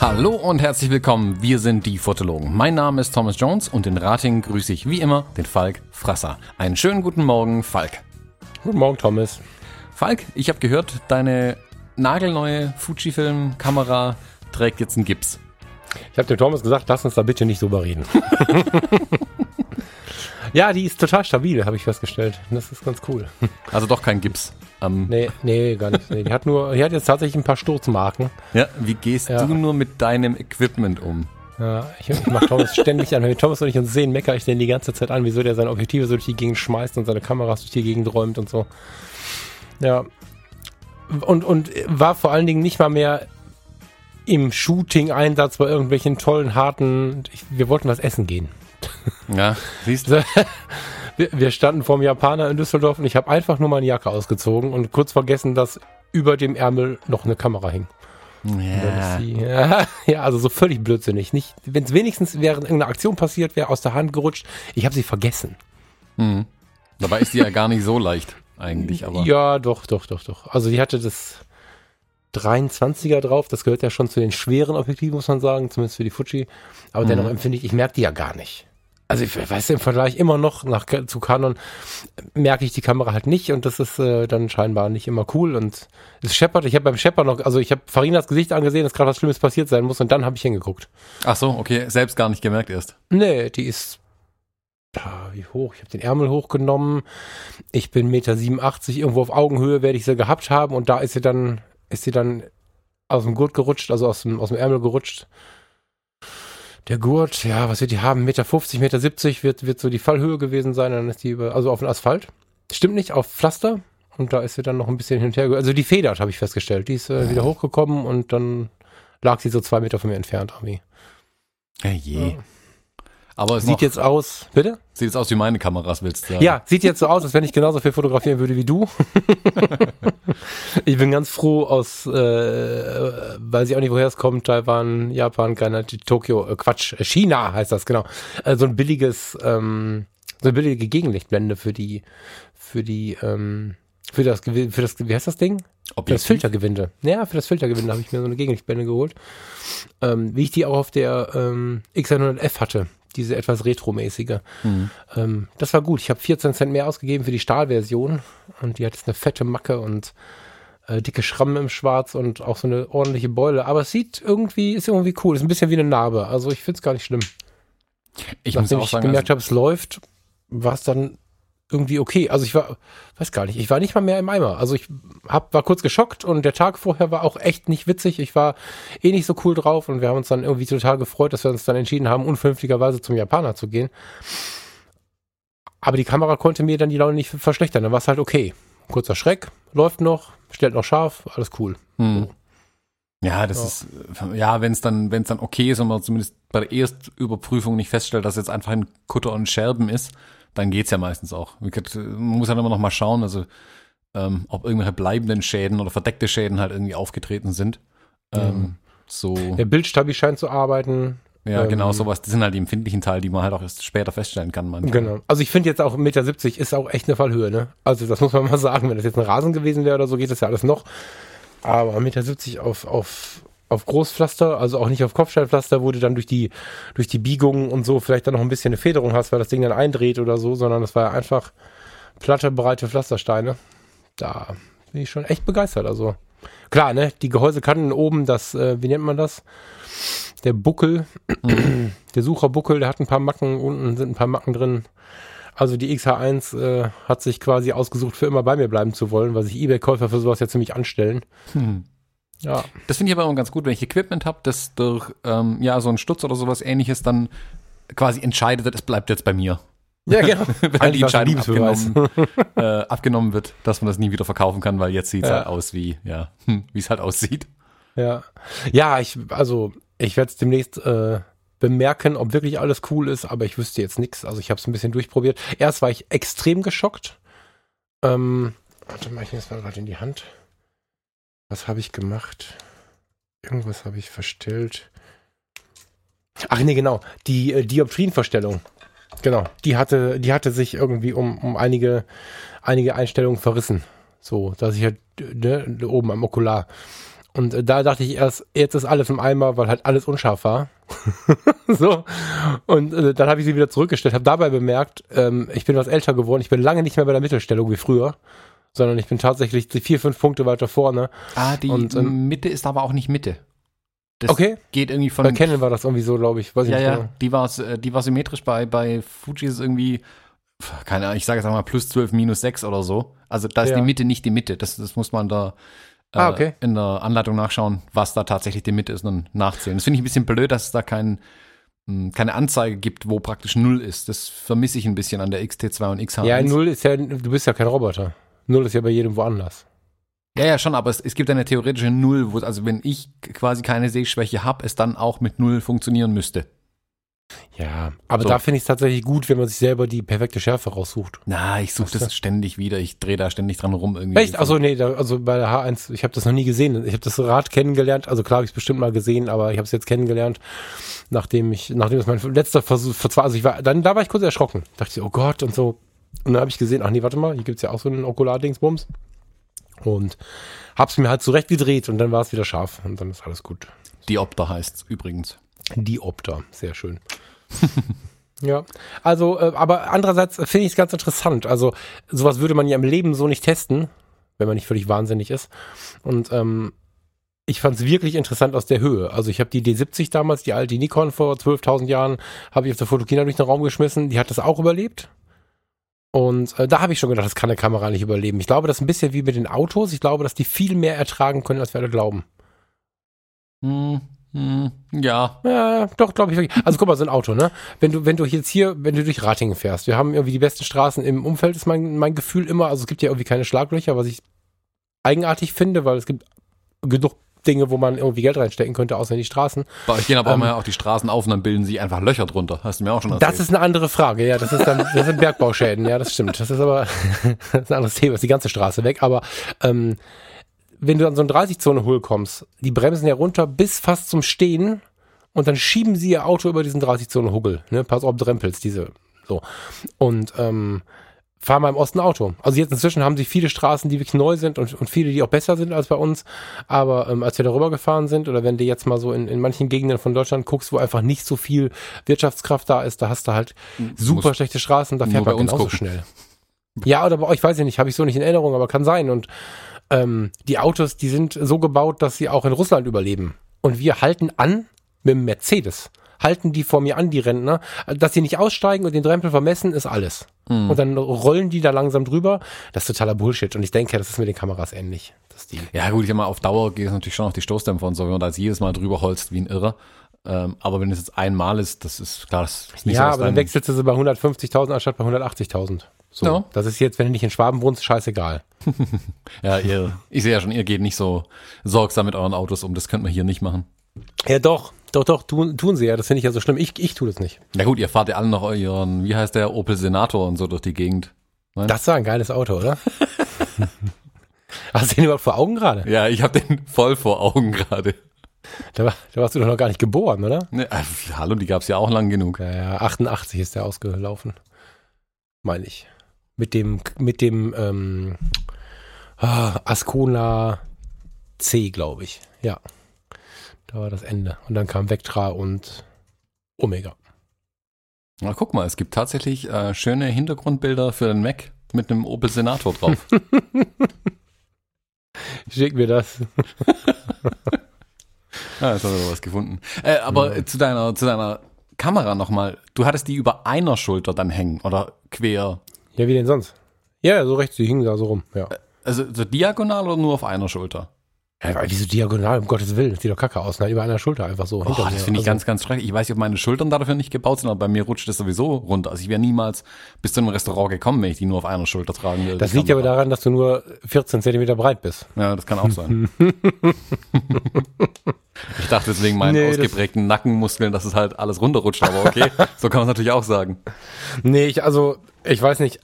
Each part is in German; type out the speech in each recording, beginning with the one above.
Hallo und herzlich willkommen. Wir sind die Fotologen. Mein Name ist Thomas Jones und in Rating grüße ich wie immer den Falk Frasser. Einen schönen guten Morgen, Falk. Guten Morgen, Thomas. Falk, ich habe gehört, deine nagelneue Fujifilm-Kamera trägt jetzt einen Gips. Ich habe dem Thomas gesagt, lass uns da bitte nicht drüber reden. ja, die ist total stabil, habe ich festgestellt. Das ist ganz cool. Also doch kein Gips. Ähm, nee, nee, gar nicht. Nee, die hat nur, die hat jetzt tatsächlich ein paar Sturzmarken. Ja, wie gehst ja. du nur mit deinem Equipment um? Ja, ich, ich mache Thomas ständig an. Wenn Thomas und ich uns sehen, meckere ich den die ganze Zeit an, wieso der seine Objektive so durch die Gegend schmeißt und seine Kameras durch die Gegend räumt und so. Ja. Und, und war vor allen Dingen nicht mal mehr im Shooting-Einsatz bei irgendwelchen tollen, harten. Ich, wir wollten was essen gehen. Ja, siehst du. wir, standen vor dem Japaner in Düsseldorf und ich habe einfach nur meine Jacke ausgezogen und kurz vergessen, dass über dem Ärmel noch eine Kamera hing. Ja. Ja, ja, also so völlig blödsinnig. Nicht, wenn es wenigstens während irgendeiner Aktion passiert wäre, aus der Hand gerutscht. Ich habe sie vergessen. Mhm. Dabei ist die ja gar nicht so leicht eigentlich, aber. Ja, doch, doch, doch, doch. Also die hatte das 23er drauf. Das gehört ja schon zu den schweren Objektiven, muss man sagen, zumindest für die Fuji. Aber mhm. dennoch empfinde ich, ich merke die ja gar nicht also ich weiß im Vergleich immer noch nach, zu Canon merke ich die Kamera halt nicht und das ist äh, dann scheinbar nicht immer cool und es scheppert. Ich habe beim Scheppern noch, also ich habe Farinas Gesicht angesehen, dass gerade was Schlimmes passiert sein muss und dann habe ich hingeguckt. Ach so, okay, selbst gar nicht gemerkt erst. Nee, die ist ja, wie hoch? Ich habe den Ärmel hochgenommen. Ich bin Meter 87, irgendwo auf Augenhöhe werde ich sie gehabt haben und da ist sie dann, ist sie dann aus dem Gurt gerutscht, also aus dem, aus dem Ärmel gerutscht. Der Gurt, ja, was wird die haben? Meter 50, Meter 70 wird, wird so die Fallhöhe gewesen sein. Dann ist die über, also auf dem Asphalt. Stimmt nicht, auf Pflaster. Und da ist sie dann noch ein bisschen hin und her. Also die federt, habe ich festgestellt. Die ist äh, wieder hochgekommen und dann lag sie so zwei Meter von mir entfernt irgendwie. Ja, je. Ja. Aber es sieht jetzt aus, bitte? Sieht jetzt aus wie meine Kameras, willst du sagen? Ja, sieht jetzt so aus, als wenn ich genauso viel fotografieren würde wie du. ich bin ganz froh aus, äh, weiß ich auch nicht, woher es kommt, Taiwan, Japan, China, Tokio, äh, Quatsch, äh, China heißt das, genau. Äh, so ein billiges, ähm, so eine billige Gegenlichtblende für die, für die, ähm, für das, für das, wie heißt das Ding? Objektiv? Für das Filtergewinde. Ja, für das Filtergewinde habe ich mir so eine Gegenlichtblende geholt. Ähm, wie ich die auch auf der ähm, X100F hatte diese etwas retromäßige. Mhm. Ähm, das war gut. Ich habe 14 Cent mehr ausgegeben für die Stahlversion und die hat jetzt eine fette Macke und äh, dicke Schrammen im Schwarz und auch so eine ordentliche Beule. Aber es sieht irgendwie, ist irgendwie cool. Ist ein bisschen wie eine Narbe. Also ich finde es gar nicht schlimm. Ich Nachdem muss auch ich sagen, gemerkt also, habe, es läuft, war es dann irgendwie okay. Also ich war, weiß gar nicht, ich war nicht mal mehr im Eimer. Also ich hab, war kurz geschockt und der Tag vorher war auch echt nicht witzig. Ich war eh nicht so cool drauf und wir haben uns dann irgendwie total gefreut, dass wir uns dann entschieden haben, unvernünftigerweise zum Japaner zu gehen. Aber die Kamera konnte mir dann die Laune nicht verschlechtern. Dann war es halt okay. Kurzer Schreck, läuft noch, stellt noch scharf, alles cool. Hm. Ja, das ja. ist, ja, wenn es dann, wenn es dann okay ist und man zumindest bei der Erstüberprüfung nicht feststellt, dass jetzt einfach ein Kutter und Scherben ist, dann geht's ja meistens auch. Man muss halt immer noch mal schauen, also ähm, ob irgendwelche bleibenden Schäden oder verdeckte Schäden halt irgendwie aufgetreten sind. Ähm, mhm. so. Der Bildstabi scheint zu arbeiten. Ja, ähm, genau, sowas. Das sind halt die empfindlichen Teile, die man halt auch erst später feststellen kann. Manchmal. Genau. Also ich finde jetzt auch 1,70 Meter ist auch echt eine Fallhöhe, ne? Also das muss man mal sagen. Wenn das jetzt ein Rasen gewesen wäre oder so, geht das ja alles noch. Aber 1,70 Meter auf, auf auf Großpflaster, also auch nicht auf Kopfsteinpflaster, wo du dann durch die, durch die Biegungen und so vielleicht dann noch ein bisschen eine Federung hast, weil das Ding dann eindreht oder so, sondern das war einfach platte, breite Pflastersteine. Da bin ich schon echt begeistert. Also klar, ne, die Gehäusekanten oben, das, äh, wie nennt man das? Der Buckel, mhm. der Sucherbuckel, der hat ein paar Macken, unten sind ein paar Macken drin. Also die XH1 äh, hat sich quasi ausgesucht, für immer bei mir bleiben zu wollen, weil sich Ebay-Käufer für sowas ja ziemlich anstellen. Hm. Ja. Das finde ich aber auch ganz gut, wenn ich Equipment habe, das durch ähm, ja so ein Stutz oder sowas ähnliches dann quasi entscheidet, es bleibt jetzt bei mir. Ja, genau. weil die Entscheidung abgenommen, äh, abgenommen wird, dass man das nie wieder verkaufen kann, weil jetzt sieht es ja. halt aus wie, ja, hm, wie es halt aussieht. Ja. Ja, ich, also ich werde es demnächst äh, bemerken, ob wirklich alles cool ist, aber ich wüsste jetzt nichts. Also ich habe es ein bisschen durchprobiert. Erst war ich extrem geschockt. Ähm, warte mal, ich nehme es mal gerade in die Hand. Was habe ich gemacht? Irgendwas habe ich verstellt. Ach nee, genau. Die äh, Dioptrienverstellung. Genau. Die hatte, die hatte sich irgendwie um, um einige, einige Einstellungen verrissen. So, dass ich halt ne, oben am Okular. Und äh, da dachte ich erst, jetzt ist alles im Eimer, weil halt alles unscharf war. so. Und äh, dann habe ich sie wieder zurückgestellt, habe dabei bemerkt, ähm, ich bin was älter geworden, ich bin lange nicht mehr bei der Mittelstellung wie früher, sondern ich bin tatsächlich vier, fünf Punkte weiter vorne. Ah, die Und, ähm, Mitte ist aber auch nicht Mitte. Das Okay. geht irgendwie von Bei Canon war das irgendwie so, glaube ich. Weiß ich Ja, nicht ja, genau. die war, äh, die war symmetrisch bei, bei Fuji ist es irgendwie, keine Ahnung, ich sage jetzt mal plus 12, minus 6 oder so. Also da ist Ja. die Mitte nicht die Mitte. Das, das muss man da äh, Ah, okay. in der Anleitung nachschauen, was da tatsächlich die Mitte ist und dann nachzählen. Das finde ich ein bisschen blöd, dass es da kein, mh, keine Anzeige gibt, wo praktisch Null ist. Das vermisse ich ein bisschen an der XT2 und XH1. Ja, null ist ja, du bist ja kein Roboter. Null ist ja bei jedem woanders. Ja, ja, schon, aber es, es gibt eine theoretische Null, wo, also wenn ich quasi keine Sehschwäche habe, es dann auch mit Null funktionieren müsste. Ja, aber So. da finde ich es tatsächlich gut, wenn man sich selber die perfekte Schärfe raussucht. Na, ich suche das ständig wieder. Ich drehe da ständig dran rum irgendwie. Echt? Also nee, da, also bei der H1, ich habe das noch nie gesehen. Ich habe das Rad kennengelernt. Also klar habe ich es bestimmt mal gesehen, aber ich habe es jetzt kennengelernt, nachdem ich, nachdem es mein letzter Versuch, also ich war, dann da war ich kurz erschrocken. Dachte ich, oh Gott und so. Und dann habe ich gesehen, ach nee, warte mal, hier gibt's ja auch so einen Okular-Dingsbums. Und hab's mir halt zurecht gedreht und dann war es wieder scharf und dann ist alles gut. Diopter heißt's übrigens. Diopter, sehr schön. ja, also, äh, aber andererseits finde ich es ganz interessant. Also, sowas würde man ja im Leben so nicht testen, wenn man nicht völlig wahnsinnig ist. Und ähm, ich fand es wirklich interessant aus der Höhe. Also, ich habe die D70 damals, die alte Nikon vor 12.000 Jahren, habe ich auf der Fotokina durch den Raum geschmissen. Die hat das auch überlebt. Und äh, da habe ich schon gedacht, das kann eine Kamera nicht überleben. Ich glaube, das ist ein bisschen wie mit den Autos. Ich glaube, dass die viel mehr ertragen können, als wir alle glauben. Hm, hm, ja. Ja, doch, glaube ich wirklich. Also guck mal, so ein Auto, ne? Wenn du, wenn du jetzt hier, wenn du durch Ratingen fährst, wir haben irgendwie die besten Straßen im Umfeld, ist mein, mein Gefühl immer. Also es gibt ja irgendwie keine Schlaglöcher, was ich eigenartig finde, weil es gibt genug Dinge, wo man irgendwie Geld reinstecken könnte, außer in die Straßen. Bei euch gehen aber Ähm, auch die Straßen auf und dann bilden sich einfach Löcher drunter. Hast du mir auch schon erzählt. Das ist eine andere Frage, ja. Das ist dann, das sind Bergbauschäden, ja, das stimmt. Das ist aber das ist ein anderes Thema, ist die ganze Straße weg. Aber ähm, wenn du an so eine 30-Zone-Hull kommst, die bremsen ja runter bis fast zum Stehen und dann schieben sie ihr Auto über diesen 30-Zone-Huggel. Ne? Pass auf, Drempels, diese so. Und ähm, fahren mal im Osten Auto. Also jetzt inzwischen haben sie viele Straßen, die wirklich neu sind und, und viele, die auch besser sind als bei uns. Aber ähm, als wir darüber gefahren sind oder wenn du jetzt mal so in, in manchen Gegenden von Deutschland guckst, wo einfach nicht so viel Wirtschaftskraft da ist, da hast du halt super musst schlechte Straßen, da fährt bei man uns genauso gucken. schnell. Ja, oder bei euch, weiß ich nicht, habe ich so nicht in Erinnerung, aber kann sein. Und ähm, die Autos, die sind so gebaut, dass sie auch in Russland überleben. Und wir halten an mit dem Mercedes. Halten die vor mir an, die Rentner. Dass sie nicht aussteigen und den Drempel vermessen, ist alles. Hm. Und dann rollen die da langsam drüber. Das ist totaler Bullshit. Und ich denke, das ist mit den Kameras ähnlich. Die. Ja, gut, ich mal, auf Dauer geht es natürlich schon auf die Stoßdämpfer und so, wenn man da jetzt jedes Mal drüber holzt wie ein Irrer. Ähm, aber wenn es jetzt einmal ist, das ist klar, das ist nicht ja, so, aber dann wechselst du sie bei 150.000 anstatt bei 180.000. So. Ja. Das ist jetzt, wenn du nicht in Schwaben wohnst, scheißegal. Ja, ihr, ich sehe ja schon, ihr geht nicht so sorgsam mit euren Autos um. Das könnt man hier nicht machen. Ja, doch. Doch, doch, tun, tun sie ja. Das finde ich ja so schlimm. Ich, ich tue das nicht. Ja gut, ihr fahrt ja alle noch euren, wie heißt der, Opel Senator und so durch die Gegend. Das war ein geiles Auto, oder? Hast du den überhaupt vor Augen gerade? Ja, ich habe den voll vor Augen gerade. Da, war, da warst du doch noch gar nicht geboren, oder? Ne, äh, hallo, die gab's ja auch lang genug. Ja, ja, 88 ist der ausgelaufen. Meine ich. Mit dem, mit dem ähm, ah, Ascona C, glaube ich. Ja. Da war das Ende. Und dann kam Vectra und Omega. Na, guck mal, es gibt tatsächlich äh, schöne Hintergrundbilder für den Mac mit einem Opel Senator drauf. Schick mir das. ja, jetzt hat er was gefunden. Äh, aber äh, zu deiner, zu deiner Kamera nochmal. Du hattest die über einer Schulter dann hängen oder quer. Ja, wie denn sonst? Ja, so rechts, die hingen da so rum. Ja. Also so diagonal oder nur auf einer Schulter? Ja wieso diagonal, um Gottes Willen? Das sieht doch kacke aus, ne? Über einer Schulter einfach so. Hinter das finde ich Also- ganz, ganz schrecklich. Ich weiß nicht, ob meine Schultern dafür nicht gebaut sind, aber bei mir rutscht das sowieso runter. Also ich wäre niemals bis zu einem Restaurant gekommen, wenn ich die nur auf einer Schulter tragen würde. Das liegt aber daran, dass du nur 14 Zentimeter breit bist. Ja, das kann auch sein. ich dachte deswegen meinen Nee, ausgeprägten Nackenmuskeln, dass es halt alles runterrutscht, aber okay, so kann man es natürlich auch sagen. Nee, ich, also, ich weiß nicht.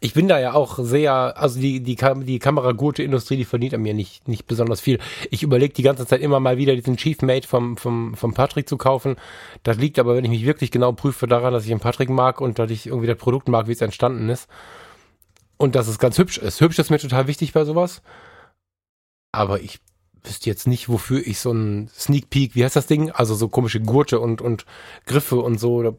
ich bin da ja auch sehr, also die, die, Kam die Kameragurte-Industrie, die verdient an mir nicht, nicht besonders viel. Ich überlege die ganze Zeit immer mal wieder diesen Chief Mate vom, vom, vom Patrick zu kaufen. Das liegt aber, wenn ich mich wirklich genau prüfe, daran, dass ich den Patrick mag und dass ich irgendwie das Produkt mag, wie es entstanden ist. Und dass es ganz hübsch ist. Hübsch ist mir total wichtig bei sowas. Aber ich wüsste jetzt nicht, wofür ich so ein Sneak Peek, wie heißt das Ding? Also so komische Gurte und, und Griffe und so.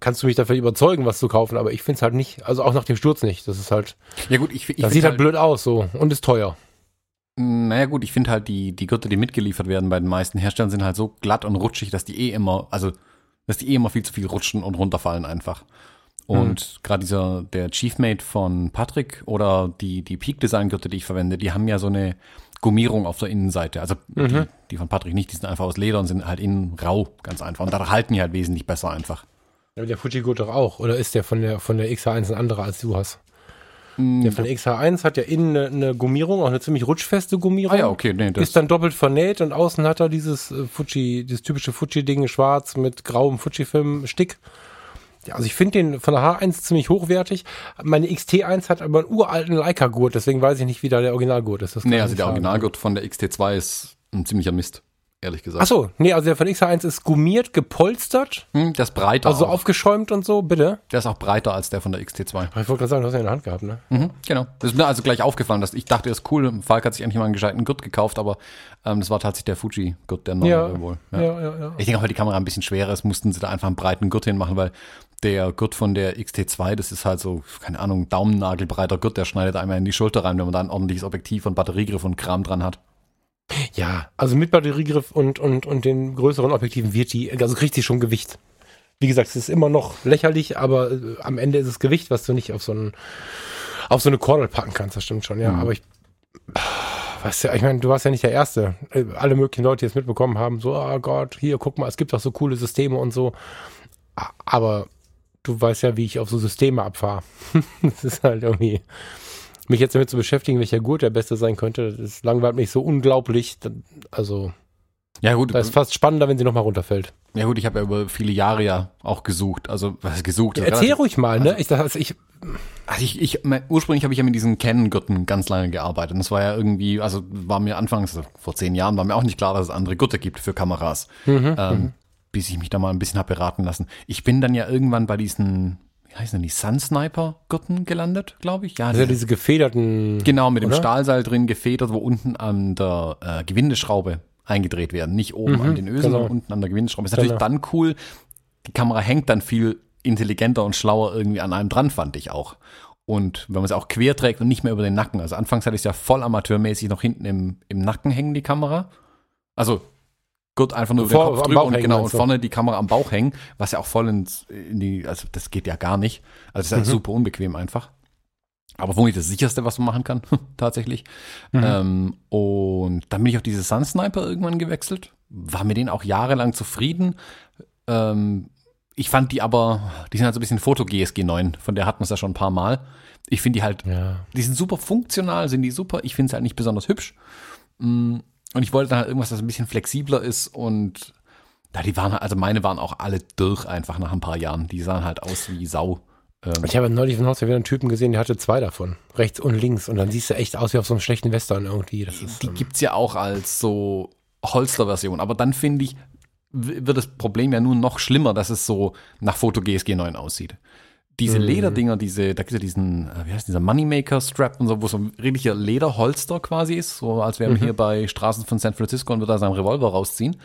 Kannst du mich dafür überzeugen, was zu kaufen, aber ich finde es halt nicht, also auch nach dem Sturz nicht. Das ist halt. Ja gut, ich, ich Das sieht halt, halt blöd aus so und ist teuer. Naja gut, ich finde halt die, die Gürtel, die mitgeliefert werden bei den meisten Herstellern, sind halt so glatt und rutschig, dass die eh immer, also dass die eh immer viel zu viel rutschen und runterfallen einfach. Und mhm. gerade dieser, der Chiefmate von Patrick oder die, die Peak Design Gürtel, die ich verwende, die haben ja so eine Gummierung auf der Innenseite. Also mhm. die, die von Patrick nicht, die sind einfach aus Leder und sind halt innen rau, ganz einfach. Und da halten die halt wesentlich besser einfach. Ja, der Fujigurt doch auch. Oder ist der von der, von der XH1 ein anderer als du hast? Mm, der von der XH1 hat ja innen eine, eine, Gummierung, auch eine ziemlich rutschfeste Gummierung. Ah ja, okay. Nee, das ist dann doppelt vernäht und außen hat er dieses äh, Fuji, dieses typische Fuji-Ding schwarz mit grauem Fuji-Film-Stick. Ja, also ich finde den von der H1 ziemlich hochwertig. Meine XT1 hat aber einen uralten Leica-Gurt, deswegen weiß ich nicht, wie da der Originalgurt ist. Das nee, also der Originalgurt von der XT2 ist ein ziemlicher Mist ehrlich gesagt. Ach so, nee, also der von XH1 ist gummiert, gepolstert. Hm, der ist breiter. Also auch. aufgeschäumt und so, bitte. Der ist auch breiter als der von der XT2. Ich wollte gerade sagen, du hast ja in der Hand gehabt, ne? Mhm, genau. Das ist mir also gleich aufgefallen, dass ich dachte, das ist cool. Falk hat sich endlich mal einen gescheiten Gurt gekauft, aber ähm, das war tatsächlich der Fuji-Gurt, der neue ja, wohl. Ja. ja, ja, ja. Ich denke auch, weil die Kamera ein bisschen schwerer ist, mussten sie da einfach einen breiten Gurt hinmachen, weil der Gurt von der XT2, das ist halt so, keine Ahnung, Daumennagelbreiter Gurt, der schneidet einmal in die Schulter rein, wenn man da ein ordentliches Objektiv und Batteriegriff und Kram dran hat. Ja, also mit Batteriegriff und, und, und den größeren Objektiven wird die, also kriegt sie schon Gewicht. Wie gesagt, es ist immer noch lächerlich, aber äh, am Ende ist es Gewicht, was du nicht auf so, einen, auf so eine Kordel packen kannst, das stimmt schon, ja. Mhm. Aber ich, weißt du, ich meine, du warst ja nicht der Erste. Äh, alle möglichen Leute, die es mitbekommen haben, so, oh Gott, hier, guck mal, es gibt doch so coole Systeme und so. Aber du weißt ja, wie ich auf so Systeme abfahre. das ist halt irgendwie, mich jetzt damit zu beschäftigen, welcher Gurt der beste sein könnte, das langweilt mich so unglaublich. Also, ja gut, das ist fast spannender, wenn sie nochmal runterfällt. Ja gut, ich habe ja über viele Jahre ja auch gesucht, also was gesucht. Ja, erzähl ruhig mal, ne? Also, ich dachte, also ich, also ich, ich mein, ursprünglich habe ich ja mit diesen Canon-Gürten ganz lange gearbeitet. Und das war ja irgendwie, also war mir anfangs, also vor zehn Jahren, war mir auch nicht klar, dass es andere Gürtel gibt für Kameras. Mhm, ähm, mhm. bis ich mich da mal ein bisschen habe beraten lassen. Ich bin dann ja irgendwann bei diesen wie heißen denn die, Sun Sniper Gurten gelandet, glaube ich. Ja, also diese gefederten. Genau, mit oder? dem Stahlseil drin gefedert, wo unten an der äh, Gewindeschraube eingedreht werden. Nicht oben mhm, an den Ösen, genau. sondern unten an der Gewindeschraube. Ist natürlich genau. dann cool. Die Kamera hängt dann viel intelligenter und schlauer irgendwie an einem dran, fand ich auch. Und wenn man es auch quer trägt und nicht mehr über den Nacken. Also anfangs hatte ich es ja voll amateurmäßig noch hinten im, im Nacken hängen, die Kamera. Also Gurt einfach nur Vor, den Kopf drüber und genau und vorne die Kamera am Bauch hängen, was ja auch voll ins, in die, also das geht ja gar nicht. Also das ist halt mhm. super unbequem einfach. Aber wohl das sicherste, was man machen kann, tatsächlich. Mhm. Ähm, und dann bin ich auf diese Sun Sniper irgendwann gewechselt. War mit denen auch jahrelang zufrieden. Ähm, ich fand die aber, die sind halt so ein bisschen Foto-GSG 9, von der hatten wir es ja schon ein paar Mal. Ich finde die halt, ja. die sind super funktional, sind die super. Ich finde es halt nicht besonders hübsch. Mm, und ich wollte dann halt irgendwas, das ein bisschen flexibler ist und da die waren, also meine waren auch alle durch einfach nach ein paar Jahren. Die sahen halt aus wie Sau. Ähm ich habe neulich von Haus wieder einen Typen gesehen, der hatte zwei davon. Rechts und links. Und dann siehst du echt aus wie auf so einem schlechten Western irgendwie. Das ist, die ähm gibt's ja auch als so Holster-Version. Aber dann finde ich, wird das Problem ja nun noch schlimmer, dass es so nach Foto GSG 9 aussieht diese mhm. Lederdinger, diese, da gibt es ja diesen, äh, wie heißt dieser Moneymaker-Strap und so, wo so ein richtiger Lederholster quasi ist, so als wäre man mhm. hier bei Straßen von San Francisco und würde da seinen Revolver rausziehen.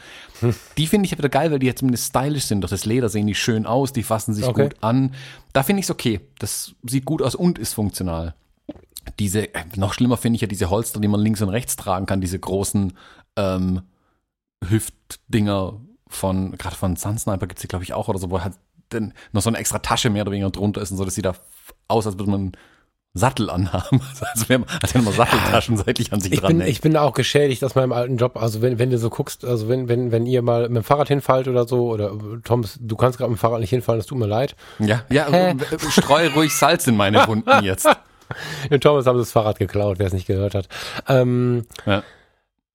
Mhm. Die finde ich wieder geil, weil die jetzt zumindest stylisch sind. Durch das Leder sehen die schön aus, die fassen sich okay. gut an. Da finde ich es okay. Das sieht gut aus und ist funktional. Diese, äh, noch schlimmer finde ich ja diese Holster, die man links und rechts tragen kann, diese großen ähm, Hüftdinger von, gerade von Sun Sniper gibt es die, glaube ich, auch oder so, wo halt denn noch so eine extra Tasche mehr oder weniger drunter ist und so, das sieht da aus, als würde man einen Sattel anhaben. Also wäre als wenn man Satteltaschen seitlich an sich ich dran bin, Ich bin auch geschädigt aus meinem alten Job. Also wenn, wenn du so guckst, also wenn, wenn, wenn ihr mal mit dem Fahrrad hinfallt oder so, oder Thomas, du kannst gerade mit dem Fahrrad nicht hinfallen, das tut mir leid. Ja, ja, Hä? streu ruhig Salz in meine Wunden jetzt. Dem Thomas haben sie das Fahrrad geklaut, wer es nicht gehört hat. Ähm, ja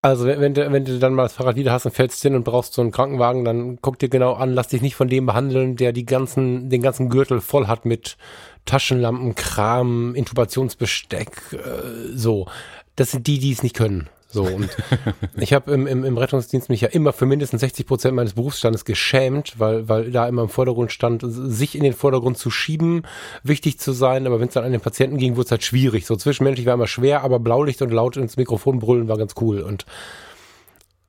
Also wenn, du, wenn du dann mal das Fahrrad wieder hast und fällst hin und brauchst so einen Krankenwagen, dann guck dir genau an, lass dich nicht von dem behandeln, der die ganzen, den ganzen Gürtel voll hat mit Taschenlampen, Kram, Intubationsbesteck, äh, so. Das sind die, die es nicht können. So, und ich habe im, im, im Rettungsdienst mich ja immer für mindestens 60 Prozent meines Berufsstandes geschämt, weil, weil da immer im Vordergrund stand, sich in den Vordergrund zu schieben, wichtig zu sein, aber wenn es dann an den Patienten ging, wurde es halt schwierig. So zwischenmenschlich war immer schwer, aber Blaulicht und laut ins Mikrofon brüllen war ganz cool. Und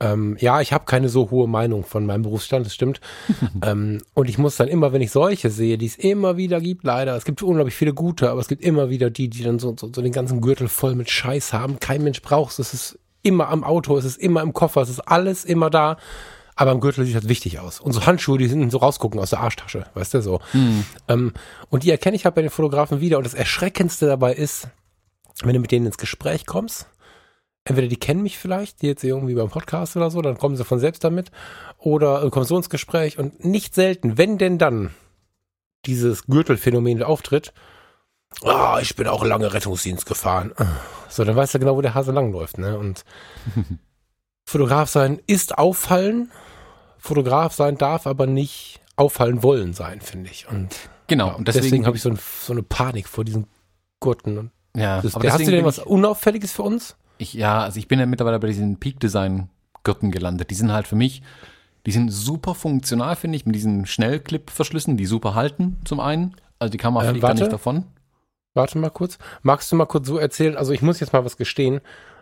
ähm, ja, ich habe keine so hohe Meinung von meinem Berufsstand, das stimmt. ähm, und ich muss dann immer, wenn ich solche sehe, die es immer wieder gibt, leider, es gibt unglaublich viele gute, aber es gibt immer wieder die, die dann so, so, so den ganzen Gürtel voll mit Scheiß haben. Kein Mensch braucht es. Es ist immer am Auto, es ist immer im Koffer, es ist alles immer da. Aber am Gürtel sieht das wichtig aus. Und so Handschuhe, die sind so rausgucken aus der Arschtasche, weißt du so. Hm. Ähm, und die erkenne ich halt bei den Fotografen wieder. Und das Erschreckendste dabei ist, wenn du mit denen ins Gespräch kommst, entweder die kennen mich vielleicht, die jetzt irgendwie beim Podcast oder so, dann kommen sie von selbst damit, oder du kommst so ins Gespräch und nicht selten, wenn denn dann dieses Gürtelphänomen auftritt, ah, oh, ich bin auch lange Rettungsdienst gefahren. So, dann weißt du genau, wo der Hase langläuft, ne? Und Fotograf sein ist auffallen. Fotograf sein darf aber nicht auffallen wollen sein, finde ich. Und genau, ja, und deswegen, deswegen habe ich so, ein, so, eine Panik vor diesen Gurten. Und ja, das, aber hast du denn was Unauffälliges für uns? Ich, ja, also ich bin ja mittlerweile bei diesen Peak Design Gurten gelandet. Die sind halt für mich, die sind super funktional, finde ich, mit diesen Schnellclip-Verschlüssen, die super halten, zum einen. Also die Kamera äh, fliegt gar nicht davon. Warte mal kurz. Magst du mal kurz so erzählen? Also ich muss jetzt mal was gestehen.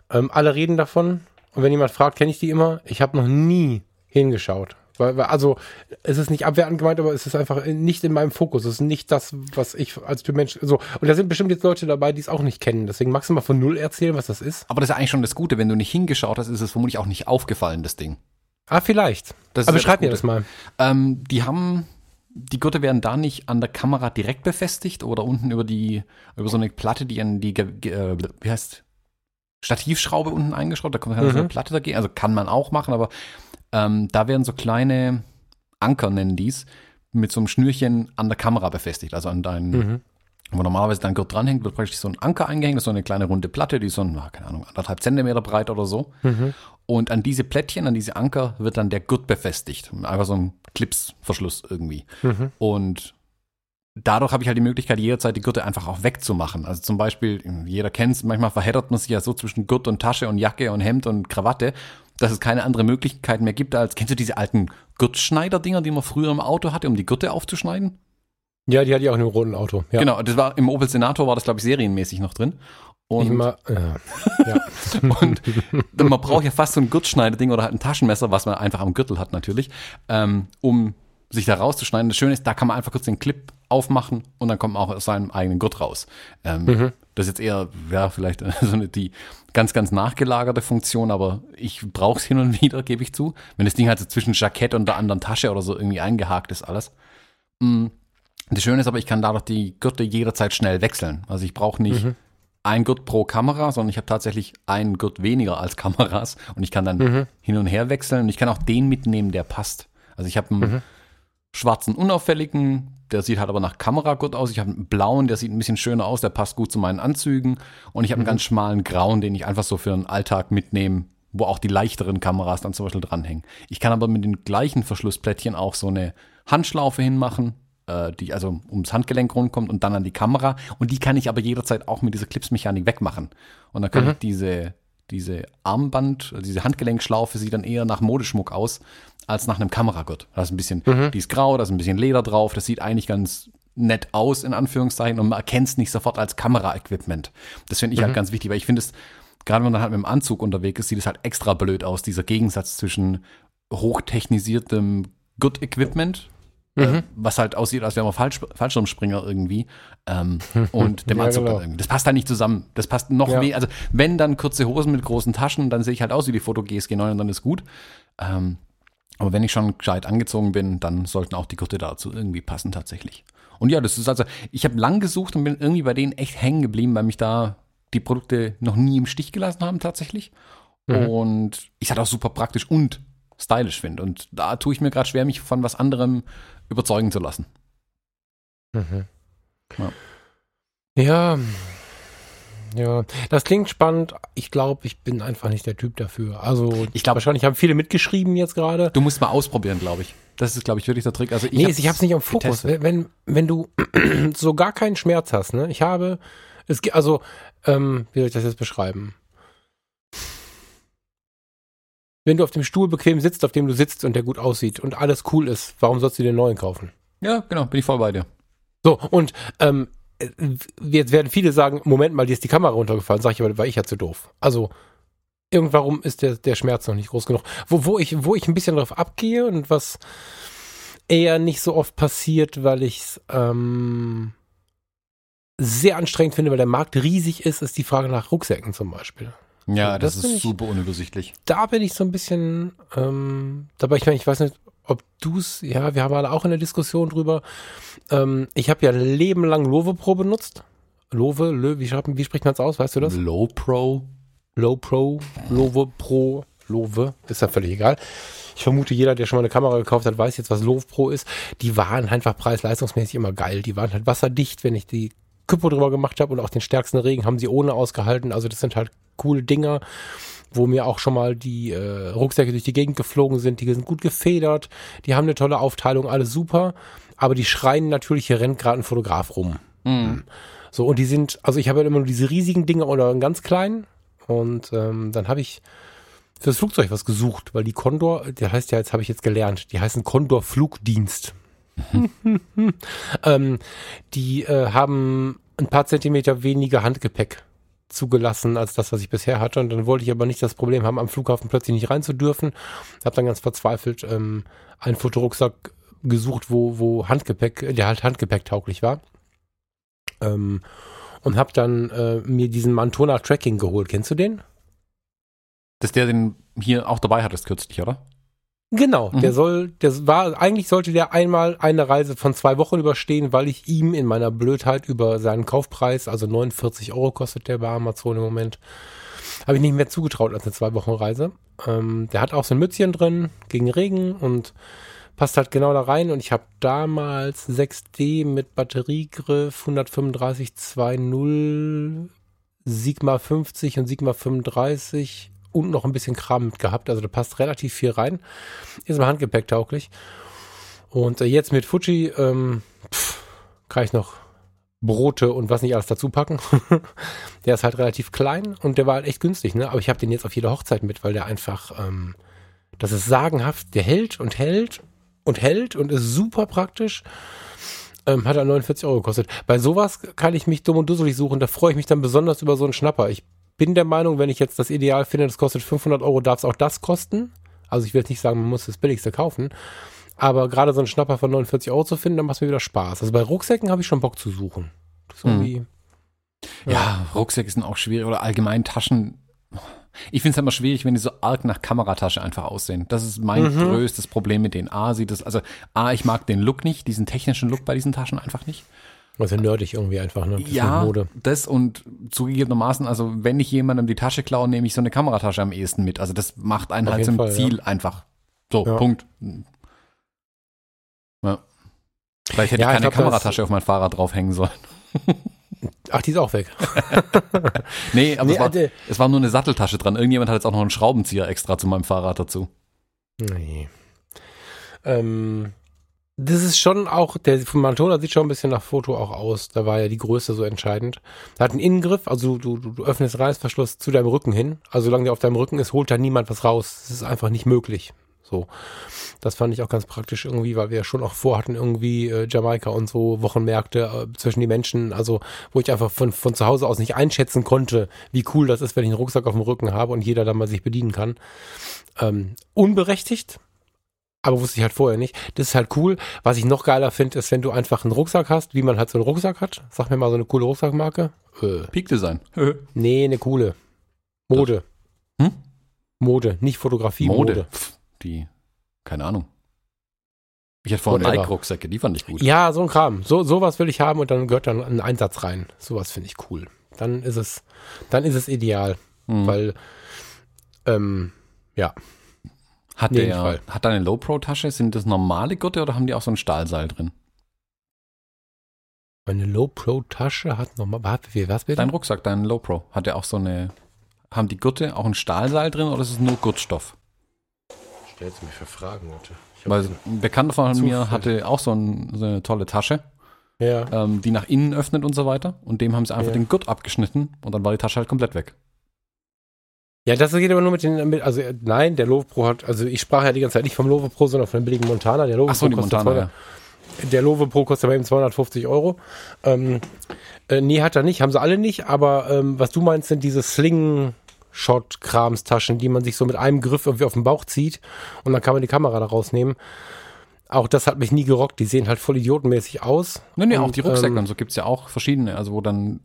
Ähm, alle reden davon. Und wenn jemand fragt, kenne ich die immer? Ich habe noch nie hingeschaut. Weil, weil, also es ist nicht abwertend gemeint, aber es ist einfach nicht in meinem Fokus. Es ist nicht das, was ich als Typ Mensch so. Und da sind bestimmt jetzt Leute dabei, die es auch nicht kennen. Deswegen magst du mal von null erzählen, was das ist. Aber das ist eigentlich schon das Gute. Wenn du nicht hingeschaut hast, ist es vermutlich auch nicht aufgefallen, das Ding. Ah, vielleicht. Das aber beschreib mir das mal. Ähm, die haben die Gurte werden da nicht an der Kamera direkt befestigt oder unten über die, über so eine Platte, die an die, äh, wie heißt, Stativschraube unten eingeschraubt, da kommt halt mhm. so eine Platte dagegen, also kann man auch machen, aber ähm, da werden so kleine Anker, nennen dies, mit so einem Schnürchen an der Kamera befestigt, also an deinen, mhm. Wo normalerweise dein Gurt dranhängt, wird praktisch so ein Anker eingehängt, das ist so eine kleine runde Platte, die ist so, ein, keine Ahnung, anderthalb Zentimeter breit oder so. Mhm. Und an diese Plättchen, an diese Anker wird dann der Gurt befestigt. Einfach so ein Clipsverschluss irgendwie. Mhm. Und dadurch habe ich halt die Möglichkeit, jederzeit die Gürtel einfach auch wegzumachen. Also zum Beispiel, jeder kennt es, manchmal verheddert man sich ja so zwischen Gurt und Tasche und Jacke und Hemd und Krawatte, dass es keine andere Möglichkeit mehr gibt, als kennst du diese alten Gurtschneider-Dinger, die man früher im Auto hatte, um die Gürtel aufzuschneiden? Ja, die hatte ich auch in einem roten Auto. Ja. Genau, das war im Opel Senator war das, glaube ich, serienmäßig noch drin. Und, Immer, ja. ja. und man braucht ja fast so ein Gürtelschneiderding oder halt ein Taschenmesser, was man einfach am Gürtel hat natürlich, ähm, um sich da rauszuschneiden. Das Schöne ist, da kann man einfach kurz den Clip aufmachen und dann kommt man auch aus seinem eigenen Gurt raus. Ähm, mhm. Das ist jetzt eher, ja, vielleicht so eine, die ganz, ganz nachgelagerte Funktion, aber ich brauche es hin und wieder, gebe ich zu. Wenn das Ding halt so zwischen Jackett und der anderen Tasche oder so irgendwie eingehakt ist, alles. Mm. Das Schöne ist aber, ich kann dadurch die Gürtel jederzeit schnell wechseln. Also ich brauche nicht mhm ein Gurt pro Kamera, sondern ich habe tatsächlich einen Gurt weniger als Kameras und ich kann dann mhm. hin und her wechseln und ich kann auch den mitnehmen, der passt. Also ich habe einen mhm. schwarzen unauffälligen, der sieht halt aber nach Kameragurt aus. Ich habe einen blauen, der sieht ein bisschen schöner aus, der passt gut zu meinen Anzügen und ich habe mhm. einen ganz schmalen grauen, den ich einfach so für den Alltag mitnehme, wo auch die leichteren Kameras dann zum Beispiel dranhängen. Ich kann aber mit den gleichen Verschlussplättchen auch so eine Handschlaufe hinmachen äh, die also ums Handgelenk rundkommt und dann an die Kamera. Und die kann ich aber jederzeit auch mit dieser Clipsmechanik wegmachen. Und dann kann mhm. ich diese, diese Armband, diese Handgelenkschlaufe sieht dann eher nach Modeschmuck aus, als nach einem Kameragurt. Da ist ein bisschen, mhm. die ist grau, da ist ein bisschen Leder drauf, das sieht eigentlich ganz nett aus, in Anführungszeichen, und man erkennt es nicht sofort als Kameraequipment. Das finde ich halt mhm. halt ganz wichtig, weil ich finde es, gerade wenn man halt mit dem Anzug unterwegs ist, sieht es halt extra blöd aus, dieser Gegensatz zwischen hochtechnisiertem Good Equipment, mhm. was halt aussieht, als wäre man Fallsch Fallschirmspringer irgendwie ähm, und dem ja, Anzug genau. irgendwie. Das passt halt nicht zusammen. Das passt noch ja. mehr. Also wenn dann kurze Hosen mit großen Taschen, dann sehe ich halt aus wie die Foto GSG9 und dann ist gut. Ähm, aber wenn ich schon gescheit angezogen bin, dann sollten auch die Gurte dazu irgendwie passen tatsächlich. Und ja, das ist also, ich habe lang gesucht und bin irgendwie bei denen echt hängen geblieben, weil mich da die Produkte noch nie im Stich gelassen haben tatsächlich. Mhm. Und ich hatte auch super praktisch und stylisch finde. Und da tue ich mir gerade schwer, mich von was anderem überzeugen zu lassen. Mhm. Ja. ja. Ja, das klingt spannend. Ich glaube, ich bin einfach nicht der Typ dafür. Also, Ich glaub- wahrscheinlich haben viele mitgeschrieben jetzt gerade. Du musst mal ausprobieren, glaube ich. Das ist, glaube ich, wirklich der Trick. Also ich Nee, hab's ich hab's nicht am Fokus. getestet. Wenn, wenn du so gar keinen Schmerz hast, ne? Ich habe, es also, ähm, wie soll ich das jetzt beschreiben? Wenn du auf dem Stuhl bequem sitzt, auf dem du sitzt und der gut aussieht und alles cool ist, warum sollst du dir einen neuen kaufen? Ja, genau, bin ich voll bei dir. So, und ähm, äh, jetzt werden viele sagen, Moment mal, dir ist die Kamera runtergefallen. Sag ich aber, war ich ja zu doof. Also, irgendwarum ist der, der Schmerz noch nicht groß genug. Wo, wo, ich, wo ich ein bisschen drauf abgehe und was eher nicht so oft passiert, weil ich es ähm, sehr anstrengend finde, weil der Markt riesig ist, ist die Frage nach Rucksäcken zum Beispiel. Ja, Das das, ist ich- super unübersichtlich. Da bin ich so ein bisschen ähm, dabei. Ich meine, ich weiß nicht, ob du es, ja, wir haben alle auch in der Diskussion drüber. Ähm, ich habe ja ein Leben lang Love Pro benutzt. Love, Lö, wie, schreibt, wie spricht man es aus, weißt du das? Low Pro. Low Pro, Love Pro, Love, ist ja völlig egal. Ich vermute, jeder, der schon mal eine Kamera gekauft hat, weiß jetzt, was Love Pro ist. Die waren einfach preis-leistungsmäßig immer geil. Die waren halt wasserdicht, wenn ich die Küppo drüber gemacht habe und auch den stärksten Regen haben sie ohne ausgehalten. Also das sind halt coole Dinger, wo mir auch schon mal die äh, Rucksäcke durch die Gegend geflogen sind. Die sind gut gefedert, die haben eine tolle Aufteilung, alles super. Aber die schreien natürlich, hier rennt gerade ein Fotograf rum. Mhm. So, und die sind, also ich habe ja immer nur diese riesigen Dinger oder einen ganz kleinen. Und ähm, dann habe ich fürs Flugzeug was gesucht, weil die Condor, der heißt ja, jetzt habe ich jetzt gelernt, die heißen Condor Flugdienst. ähm, die äh, haben ein paar Zentimeter weniger Handgepäck zugelassen als das, was ich bisher hatte. Und dann wollte ich aber nicht das Problem haben, am Flughafen plötzlich nicht rein zu dürfen. Habe dann ganz verzweifelt ähm, einen Fotorucksack gesucht, wo, wo Handgepäck, der halt handgepäcktauglich war. Ähm, und habe dann äh, mir diesen Mantona Tracking geholt. Kennst du den? Das ist der, den hier auch dabei hattest kürzlich, oder? Genau, Mhm. der soll, der war, eigentlich sollte der einmal eine Reise von zwei Wochen überstehen, weil ich ihm in meiner Blödheit über seinen Kaufpreis, also 49 Euro kostet der bei Amazon im Moment, habe ich nicht mehr zugetraut als eine zwei Wochen Reise. Ähm, der hat auch so ein Mützchen drin gegen Regen und passt halt genau da rein und ich habe damals 6D mit Batteriegriff 135 2.0 Sigma 50 und Sigma 35 und noch ein bisschen Kram mit gehabt. Also da passt relativ viel rein. Ist mal handgepäcktauglich. Und äh, jetzt mit Fuji ähm, pff, kann ich noch Brote und was nicht alles dazu packen. der ist halt relativ klein und der war halt echt günstig, ne? Aber ich habe den jetzt auf jeder Hochzeit mit, weil der einfach, ähm, das ist sagenhaft, der hält und hält und hält und ist super praktisch. Ähm, hat er 49 Euro gekostet. Bei sowas kann ich mich dumm und dusselig suchen. Da freue ich mich dann besonders über so einen Schnapper. Ich bin der Meinung, wenn ich jetzt das Ideal finde, das kostet 500 Euro, darf es auch das kosten. Also ich will jetzt nicht sagen, man muss das billigste kaufen. Aber gerade so einen Schnapper von 49 Euro zu finden, dann macht es mir wieder Spaß. Also bei Rucksäcken habe ich schon Bock zu suchen. Das Hm. irgendwie, Ja, Rucksäcke sind auch schwierig oder allgemein Taschen. Ich finde es immer schwierig, wenn die so arg nach Kameratasche einfach aussehen. Das ist mein Mhm. größtes Problem mit denen. A, sieht es, also A, ich mag den Look nicht, diesen technischen Look bei diesen Taschen einfach nicht. Also nerdig irgendwie einfach, ne? Das ja, Mode. das und zugegebenermaßen, also wenn ich jemandem die Tasche klaue, nehme ich so eine Kameratasche am ehesten mit. Also das macht einen Auf halt zum Fall, Ziel einfach. So, Ja. Punkt. Ja. Vielleicht hätte Ja, ich ich keine glaub, das- Kameratasche auf mein Fahrrad draufhängen sollen. Ach, die ist auch weg. Nee, aber Nee, es, war, äh, es war nur eine Satteltasche dran. Irgendjemand hat jetzt auch noch einen Schraubenzieher extra zu meinem Fahrrad dazu. Nee. Ähm, das ist schon auch, der von Mantona sieht schon ein bisschen nach Foto auch aus. Da war ja die Größe so entscheidend. Da hat einen Innengriff, also du, du, du öffnest Reißverschluss zu deinem Rücken hin. Also solange der auf deinem Rücken ist, holt da niemand was raus. Das ist einfach nicht möglich. So. Das fand ich auch ganz praktisch irgendwie, weil wir ja schon auch vorhatten, irgendwie äh, Jamaika und so Wochenmärkte äh, zwischen die Menschen, also wo ich einfach von, von zu Hause aus nicht einschätzen konnte, wie cool das ist, wenn ich einen Rucksack auf dem Rücken habe und jeder da mal sich bedienen kann. Ähm, unberechtigt, aber wusste ich halt vorher nicht. Das ist halt cool. Was ich noch geiler finde, ist, wenn du einfach einen Rucksack hast, wie man halt so einen Rucksack hat. Sag mir mal so eine coole Rucksackmarke. Äh, Peak Design. nee, eine coole. Mode. Hm? Mode, nicht Fotografie, Mode. Mode. Pff, die, keine Ahnung. Ich hatte vorhin. Nike-Rucksäcke, die fand ich gut. Ja, so ein Kram. So, sowas will ich haben und dann gehört dann ein Einsatz rein. Sowas finde ich cool. Dann ist es, dann ist es ideal, Hm. weil, ähm, ja. Hat, nee, der, nicht Fall. hat deine Low-Pro-Tasche, sind das normale Gurte oder haben die auch so ein Stahlseil drin? Meine Low Pro Tasche hat nochmal, was bitte? Dein Rucksack, dein Low Pro, hat ja auch so eine, haben die Gurte auch ein Stahlseil drin oder ist es nur Gurtstoff? Stellst du mich für Fragen, Leute. Weil ein Bekannter von mir hatte auch so, ein, so eine tolle Tasche, Ja. ähm, die nach innen öffnet und so weiter. Und dem haben sie einfach Ja. den Gurt abgeschnitten und dann war die Tasche halt komplett weg. Ja, das geht aber nur mit den, mit, also äh, nein, der Lovo Pro hat, also ich sprach ja die ganze Zeit nicht vom Lovo Pro, sondern von dem billigen Montana. Der Ach so, Pro kostet Montana, 200 ja. Der Lovo Pro kostet bei ihm 250 Euro. Ähm, äh, nee, hat er nicht, haben sie alle nicht, aber ähm, was du meinst, sind diese Slingshot-Kramstaschen, die man sich so mit einem Griff irgendwie auf den Bauch zieht und dann kann man die Kamera da rausnehmen. Auch das hat mich nie gerockt, die sehen halt voll idiotenmäßig aus. Nee, nee, auch Und, die Rucksäcke ähm, und so gibt's ja auch verschiedene, also wo dann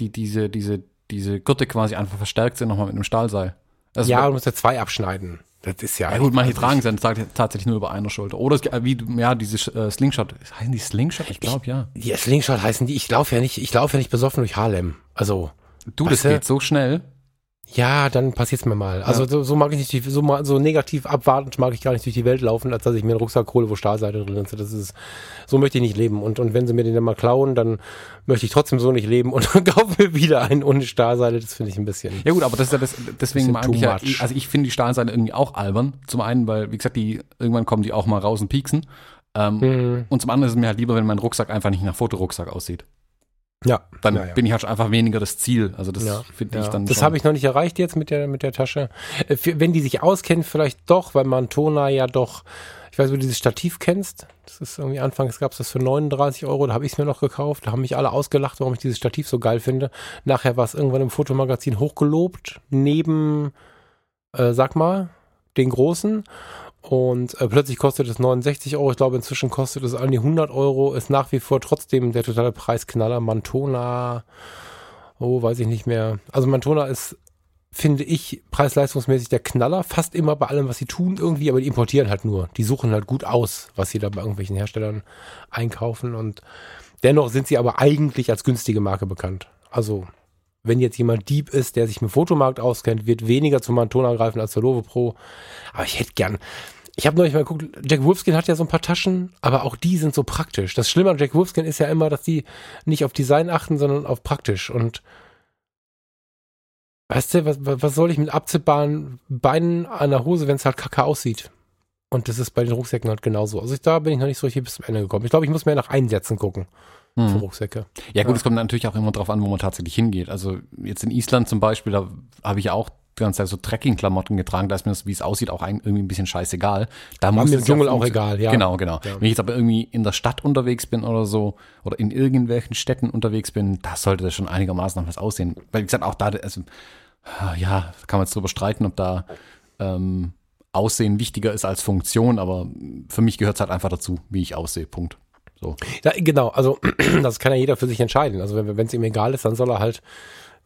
die, diese, diese, diese Gurte quasi einfach verstärkt sind nochmal mit einem Stahlseil. Also ja, du musst ja zwei abschneiden. Das ist ja. Ja gut, manche tragen sie dann tat- tatsächlich nur über einer Schulter. Oder es, gibt- wie, du- ja, diese äh, Slingshot, heißen die Slingshot? Ich glaube, ja. Die Slingshot heißen die, ich laufe ja nicht, ich laufe ja nicht besoffen durch Harlem. Also, Du, das geht so schnell. Ja, dann passiert's mir mal. Also so, so mag ich nicht, die, so, so negativ abwartend mag ich gar nicht durch die Welt laufen, als dass ich mir einen Rucksack hole, wo Stahlseite drin ist. Das ist, so möchte ich nicht leben. Und, und wenn sie mir den dann mal klauen, dann möchte ich trotzdem so nicht leben und kaufe mir wieder einen ohne Stahlseite. Das finde ich ein bisschen. Ja gut, aber das ist ja das, deswegen mag ich ja, also ich finde die Stahlseile irgendwie auch albern. Zum einen, weil, wie gesagt, die, irgendwann kommen die auch mal raus und pieksen. Ähm, Mhm. Und zum anderen ist es mir halt lieber, wenn mein Rucksack einfach nicht nach Fotorucksack aussieht. Ja. Dann Ja, ja. bin ich halt einfach weniger das Ziel. Also das Ja, finde ich dann Das habe ich noch nicht erreicht jetzt mit der, mit der Tasche. Äh, für- Wenn die sich auskennen, vielleicht doch, weil Mantona ja doch, ich weiß, wo du dieses Stativ kennst. Das ist irgendwie anfangs gab es das für 39 Euro, da habe ich es mir noch gekauft. Da haben mich alle ausgelacht, warum ich dieses Stativ so geil finde. Nachher war es irgendwann im Fotomagazin hochgelobt, neben, äh, sag mal, den großen. Und äh, plötzlich kostet es 69 Euro. Ich glaube, inzwischen kostet es an die 100 Euro. Ist nach wie vor trotzdem der totale Preisknaller. Mantona, oh, weiß ich nicht mehr. Also Mantona ist, finde ich, preis-leistungsmäßig der Knaller. Fast immer bei allem, was sie tun irgendwie. Aber die importieren halt nur. Die suchen halt gut aus, was sie da bei irgendwelchen Herstellern einkaufen. Und dennoch sind sie aber eigentlich als günstige Marke bekannt. Also wenn jetzt jemand Dieb ist, der sich mit Fotomarkt auskennt, wird weniger zu Mantona greifen als zur Lovo Pro. Aber ich hätte gern. Ich habe neulich mal geguckt, Jack Wolfskin hat ja so ein paar Taschen, aber auch die sind so praktisch. Das Schlimme an Jack Wolfskin ist ja immer, dass die nicht auf Design achten, sondern auf praktisch. Und weißt du, was, was soll ich mit abziehbaren Beinen an der Hose, wenn es halt kacke aussieht? Und das ist bei den Rucksäcken halt genauso. Also ich, da bin ich noch nicht so richtig bis zum Ende gekommen. Ich glaube, ich muss mehr nach Einsätzen gucken für Mhm. Rucksäcke. Ja gut, Ja. es kommt natürlich auch immer drauf an, wo man tatsächlich hingeht. Also jetzt in Island zum Beispiel, da habe ich auch die ganze Zeit so Trekking-Klamotten getragen, da ist mir das, wie es aussieht, auch ein, irgendwie ein bisschen scheißegal. Da muss mir im Dschungel auch egal, ja. Genau, genau. Ja. Wenn ich jetzt aber irgendwie in der Stadt unterwegs bin oder so, oder in irgendwelchen Städten unterwegs bin, da sollte das schon einigermaßen nach was aussehen. Weil, wie gesagt, auch da, also, ja, kann man jetzt drüber streiten, ob da ähm, Aussehen wichtiger ist als Funktion, aber für mich gehört es halt einfach dazu, wie ich aussehe. Punkt. So. Ja, genau, also das kann ja jeder für sich entscheiden. Also wenn es ihm egal ist, dann soll er halt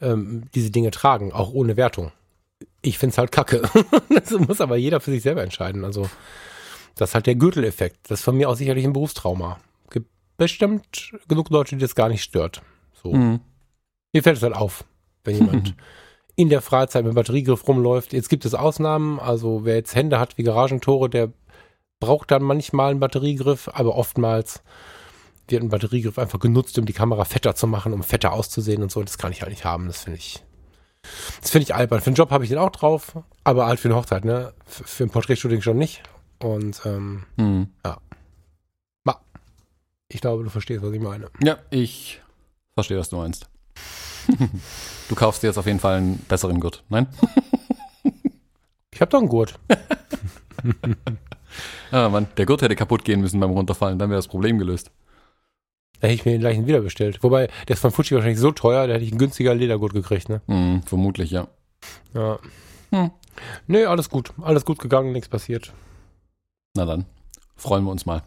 ähm, diese Dinge tragen, auch ohne Wertung. Ich find's halt kacke. das muss aber jeder für sich selber entscheiden. Also das ist halt der Gürteleffekt. Das ist von mir auch sicherlich ein Berufstrauma. Gibt bestimmt genug Leute, die das gar nicht stört. So. Mhm. Mir fällt es halt auf, wenn jemand in der Freizeit mit Batteriegriff rumläuft. Jetzt gibt es Ausnahmen, also wer jetzt Hände hat wie Garagentore, der braucht dann manchmal einen Batteriegriff, aber oftmals wird ein Batteriegriff einfach genutzt, um die Kamera fetter zu machen, um fetter auszusehen und so. Das kann ich halt nicht haben. Das finde ich, das finde ich albern. Für einen Job habe ich den auch drauf, aber halt für eine Hochzeit, ne? Für ein Porträtshooting schon nicht. Und ähm, Mhm. ich glaube, du verstehst, was ich meine. Ja, ich verstehe, was du meinst. du kaufst dir jetzt auf jeden Fall einen besseren Gurt. Nein? Ich habe doch einen Gurt. Ah, Mann, der Gurt hätte kaputt gehen müssen beim Runterfallen, dann wäre das Problem gelöst. Da hätte ich mir den gleichen wieder bestellt. Wobei, der ist von Fuji wahrscheinlich so teuer, da hätte ich einen günstiger Ledergurt gekriegt, ne? Hm, vermutlich, ja. Ja. Hm. Nee, alles gut. Alles gut gegangen, nichts passiert. Na dann, freuen wir uns mal.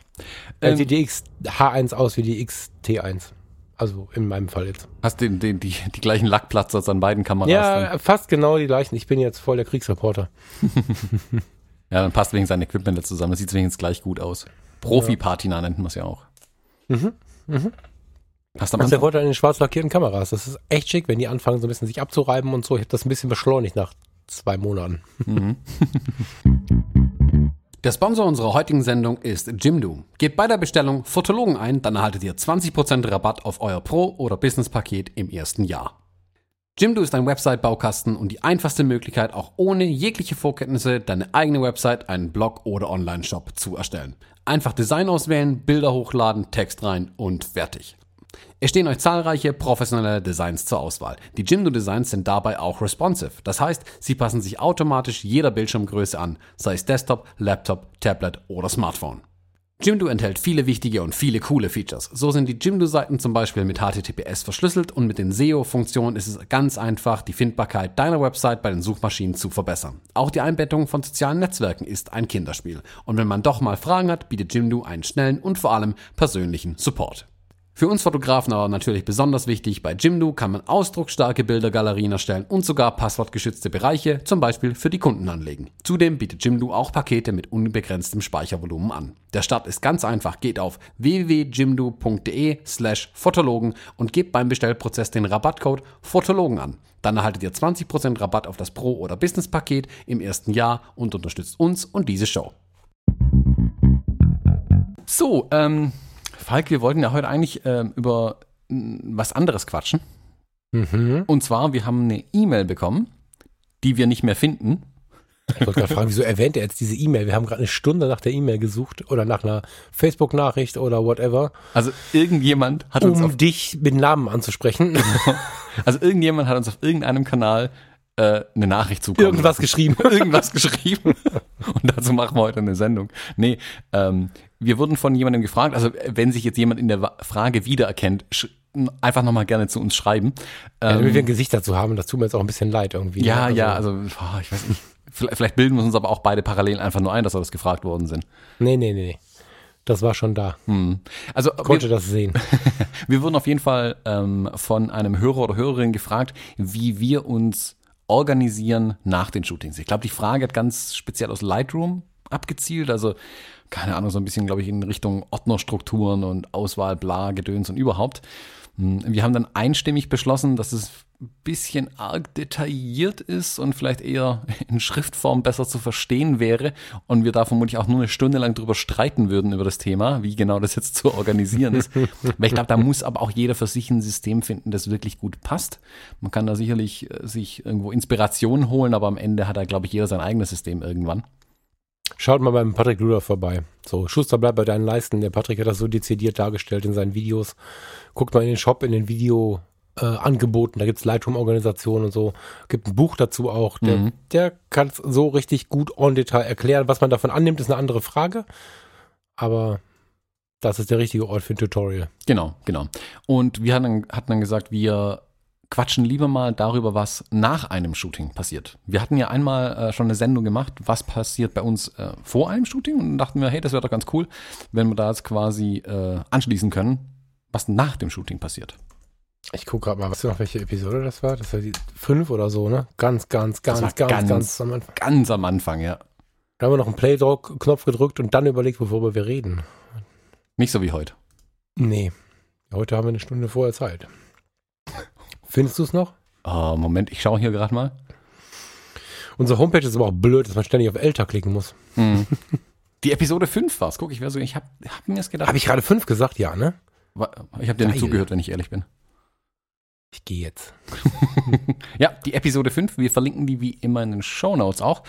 Ähm, Ähm, sieht die XH1 aus wie die XT1. Also in meinem Fall jetzt. hast du den, den, die, die gleichen Lackplatzer an beiden Kameras? Ja, Dann? fast genau die gleichen. Ich bin jetzt voll der Kriegsreporter. ja, dann passt wegen sein Equipment jetzt zusammen. Das sieht wenigstens gleich gut aus. Profi-Patina nennt man es ja auch. Mhm. Mhm. Du am Das ist der? Vorteil an den schwarz lackierten Kameras. Das ist echt schick, wenn die anfangen, so ein bisschen sich abzureiben und so. Ich habe das ein bisschen beschleunigt nach zwei Monaten. Mhm. Der Sponsor unserer heutigen Sendung ist Jimdo. Gebt bei der Bestellung Fotologen ein, dann erhaltet ihr 20% Rabatt auf euer Pro- oder Business-Paket im ersten Jahr. Jimdo ist ein Website-Baukasten und die einfachste Möglichkeit, auch ohne jegliche Vorkenntnisse deine eigene Website, einen Blog oder Online-Shop zu erstellen. Einfach Design auswählen, Bilder hochladen, Text rein und fertig. Es stehen euch zahlreiche professionelle Designs zur Auswahl. Die Jimdo Designs sind dabei auch responsive. Das heißt, sie passen sich automatisch jeder Bildschirmgröße an, sei es Desktop, Laptop, Tablet oder Smartphone. Jimdo enthält viele wichtige und viele coole Features. So sind die Jimdo-Seiten zum Beispiel mit HTTPS verschlüsselt und mit den SEO-Funktionen ist es ganz einfach, die Findbarkeit deiner Website bei den Suchmaschinen zu verbessern. Auch die Einbettung von sozialen Netzwerken ist ein Kinderspiel. Und wenn man doch mal Fragen hat, bietet Jimdo einen schnellen und vor allem persönlichen Support. Für uns Fotografen aber natürlich besonders wichtig, bei Jimdo kann man ausdrucksstarke Bildergalerien erstellen und sogar passwortgeschützte Bereiche, zum Beispiel für die Kunden anlegen. Zudem bietet Jimdo auch Pakete mit unbegrenztem Speichervolumen an. Der Start ist ganz einfach, geht auf www.jimdo.de slash Fotologen und gebt beim Bestellprozess den Rabattcode Fotologen an. Dann erhaltet ihr 20% Rabatt auf das Pro- oder Business-Paket im ersten Jahr und unterstützt uns und diese Show. So, ähm, Falk, wir wollten ja heute eigentlich ähm, über m, was anderes quatschen. Mhm. Und zwar, wir haben eine E-Mail bekommen, die wir nicht mehr finden. Ich wollte gerade fragen, wieso erwähnt er jetzt diese E-Mail? Wir haben gerade eine Stunde nach der E-Mail gesucht oder nach einer Facebook-Nachricht oder whatever, Also irgendjemand hat uns auf, um dich mit Namen anzusprechen. also irgendjemand hat uns auf irgendeinem Kanal äh, eine Nachricht zukommen. Irgendwas geschrieben. irgendwas geschrieben. Und dazu machen wir heute eine Sendung. Nee, ähm, wir wurden von jemandem gefragt, also wenn sich jetzt jemand in der Frage wiedererkennt, einfach nochmal gerne zu uns schreiben. Ja, damit Ähm, wir ein Gesicht dazu haben, das tut mir jetzt auch ein bisschen leid irgendwie. ja, ne? ja, also boah, ich weiß nicht. Vielleicht bilden wir uns aber auch beide parallel einfach nur ein, dass wir das gefragt worden sind. Nee, nee, nee. Das war schon da. Hm. Also Konnte wir, das sehen. wir wurden auf jeden Fall ähm, von einem Hörer oder Hörerin gefragt, wie wir uns organisieren nach den Shootings. Ich glaube, die Frage hat ganz speziell aus Lightroom abgezielt. Also, keine Ahnung, so ein bisschen, glaube ich, in Richtung Ordnerstrukturen und Auswahl, bla, Gedöns und überhaupt. Hm, Wir haben dann einstimmig beschlossen, dass es ein bisschen arg detailliert ist und vielleicht eher in Schriftform besser zu verstehen wäre und wir da vermutlich auch nur eine Stunde lang drüber streiten würden über das Thema, wie genau das jetzt zu organisieren ist. Weil ich glaube, da muss aber auch jeder für sich ein System finden, das wirklich gut passt. Man kann da sicherlich äh, sich irgendwo Inspiration holen, aber am Ende hat da, glaube ich, jeder sein eigenes System irgendwann. Schaut mal beim Patrick Luder vorbei. So, Schuster bleibt bei deinen Leisten. Der Patrick hat das so dezidiert dargestellt in seinen Videos. Guckt mal in den Shop, in den Video äh, Angeboten. Da gibt's Lightroom-Organisationen und so. Gibt ein Buch dazu auch. Der, Mhm. der kann es so richtig gut en Detail erklären. Was man davon annimmt, ist eine andere Frage. Aber das ist der richtige Ort für ein Tutorial. Genau, genau. Und wir hatten hatten dann gesagt, wir quatschen lieber mal darüber, was nach einem Shooting passiert. Wir hatten ja einmal äh, schon eine Sendung gemacht, was passiert bei uns äh, vor einem Shooting und dachten wir, hey, das wäre doch ganz cool, wenn wir da jetzt quasi äh, anschließen können, was nach dem Shooting passiert. Ich gucke gerade mal, weißt du noch, welche Episode das war? Das war die fünf oder so, ne? Ganz, ganz, ganz, ganz, ganz, ganz- am Anfang. Ganz am Anfang, ja. Da haben wir noch einen Play-Knopf gedrückt und dann überlegt, worüber wir reden. Nicht so wie heute. Nee. Heute haben wir eine Stunde vorher Zeit. Findest du es noch? Oh, Moment, ich schaue hier gerade mal. Unsere Homepage ist aber auch blöd, dass man ständig auf Älter klicken muss. Hm. Die Episode 5 war's. Guck, ich wäre so, ich habe hab mir das gedacht. Habe ich gerade fünf gesagt? Ja, ne? Ich habe dir nicht zugehört, wenn ich ehrlich bin. Ich gehe jetzt. Ja, die Episode 5, wir verlinken die wie immer in den Shownotes auch.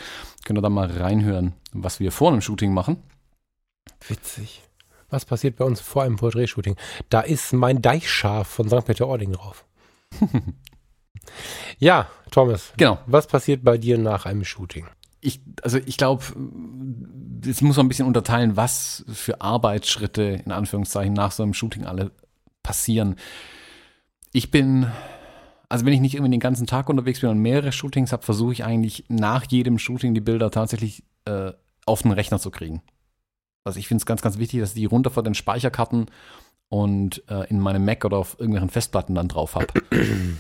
Könnt ihr da mal reinhören, was wir vor einem Shooting machen. Witzig. Was passiert bei uns vor einem Porträtshooting? Da ist mein Deichschaf von St. Peter-Ording drauf. ja, Thomas, Genau. was passiert bei dir nach einem Shooting? Ich, also ich glaube, jetzt muss man ein bisschen unterteilen, was für Arbeitsschritte in Anführungszeichen nach so einem Shooting alle passieren. Ich bin, also wenn ich nicht irgendwie den ganzen Tag unterwegs bin und mehrere Shootings habe, versuche ich eigentlich nach jedem Shooting die Bilder tatsächlich äh, auf den Rechner zu kriegen. Also ich finde es ganz, ganz wichtig, dass die runter von den Speicherkarten und äh, in meinem Mac oder auf irgendwelchen Festplatten dann drauf habe.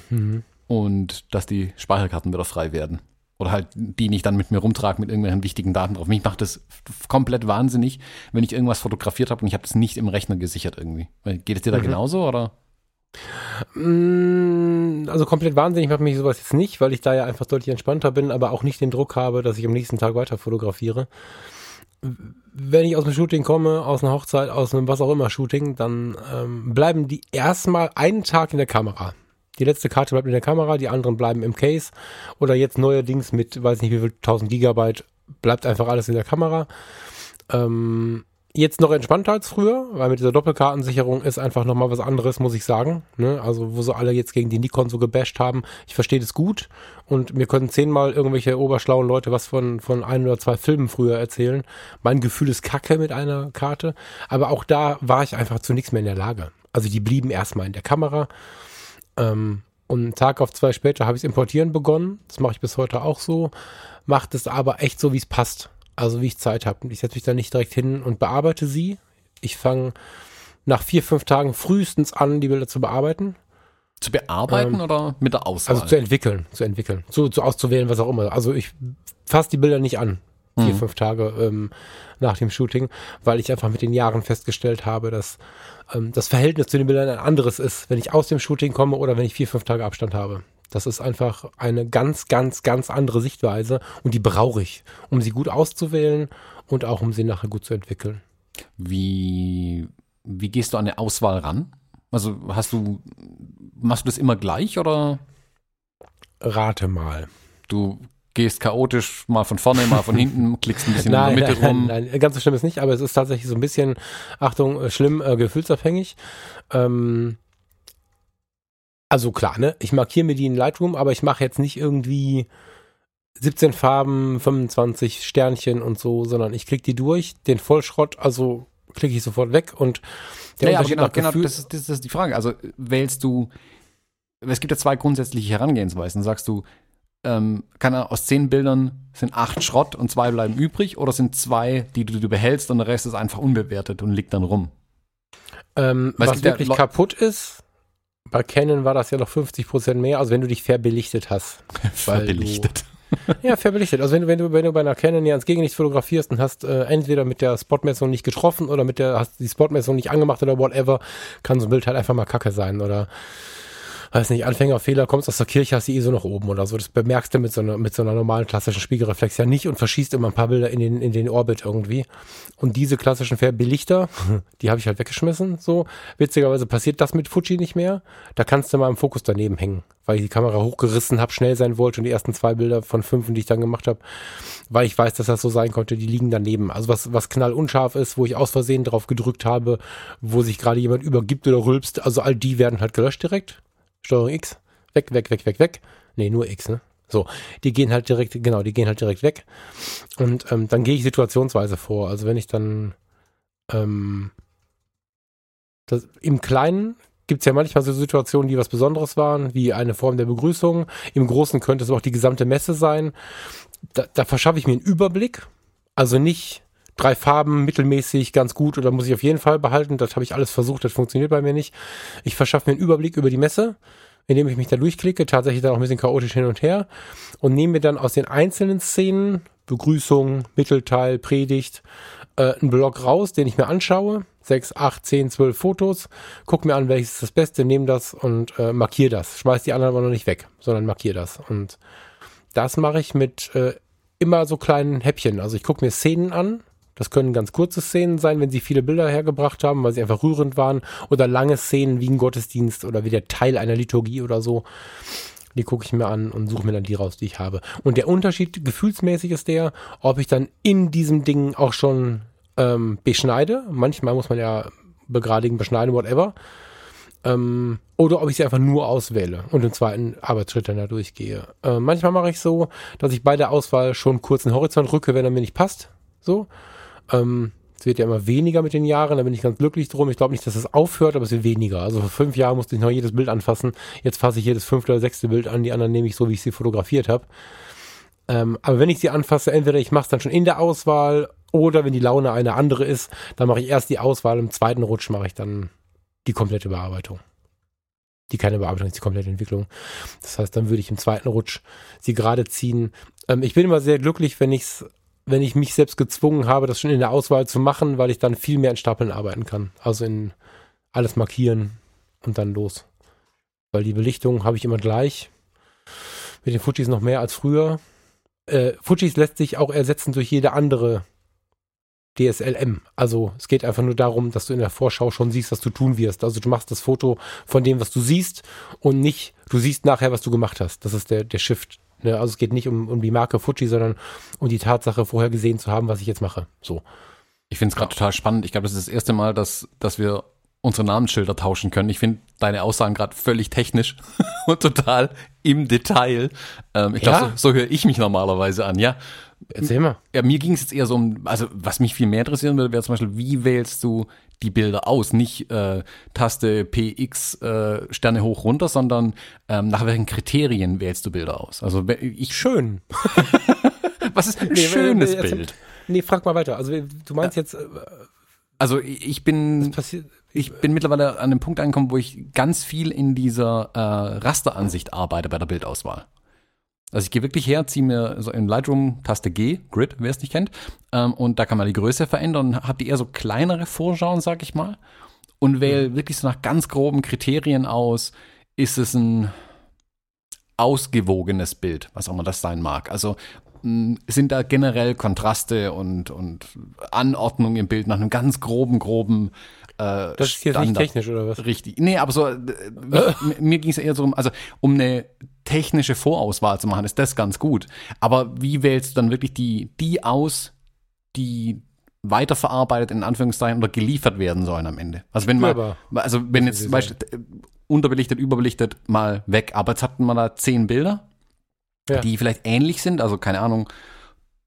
Mhm. und dass die Speicherkarten wieder frei werden. Oder halt die nicht dann mit mir rumtrage mit irgendwelchen wichtigen Daten drauf. Mich macht das komplett wahnsinnig, wenn ich irgendwas fotografiert habe und ich habe das nicht im Rechner gesichert irgendwie. Geht es dir da Mhm. genauso oder? Mm, Also komplett wahnsinnig macht mich sowas jetzt nicht, weil ich da ja einfach deutlich entspannter bin, aber auch nicht den Druck habe, dass ich am nächsten Tag weiter fotografiere. Wenn ich aus dem Shooting komme, aus einer Hochzeit, aus einem was auch immer Shooting, dann ähm, bleiben die erstmal einen Tag in der Kamera. Die letzte Karte bleibt in der Kamera, die anderen bleiben im Case. Oder jetzt neuerdings mit, weiß nicht wie viel, 1000 Gigabyte, bleibt einfach alles in der Kamera. Ähm, jetzt noch entspannter als früher, weil mit dieser Doppelkartensicherung ist einfach nochmal was anderes, muss ich sagen. Ne? Also wo sie alle jetzt gegen die Nikon so gebasht haben. Ich verstehe das gut und mir können zehnmal irgendwelche oberschlauen Leute was von, von ein oder zwei Filmen früher erzählen. Mein Gefühl ist kacke mit einer Karte, aber auch da war ich einfach zu nichts mehr in der Lage. Also die blieben erstmal in der Kamera. Ähm, und einen Tag auf zwei später habe ich es importieren begonnen. Das mache ich bis heute auch so. Macht es aber echt so, wie es passt. Also wie ich Zeit habe. Ich setze mich da nicht direkt hin und bearbeite sie. Ich fange nach vier, fünf Tagen frühestens an, die Bilder zu bearbeiten. Zu bearbeiten ähm, oder mit der Auswahl? Also zu entwickeln, zu entwickeln, zu, zu auszuwählen, was auch immer. Also ich fasse die Bilder nicht an, vier, mhm. fünf Tage ähm, nach dem Shooting, weil ich einfach mit den Jahren festgestellt habe, dass ähm, das Verhältnis zu den Bildern ein anderes ist, wenn ich aus dem Shooting komme oder wenn ich vier, fünf Tage Abstand habe. Das ist einfach eine ganz, ganz, ganz andere Sichtweise und die brauche ich, um sie gut auszuwählen und auch um sie nachher gut zu entwickeln. Wie, wie gehst du an eine Auswahl ran? Also hast du, machst du das immer gleich oder? Rate mal. Du gehst chaotisch mal von vorne, mal von hinten, klickst ein bisschen nein, in der Mitte nein, rum. Nein, nein, ganz so schlimm ist nicht, aber es ist tatsächlich so ein bisschen, Achtung, äh, schlimm, äh, gefühlsabhängig. Ähm, also klar, ne? Ich markiere mir die in Lightroom, aber ich mache jetzt nicht irgendwie 17 Farben, 25 Sternchen und so, sondern ich klicke die durch, den Vollschrott, also klicke ich sofort weg und der ja, Unterschied genau, genau das, ist, das ist die Frage. Also wählst du, es gibt ja zwei grundsätzliche Herangehensweisen. Sagst du, ähm, kann er aus zehn Bildern sind acht Schrott und zwei bleiben übrig oder sind zwei, die du, du behältst und der Rest ist einfach unbewertet und liegt dann rum? Ähm, was wirklich ja kaputt ist, bei Canon war das ja noch 50 Prozent mehr, also wenn du dich verbelichtet hast. verbelichtet. Du, ja, verbelichtet. Also wenn du, wenn du, wenn du bei einer Canon ja ans Gegenlicht fotografierst und hast äh, entweder mit der Spotmessung nicht getroffen oder mit der, hast die Spotmessung nicht angemacht oder whatever, kann so ein Bild halt einfach mal kacke sein oder weiß nicht, Anfängerfehler, kommst aus der Kirche, hast die ISO noch oben oder so. Das bemerkst du mit so einer, mit so einer normalen klassischen Spiegelreflex ja nicht und verschießt immer ein paar Bilder in den, in den Orbit irgendwie. Und diese klassischen Färbelichter, die habe ich halt weggeschmissen, so. Witzigerweise passiert das mit Fuji nicht mehr. Da kannst du mal im Fokus daneben hängen, weil ich die Kamera hochgerissen habe, schnell sein wollte und die ersten zwei Bilder von fünf, die ich dann gemacht habe, weil ich weiß, dass das so sein konnte, die liegen daneben. Also was, was knallunscharf ist, wo ich aus Versehen drauf gedrückt habe, wo sich gerade jemand übergibt oder rülpst, also all die werden halt gelöscht direkt. Steuerung X, weg, weg, weg, weg, weg. Nee, nur X, ne? So, die gehen halt direkt, genau, die gehen halt direkt weg. Und ähm, dann gehe ich situationsweise vor. Also wenn ich dann ähm, das, im Kleinen gibt es ja manchmal so Situationen, die was Besonderes waren, wie eine Form der Begrüßung. Im Großen könnte es auch die gesamte Messe sein. Da, da verschaffe ich mir einen Überblick. Also nicht drei Farben mittelmäßig ganz gut oder muss ich auf jeden Fall behalten. Das habe ich alles versucht, das funktioniert bei mir nicht. Ich verschaffe mir einen Überblick über die Messe, indem ich mich da durchklicke, tatsächlich dann auch ein bisschen chaotisch hin und her und nehme mir dann aus den einzelnen Szenen, Begrüßung, Mittelteil, Predigt, äh, einen Blog raus, den ich mir anschaue. Sechs, acht, zehn, zwölf Fotos, guck mir an, welches ist das Beste, nehme das und äh, markiere das. Schmeiß die anderen aber noch nicht weg, sondern markiere das. Und das mache ich mit äh, immer so kleinen Häppchen. Also ich gucke mir Szenen an, das können ganz kurze Szenen sein, wenn sie viele Bilder hergebracht haben, weil sie einfach rührend waren. Oder lange Szenen wie ein Gottesdienst oder wie der Teil einer Liturgie oder so. Die gucke ich mir an und suche mir dann die raus, die ich habe. Und der Unterschied gefühlsmäßig ist der, ob ich dann in diesem Ding auch schon ähm, beschneide. Manchmal muss man ja begradigen, beschneiden, whatever. Ähm, oder ob ich sie einfach nur auswähle und im zweiten Arbeitsschritt dann da durchgehe. Äh, manchmal mache ich so, dass ich bei der Auswahl schon kurz den Horizont rücke, wenn er mir nicht passt. So. Ähm, es wird ja immer weniger mit den Jahren, da bin ich ganz glücklich drum. Ich glaube nicht, dass es aufhört, aber es wird weniger. Also vor fünf Jahren musste ich noch jedes Bild anfassen. Jetzt fasse ich jedes fünfte oder sechste Bild an, die anderen nehme ich so, wie ich sie fotografiert habe. Ähm, aber wenn ich sie anfasse, entweder ich mache es dann schon in der Auswahl oder wenn die Laune eine andere ist, dann mache ich erst die Auswahl, im zweiten Rutsch mache ich dann die komplette Bearbeitung. Die keine Bearbeitung ist die komplette Entwicklung. Das heißt, dann würde ich im zweiten Rutsch sie gerade ziehen. Ähm, ich bin immer sehr glücklich, wenn ich es wenn ich mich selbst gezwungen habe, das schon in der Auswahl zu machen, weil ich dann viel mehr in Stapeln arbeiten kann. Also in alles markieren und dann los. Weil die Belichtung habe ich immer gleich. Mit den Fujis noch mehr als früher. Äh, Fujis lässt sich auch ersetzen durch jede andere DSLM. Also es geht einfach nur darum, dass du in der Vorschau schon siehst, was du tun wirst. Also du machst das Foto von dem, was du siehst und nicht, du siehst nachher, was du gemacht hast. Das ist der, der Shift. Ne? Also es geht nicht um, um die Marke Fuji, sondern um die Tatsache, vorher gesehen zu haben, was ich jetzt mache. So. Ich finde es gerade total spannend. Ich glaube, das ist das erste Mal, dass, dass wir unsere Namensschilder tauschen können. Ich finde deine Aussagen gerade völlig technisch und total im Detail. Ähm, ich Ja? glaube, so, so höre ich mich normalerweise an, ja. Erzähl mal. Ja, mir ging es jetzt eher so um, also was mich viel mehr interessieren würde, wäre zum Beispiel, wie wählst du die Bilder aus? Nicht äh, Taste PX äh, Sterne hoch runter, sondern ähm, nach welchen Kriterien wählst du Bilder aus? Also ich Schön. was ist ein Nee, schönes nee, Bild? Nee, frag mal weiter. Also du meinst jetzt, äh, Also ich bin ich bin mittlerweile an dem Punkt angekommen, wo ich ganz viel in dieser äh, Rasteransicht arbeite bei der Bildauswahl. Also ich gehe wirklich her, ziehe mir so in Lightroom Taste G, Grid, wer es nicht kennt, ähm, und da kann man die Größe verändern und habe die eher so kleinere Vorschauen, sag ich mal, und wähle wirklich so nach ganz groben Kriterien aus, ist es ein ausgewogenes Bild, was auch immer das sein mag. Also mh, sind da generell Kontraste und, und Anordnung im Bild nach einem ganz groben, groben äh, Das ist jetzt nicht technisch oder was? Richtig. Nee, aber so, äh, mir, mir ging es eher so um, also um eine technische Vorauswahl zu machen, ist das ganz gut. Aber wie wählst du dann wirklich die, die aus, die weiterverarbeitet in Anführungszeichen oder geliefert werden sollen am Ende? Also wenn man, also wenn jetzt zum Beispiel äh, unterbelichtet, überbelichtet mal weg, aber jetzt hatten wir da zehn Bilder, Ja. die vielleicht ähnlich sind, also keine Ahnung,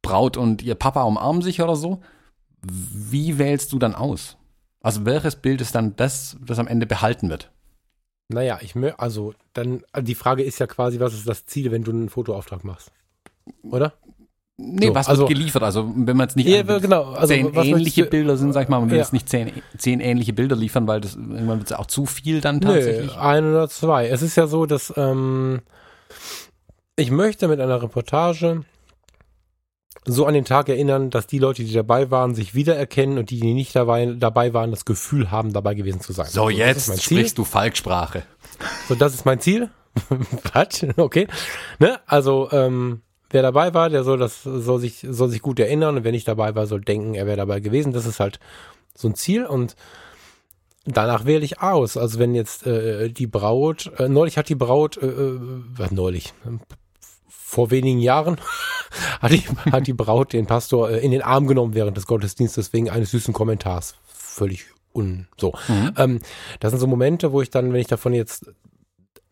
Braut und ihr Papa umarmen sich oder so. Wie wählst du dann aus? Also welches Bild ist dann das, das am Ende behalten wird? Naja, ich mö also dann, also die Frage ist ja quasi, was ist das Ziel, wenn du einen Fotoauftrag machst? Oder? Nee, So, was also- wird geliefert? Also wenn man jetzt nicht Ja, genau. Also, zehn ähnliche du- Bilder sind, sag ich mal, man will Ja. jetzt nicht zehn, zehn ähnliche Bilder liefern, weil das irgendwann wird es auch zu viel dann tatsächlich. ein oder zwei. Es ist ja so, dass ähm, ich möchte mit einer Reportage so an den Tag erinnern, dass die Leute, die dabei waren, sich wiedererkennen und die, die nicht dabei, dabei waren, das Gefühl haben, dabei gewesen zu sein. So, ist jetzt sprichst du Falksprache. So, das ist mein Ziel. Was? Okay. Ne? Also, ähm, wer dabei war, der soll das, soll sich, soll sich gut erinnern und wer nicht dabei war, soll denken, er wäre dabei gewesen. Das ist halt so ein Ziel und danach wähle ich aus. Also wenn jetzt äh, die Braut, äh, neulich hat die Braut, äh, äh, was neulich, vor wenigen Jahren hat die, hat die Braut den Pastor äh, in den Arm genommen während des Gottesdienstes wegen eines süßen Kommentars. Völlig un, so. Ähm, das sind so Momente, wo ich dann, wenn ich davon jetzt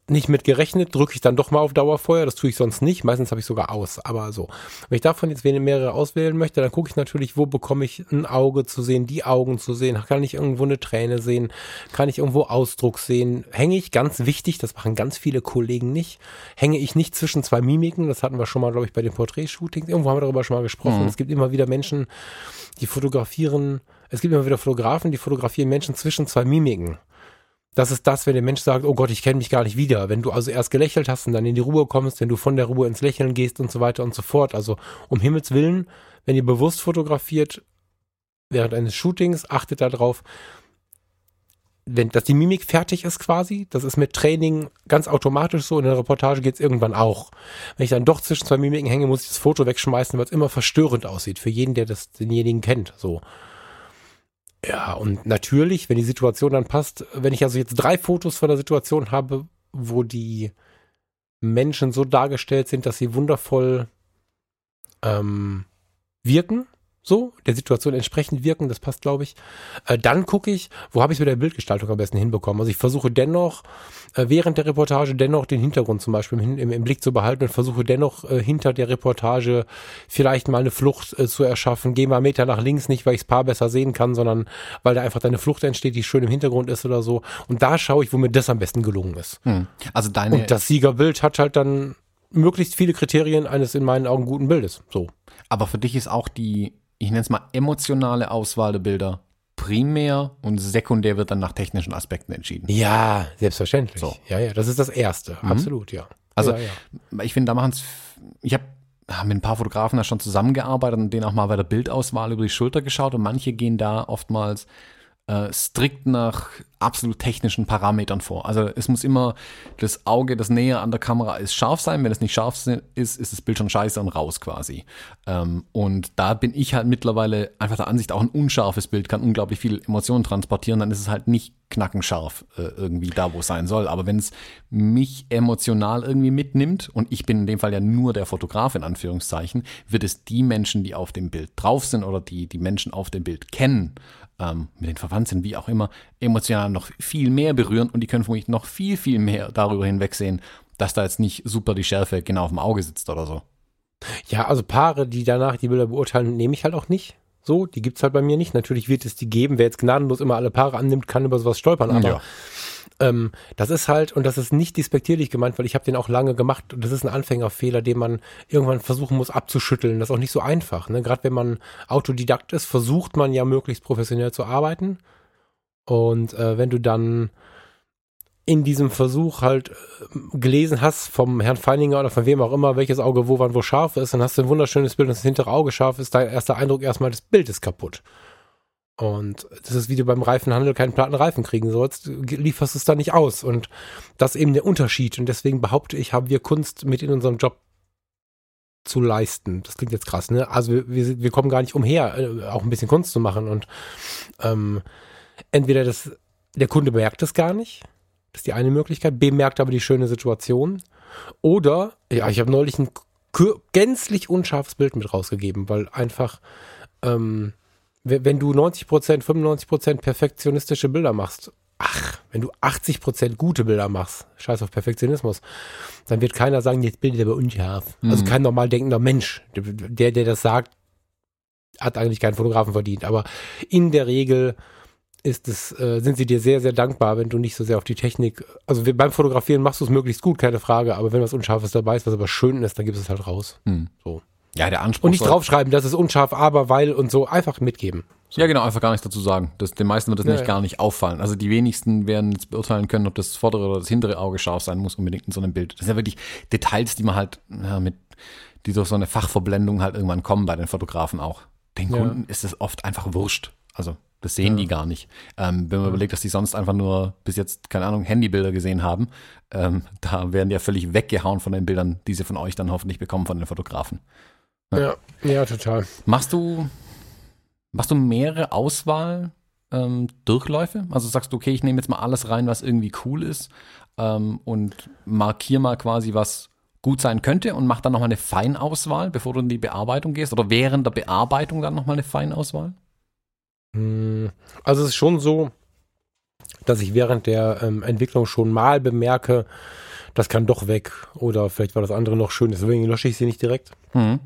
nicht mit gerechnet, drücke ich dann doch mal auf Dauerfeuer. Das tue ich sonst nicht. Meistens habe ich sogar aus. Aber so. Wenn ich davon jetzt mehrere auswählen möchte, dann gucke ich natürlich, wo bekomme ich ein Auge zu sehen, die Augen zu sehen. Kann ich irgendwo eine Träne sehen? Kann ich irgendwo Ausdruck sehen? Hänge ich, ganz wichtig, das machen ganz viele Kollegen nicht, hänge ich nicht zwischen zwei Mimiken. Das hatten wir schon mal, glaube ich, bei den Porträtshootings. Irgendwo haben wir darüber schon mal gesprochen. Es gibt immer wieder Menschen, die fotografieren. Es gibt immer wieder Fotografen, die fotografieren Menschen zwischen zwei Mimiken. Das ist das, wenn der Mensch sagt, oh Gott, ich kenne mich gar nicht wieder. Wenn du also erst gelächelt hast und dann in die Ruhe kommst, wenn du von der Ruhe ins Lächeln gehst und so weiter und so fort. Also um Himmels Willen, wenn ihr bewusst fotografiert während eines Shootings, achtet darauf, wenn, dass die Mimik fertig ist quasi. Das ist mit Training ganz automatisch so. In der Reportage geht's irgendwann auch. Wenn ich dann doch zwischen zwei Mimiken hänge, muss ich das Foto wegschmeißen, weil es immer verstörend aussieht. Für jeden, der das denjenigen kennt. So. Ja, und natürlich, wenn die Situation dann passt, wenn ich also jetzt drei Fotos von der Situation habe, wo die Menschen so dargestellt sind, dass sie wundervoll ähm, wirken, so, der Situation entsprechend wirken, das passt, glaube ich. Äh, dann gucke ich, wo habe ich es mit der Bildgestaltung am besten hinbekommen. Also ich versuche dennoch, äh, während der Reportage dennoch den Hintergrund zum Beispiel im, im, im Blick zu behalten und versuche dennoch äh, hinter der Reportage vielleicht mal eine Flucht äh, zu erschaffen. Geh mal einen Meter nach links, nicht weil ich das Paar besser sehen kann, sondern weil da einfach deine Flucht entsteht, die schön im Hintergrund ist oder so. Und da schaue ich, wo mir das am besten gelungen ist. Hm. Also deine, Und das Siegerbild hat halt dann möglichst viele Kriterien eines in meinen Augen guten Bildes. So. aber für dich ist auch die, ich nenne es mal emotionale Auswahl der Bilder primär und sekundär wird dann nach technischen Aspekten entschieden. Ja, selbstverständlich. So. Ja, ja, das ist das Erste. Absolut, ja. Also ja, ja. ich finde, da machen es, ich habe mit ein paar Fotografen da schon zusammengearbeitet und denen auch mal bei der Bildauswahl über die Schulter geschaut und manche gehen da oftmals äh, strikt nach absolut technischen Parametern vor. Also es muss immer das Auge, das näher an der Kamera ist, scharf sein. Wenn es nicht scharf ist, ist das Bild schon scheiße und raus quasi. Ähm, und da bin ich halt mittlerweile einfach der Ansicht, auch ein unscharfes Bild kann unglaublich viel Emotionen transportieren. Dann ist es halt nicht knackenscharf äh, irgendwie da, wo es sein soll. Aber wenn es mich emotional irgendwie mitnimmt und ich bin in dem Fall ja nur der Fotograf in Anführungszeichen, wird es die Menschen, die auf dem Bild drauf sind oder die die Menschen auf dem Bild kennen, ähm, mit den Verwandten sind, wie auch immer, emotional noch viel mehr berühren und die können für mich noch viel, viel mehr darüber hinwegsehen, dass da jetzt nicht super die Schärfe genau auf dem Auge sitzt oder so. Ja, also Paare, die danach die Bilder beurteilen, nehme ich halt auch nicht. So, die gibt's halt bei mir nicht. Natürlich wird es die geben. Wer jetzt gnadenlos immer alle Paare annimmt, kann über sowas stolpern. Aber ja. Ähm, das ist halt, und das ist nicht despektierlich gemeint, weil ich habe den auch lange gemacht. Und das ist ein Anfängerfehler, den man irgendwann versuchen muss abzuschütteln. Das ist auch nicht so einfach. Ne? Gerade wenn man Autodidakt ist, versucht man ja möglichst professionell zu arbeiten. Und äh, wenn du dann in diesem Versuch halt äh, gelesen hast vom Herrn Feininger oder von wem auch immer, welches Auge wo wann wo scharf ist, dann hast du ein wunderschönes Bild und das hintere Auge scharf ist, dein erster Eindruck erstmal, das Bild ist kaputt. Und das ist wie du beim Reifenhandel keinen platten Reifen kriegen sollst, lieferst du es da nicht aus. Und das ist eben der Unterschied. Und deswegen behaupte ich, haben wir Kunst mit in unserem Job zu leisten. Das klingt jetzt krass, ne? Also wir, wir, kommen gar nicht umher, äh, auch ein bisschen Kunst zu machen. Und ähm, entweder das, der Kunde merkt es gar nicht, das ist die eine Möglichkeit. Bemerkt aber die schöne Situation. Oder, ja, ich habe neulich ein gänzlich unscharfes Bild mit rausgegeben, weil einfach, ähm, wenn du 90%, 95% perfektionistische Bilder machst, ach, wenn du 80% gute Bilder machst, scheiß auf Perfektionismus, dann wird keiner sagen, jetzt bildet er aber unscharf. Mhm. Also kein normal denkender Mensch, der, der das sagt, hat eigentlich keinen Fotografen verdient. Aber in der Regel ist es, äh, sind sie dir sehr, sehr dankbar, wenn du nicht so sehr auf die Technik, also beim Fotografieren machst du es möglichst gut, keine Frage, aber wenn was Unscharfes dabei ist, was aber schön ist, dann gibst du es halt raus. Hm. So. Ja, der Anspruch. Und nicht draufschreiben, das ist unscharf, aber weil und so, einfach mitgeben. So. Ja, genau, einfach gar nichts dazu sagen. Das, den meisten wird das ja, nicht ja. gar nicht auffallen. Also die wenigsten werden jetzt beurteilen können, ob das vordere oder das hintere Auge scharf sein muss, unbedingt in so einem Bild. Das sind ja wirklich Details, die man halt ja, mit, die durch so eine Fachverblendung halt irgendwann kommen bei den Fotografen auch. Den Kunden ist es oft einfach wurscht. Also das sehen die gar nicht. Ähm, wenn man überlegt, dass die sonst einfach nur bis jetzt, keine Ahnung, Handybilder gesehen haben, ähm, da werden die ja völlig weggehauen von den Bildern, die sie von euch dann hoffentlich bekommen von den Fotografen. Ja, ja, total. Machst du, machst du mehrere Auswahl ähm, Durchläufe? Also sagst du, okay, ich nehme jetzt mal alles rein, was irgendwie cool ist ähm, und markiere mal quasi, was gut sein könnte und mach dann nochmal eine Feinauswahl, bevor du in die Bearbeitung gehst oder während der Bearbeitung dann nochmal eine Feinauswahl? Hm, also es ist schon so, dass ich während der ähm, Entwicklung schon mal bemerke, das kann doch weg oder vielleicht war das andere noch schön, deswegen lösche ich sie nicht direkt. Mhm.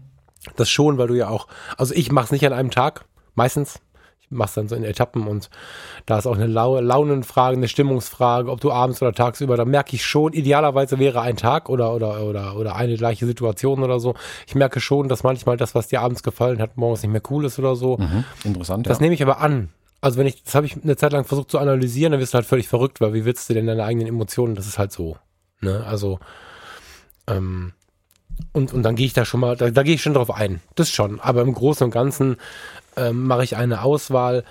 Das schon, weil du ja auch, also ich mache es nicht an einem Tag, meistens machst dann so in Etappen und da ist auch eine Lau Launenfrage, eine Stimmungsfrage, ob du abends oder tagsüber, da merke ich schon, idealerweise wäre ein Tag oder, oder, oder, oder eine gleiche Situation oder so. Ich merke schon, dass manchmal das, was dir abends gefallen hat, morgens nicht mehr cool ist oder so. Mhm, interessant. Das ja. nehme ich aber an. Also wenn ich, das habe ich eine Zeit lang versucht zu analysieren, dann wirst du halt völlig verrückt, weil wie willst du denn deine eigenen Emotionen? Das ist halt so. Ne? Also, ähm, und, und dann gehe ich da schon mal, da, da gehe ich schon drauf ein. Das schon. Aber im Großen und Ganzen ähm, mache ich eine Auswahl.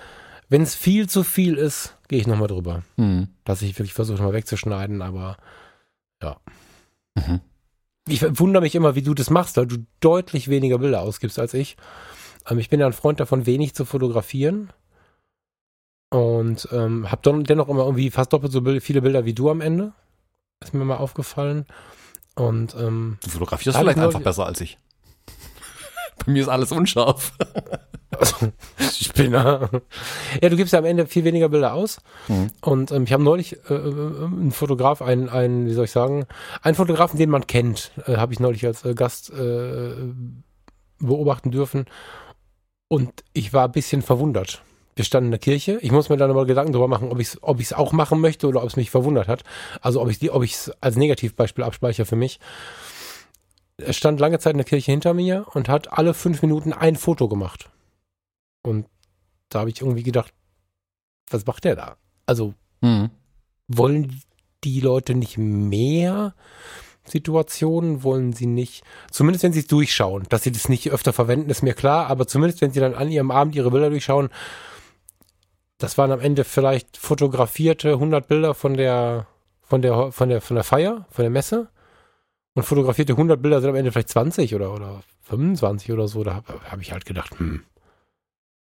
Wenn es viel zu viel ist, gehe ich nochmal drüber. Mhm. Dass ich wirklich versuche, mal wegzuschneiden, aber ja. Mhm. Ich wundere mich immer, wie du das machst, weil du deutlich weniger Bilder ausgibst als ich. Ähm, ich bin ja ein Freund davon, wenig zu fotografieren. Und ähm, habe dann dennoch immer irgendwie fast doppelt so viele Bilder wie du am Ende. Ist mir mal aufgefallen. Und ähm, du fotografierst vielleicht einfach besser als ich. Bei mir ist alles unscharf. Spinner. Ja, du gibst ja am Ende viel weniger Bilder aus. Mhm. Und ähm, ich habe neulich äh, äh einen Fotograf, einen, einen, wie soll ich sagen, einen Fotografen, den man kennt, äh, habe ich neulich als äh, Gast äh, beobachten dürfen. Und ich war ein bisschen verwundert. Wir standen in der Kirche. Ich muss mir dann aber Gedanken darüber machen, ob ich es ob ich's auch machen möchte oder ob es mich verwundert hat. Also ob ich es als Negativbeispiel abspeichere für mich er stand lange Zeit in der Kirche hinter mir und hat alle fünf Minuten ein Foto gemacht. Und da habe ich irgendwie gedacht, was macht der da? Also mhm. wollen die Leute nicht mehr Situationen? Wollen sie nicht, zumindest wenn sie es durchschauen, dass sie das nicht öfter verwenden, ist mir klar, aber zumindest wenn sie dann an ihrem Abend ihre Bilder durchschauen, das waren am Ende vielleicht fotografierte 100 Bilder von der, von der, von der, von der Feier, von der Messe. Und fotografierte 100 Bilder sind am Ende vielleicht 20 oder, oder 25 oder so. Da habe hab ich halt gedacht, hm.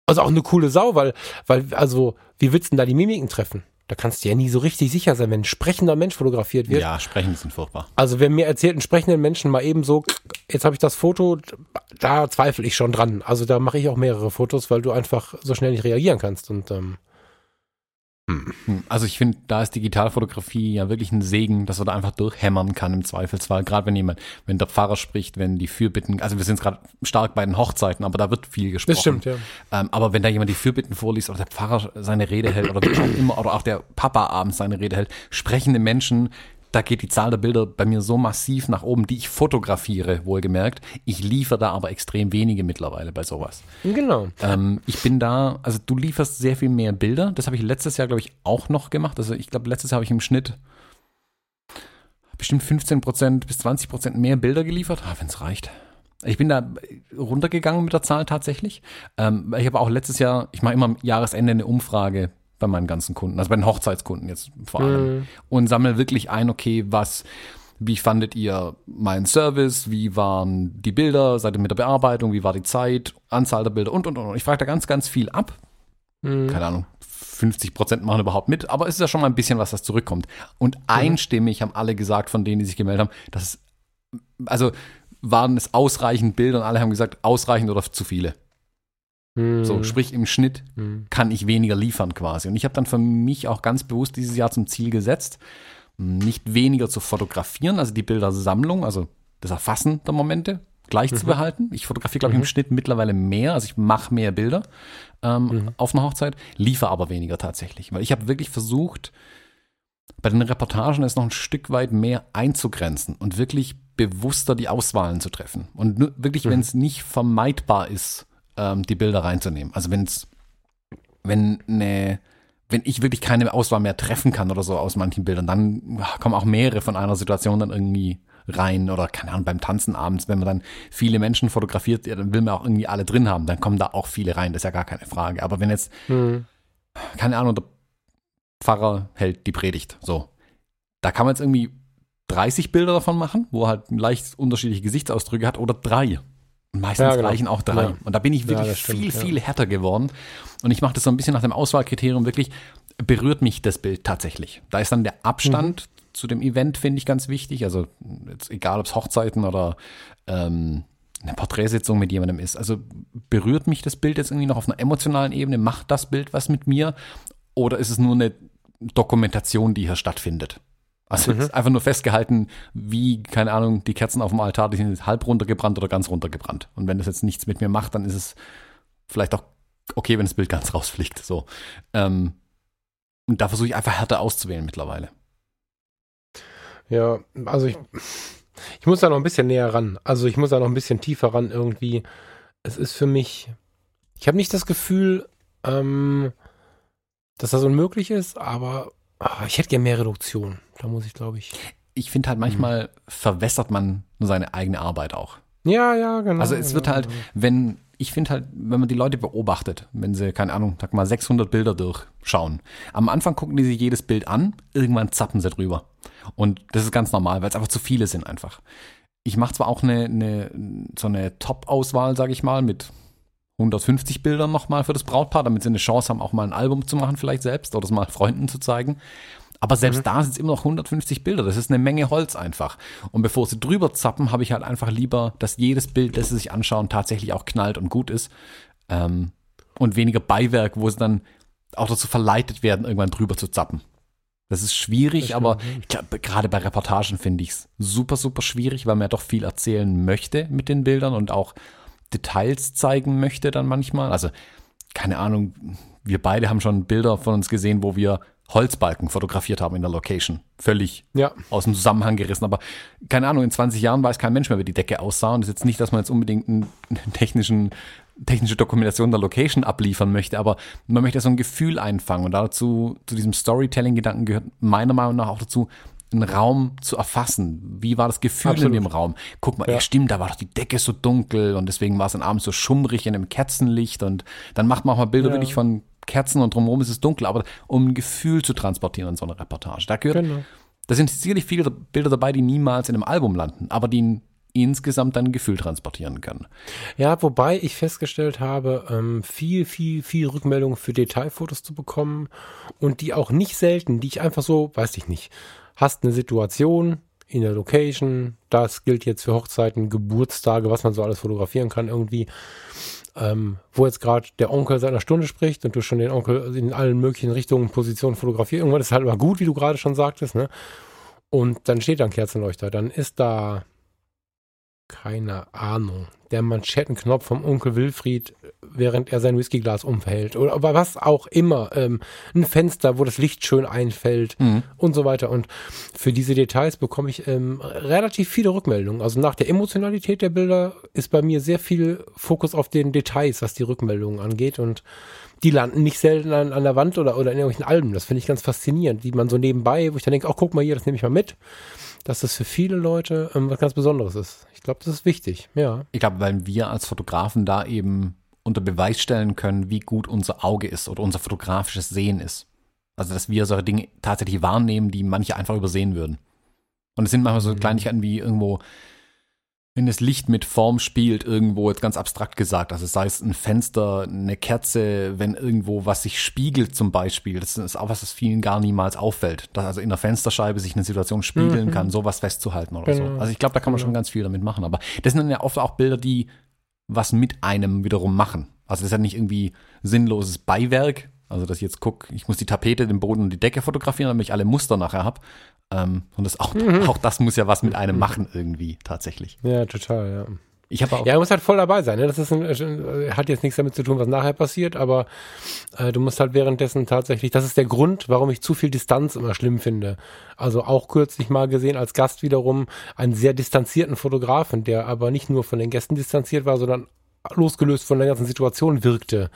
Also auch eine coole Sau, weil, weil, also, wie willst du denn da die Mimiken treffen? Da kannst du ja nie so richtig sicher sein, wenn ein sprechender Mensch fotografiert wird. Ja, sprechen sind furchtbar. Also wer mir erzählt, einen sprechenden Menschen mal eben so, jetzt habe ich das Foto, da zweifle ich schon dran. Also da mache ich auch mehrere Fotos, weil du einfach so schnell nicht reagieren kannst. Und ähm, Hm. Also ich finde, da ist Digitalfotografie ja wirklich ein Segen, dass man da einfach durchhämmern kann im Zweifelsfall. Gerade wenn jemand, wenn der Pfarrer spricht, wenn die Fürbitten, also wir sind gerade stark bei den Hochzeiten, aber da wird viel gesprochen. das stimmt, ja. Ähm, aber wenn da jemand die Fürbitten vorliest oder der Pfarrer seine Rede hält oder auch immer, oder auch der Papa abends seine Rede hält, sprechende Menschen, da geht die Zahl der Bilder bei mir so massiv nach oben, die ich fotografiere, wohlgemerkt. Ich liefere da aber extrem wenige mittlerweile bei sowas. Genau. Ähm, ich bin da, also du lieferst sehr viel mehr Bilder. Das habe ich letztes Jahr, glaube ich, auch noch gemacht. Also ich glaube, letztes Jahr habe ich im Schnitt bestimmt 15 Prozent bis 20 Prozent mehr Bilder geliefert, ah, wenn es reicht. Ich bin da runtergegangen mit der Zahl tatsächlich. Ähm, ich habe auch letztes Jahr, ich mache immer am Jahresende eine Umfrage bei meinen ganzen Kunden, also bei den Hochzeitskunden jetzt vor allem, Mhm. und sammle wirklich ein, okay, was, wie fandet ihr meinen Service, wie waren die Bilder, seid ihr mit der Bearbeitung, wie war die Zeit, Anzahl der Bilder und, und, und. Ich frage da ganz, ganz viel ab. Mhm. Keine Ahnung, 50 Prozent machen überhaupt mit, aber es ist ja schon mal ein bisschen was, das zurückkommt. Und einstimmig haben alle gesagt, von denen, die sich gemeldet haben, dass es, also waren es ausreichend Bilder und alle haben gesagt, ausreichend oder zu viele. Mhm. So, sprich im Schnitt Mhm. kann ich weniger liefern quasi. Und ich habe dann für mich auch ganz bewusst dieses Jahr zum Ziel gesetzt, nicht weniger zu fotografieren, also die Bildersammlung, also das Erfassen der Momente gleich zu behalten. Ich fotografiere, glaube ich, im Schnitt mittlerweile mehr, also ich mache mehr Bilder ähm, auf einer Hochzeit, liefere aber weniger tatsächlich, weil ich habe wirklich versucht, bei den Reportagen es noch ein Stück weit mehr einzugrenzen und wirklich bewusster die Auswahlen zu treffen. Und nur, wirklich, wenn es nicht vermeidbar ist, ähm, die Bilder reinzunehmen. Also wenn es, wenn eine, wenn ich wirklich keine Auswahl mehr treffen kann oder so aus manchen Bildern, dann kommen auch mehrere von einer Situation dann irgendwie rein oder keine Ahnung, beim Tanzen abends, wenn man dann viele Menschen fotografiert, ja, dann will man auch irgendwie alle drin haben, dann kommen da auch viele rein, das ist ja gar keine Frage. Aber wenn jetzt, Mhm. keine Ahnung, der Pfarrer hält die Predigt, so, da kann man jetzt irgendwie 30 Bilder davon machen, wo er halt leicht unterschiedliche Gesichtsausdrücke hat oder drei. Und meistens Ja, genau. reichen auch drei. Ja. Und da bin ich Ja, wirklich das stimmt, viel, ja. viel härter geworden. Und ich mache das so ein bisschen nach dem Auswahlkriterium wirklich, berührt mich das Bild tatsächlich. Da ist dann der Abstand Mhm. zu dem Event, finde ich ganz wichtig. Also egal, ob es Hochzeiten oder ähm, eine Porträtsitzung mit jemandem ist. Also berührt mich das Bild jetzt irgendwie noch auf einer emotionalen Ebene? Macht das Bild was mit mir? Oder ist es nur eine Dokumentation, die hier stattfindet? Also es ist einfach nur festgehalten, wie, keine Ahnung, die Kerzen auf dem Altar, die sind halb runtergebrannt oder ganz runtergebrannt. Und wenn das jetzt nichts mit mir macht, dann ist es vielleicht auch okay, wenn das Bild ganz rausfliegt. So. Ähm, und da versuche ich einfach härter auszuwählen mittlerweile. Ja, also ich, ich muss da noch ein bisschen näher ran. Also ich muss da noch ein bisschen tiefer ran irgendwie. Es ist für mich, ich habe nicht das Gefühl, ähm, dass das unmöglich ist, aber ah, ich hätte gerne mehr Reduktion. Da muss ich, glaube ich. Ich finde halt manchmal verwässert man nur seine eigene Arbeit auch. Ja, ja, genau. Also es wird genau, halt, wenn, ich finde halt, wenn man die Leute beobachtet, wenn sie, keine Ahnung, sag mal 600 Bilder durchschauen, am Anfang gucken die sich jedes Bild an, irgendwann zappen sie drüber. Und das ist ganz normal, weil es einfach zu viele sind einfach. Ich mache zwar auch eine, eine so eine Top-Auswahl, sage ich mal, mit 150 Bildern nochmal für das Brautpaar, damit sie eine Chance haben, auch mal ein Album zu machen vielleicht selbst oder es mal Freunden zu zeigen. Aber selbst da sind es immer noch 150 Bilder. Das ist eine Menge Holz einfach. Und bevor sie drüber zappen, habe ich halt einfach lieber, dass jedes Bild, das sie sich anschauen, tatsächlich auch knallt und gut ist. Ähm, und weniger Beiwerk, wo sie dann auch dazu verleitet werden, irgendwann drüber zu zappen. Das ist schwierig, Das aber glaube, gerade bei Reportagen finde ich es super, super schwierig, weil man ja doch viel erzählen möchte mit den Bildern und auch Details zeigen möchte dann manchmal. Also, keine Ahnung, wir beide haben schon Bilder von uns gesehen, wo wir Holzbalken fotografiert haben in der Location. Völlig Ja, aus dem Zusammenhang gerissen. Aber keine Ahnung, in 20 Jahren weiß kein Mensch mehr, wie die Decke aussah. Und es ist jetzt nicht, dass man jetzt unbedingt einen technischen, technische Dokumentation der Location abliefern möchte, aber man möchte so ein Gefühl einfangen. Und dazu, zu diesem Storytelling-Gedanken gehört meiner Meinung nach auch dazu, einen Raum zu erfassen. Wie war das Gefühl Absolut. in dem Raum? Guck mal, ja. Ja. stimmt, da war doch die Decke so dunkel und deswegen war es dann abends so schummrig in dem Kerzenlicht und dann macht man auch mal Bilder Ja. wirklich von Kerzen und drumherum ist es dunkel, aber um ein Gefühl zu transportieren in so einer Reportage. Da gehört, Genau. da sind sicherlich viele Bilder dabei, die niemals in einem Album landen, aber die insgesamt dann ein Gefühl transportieren können. Ja, wobei ich festgestellt habe, ähm, viel, viel, viel Rückmeldungen für Detailfotos zu bekommen und die auch nicht selten, die ich einfach so, weiß ich nicht, hast eine Situation in der Location, das gilt jetzt für Hochzeiten, Geburtstage, was man so alles fotografieren kann irgendwie, ähm, wo jetzt gerade der Onkel seiner Stunde spricht und du schon den Onkel in allen möglichen Richtungen, Positionen fotografierst. Irgendwann ist halt immer gut, wie du gerade schon sagtest, ne? Und dann steht da ein Kerzenleuchter, dann ist da keine Ahnung. Der Manschettenknopf vom Onkel Wilfried, während er sein Whiskyglas umfällt. Oder was auch immer. Ähm, ein Fenster, wo das Licht schön einfällt und so weiter. Und für diese Details bekomme ich ähm, relativ viele Rückmeldungen. Also nach der Emotionalität der Bilder ist bei mir sehr viel Fokus auf den Details, was die Rückmeldungen angeht. Und die landen nicht selten an, an der Wand oder, oder in irgendwelchen Alben. Das finde ich ganz faszinierend, die man so nebenbei, wo ich dann denke, ach guck mal hier, das nehme ich mal mit. Dass das für viele Leute ähm, was ganz Besonderes ist. Ich glaube, das ist wichtig, ja. Ich glaube, weil wir als Fotografen da eben unter Beweis stellen können, wie gut unser Auge ist oder unser fotografisches Sehen ist. Also, dass wir solche Dinge tatsächlich wahrnehmen, die manche einfach übersehen würden. Und es sind manchmal so Kleinigkeiten wie irgendwo, wenn das Licht mit Form spielt, irgendwo jetzt ganz abstrakt gesagt. Also sei es ein Fenster, eine Kerze, wenn irgendwo was sich spiegelt zum Beispiel. Das ist auch was, das vielen gar niemals auffällt. Dass also in der Fensterscheibe sich eine Situation spiegeln kann, sowas festzuhalten oder Genau. so. Also ich glaube, da kann man schon ganz viel damit machen. Aber das sind dann ja oft auch Bilder, die was mit einem wiederum machen. Also das ist ja nicht irgendwie sinnloses Beiwerk. Also dass ich jetzt gucke, ich muss die Tapete, den Boden und die Decke fotografieren, damit ich alle Muster nachher habe. Ähm, und das auch, auch das muss ja was mit einem machen irgendwie tatsächlich. Ja, total, ja. Ich habe auch Ja, du musst halt voll dabei sein. Ne? Das ist ein, äh, hat jetzt nichts damit zu tun, was nachher passiert, aber äh, du musst halt währenddessen tatsächlich, das ist der Grund, warum ich zu viel Distanz immer schlimm finde. Also auch kürzlich mal gesehen als Gast wiederum einen sehr distanzierten Fotografen, der aber nicht nur von den Gästen distanziert war, sondern losgelöst von der ganzen Situation wirkte.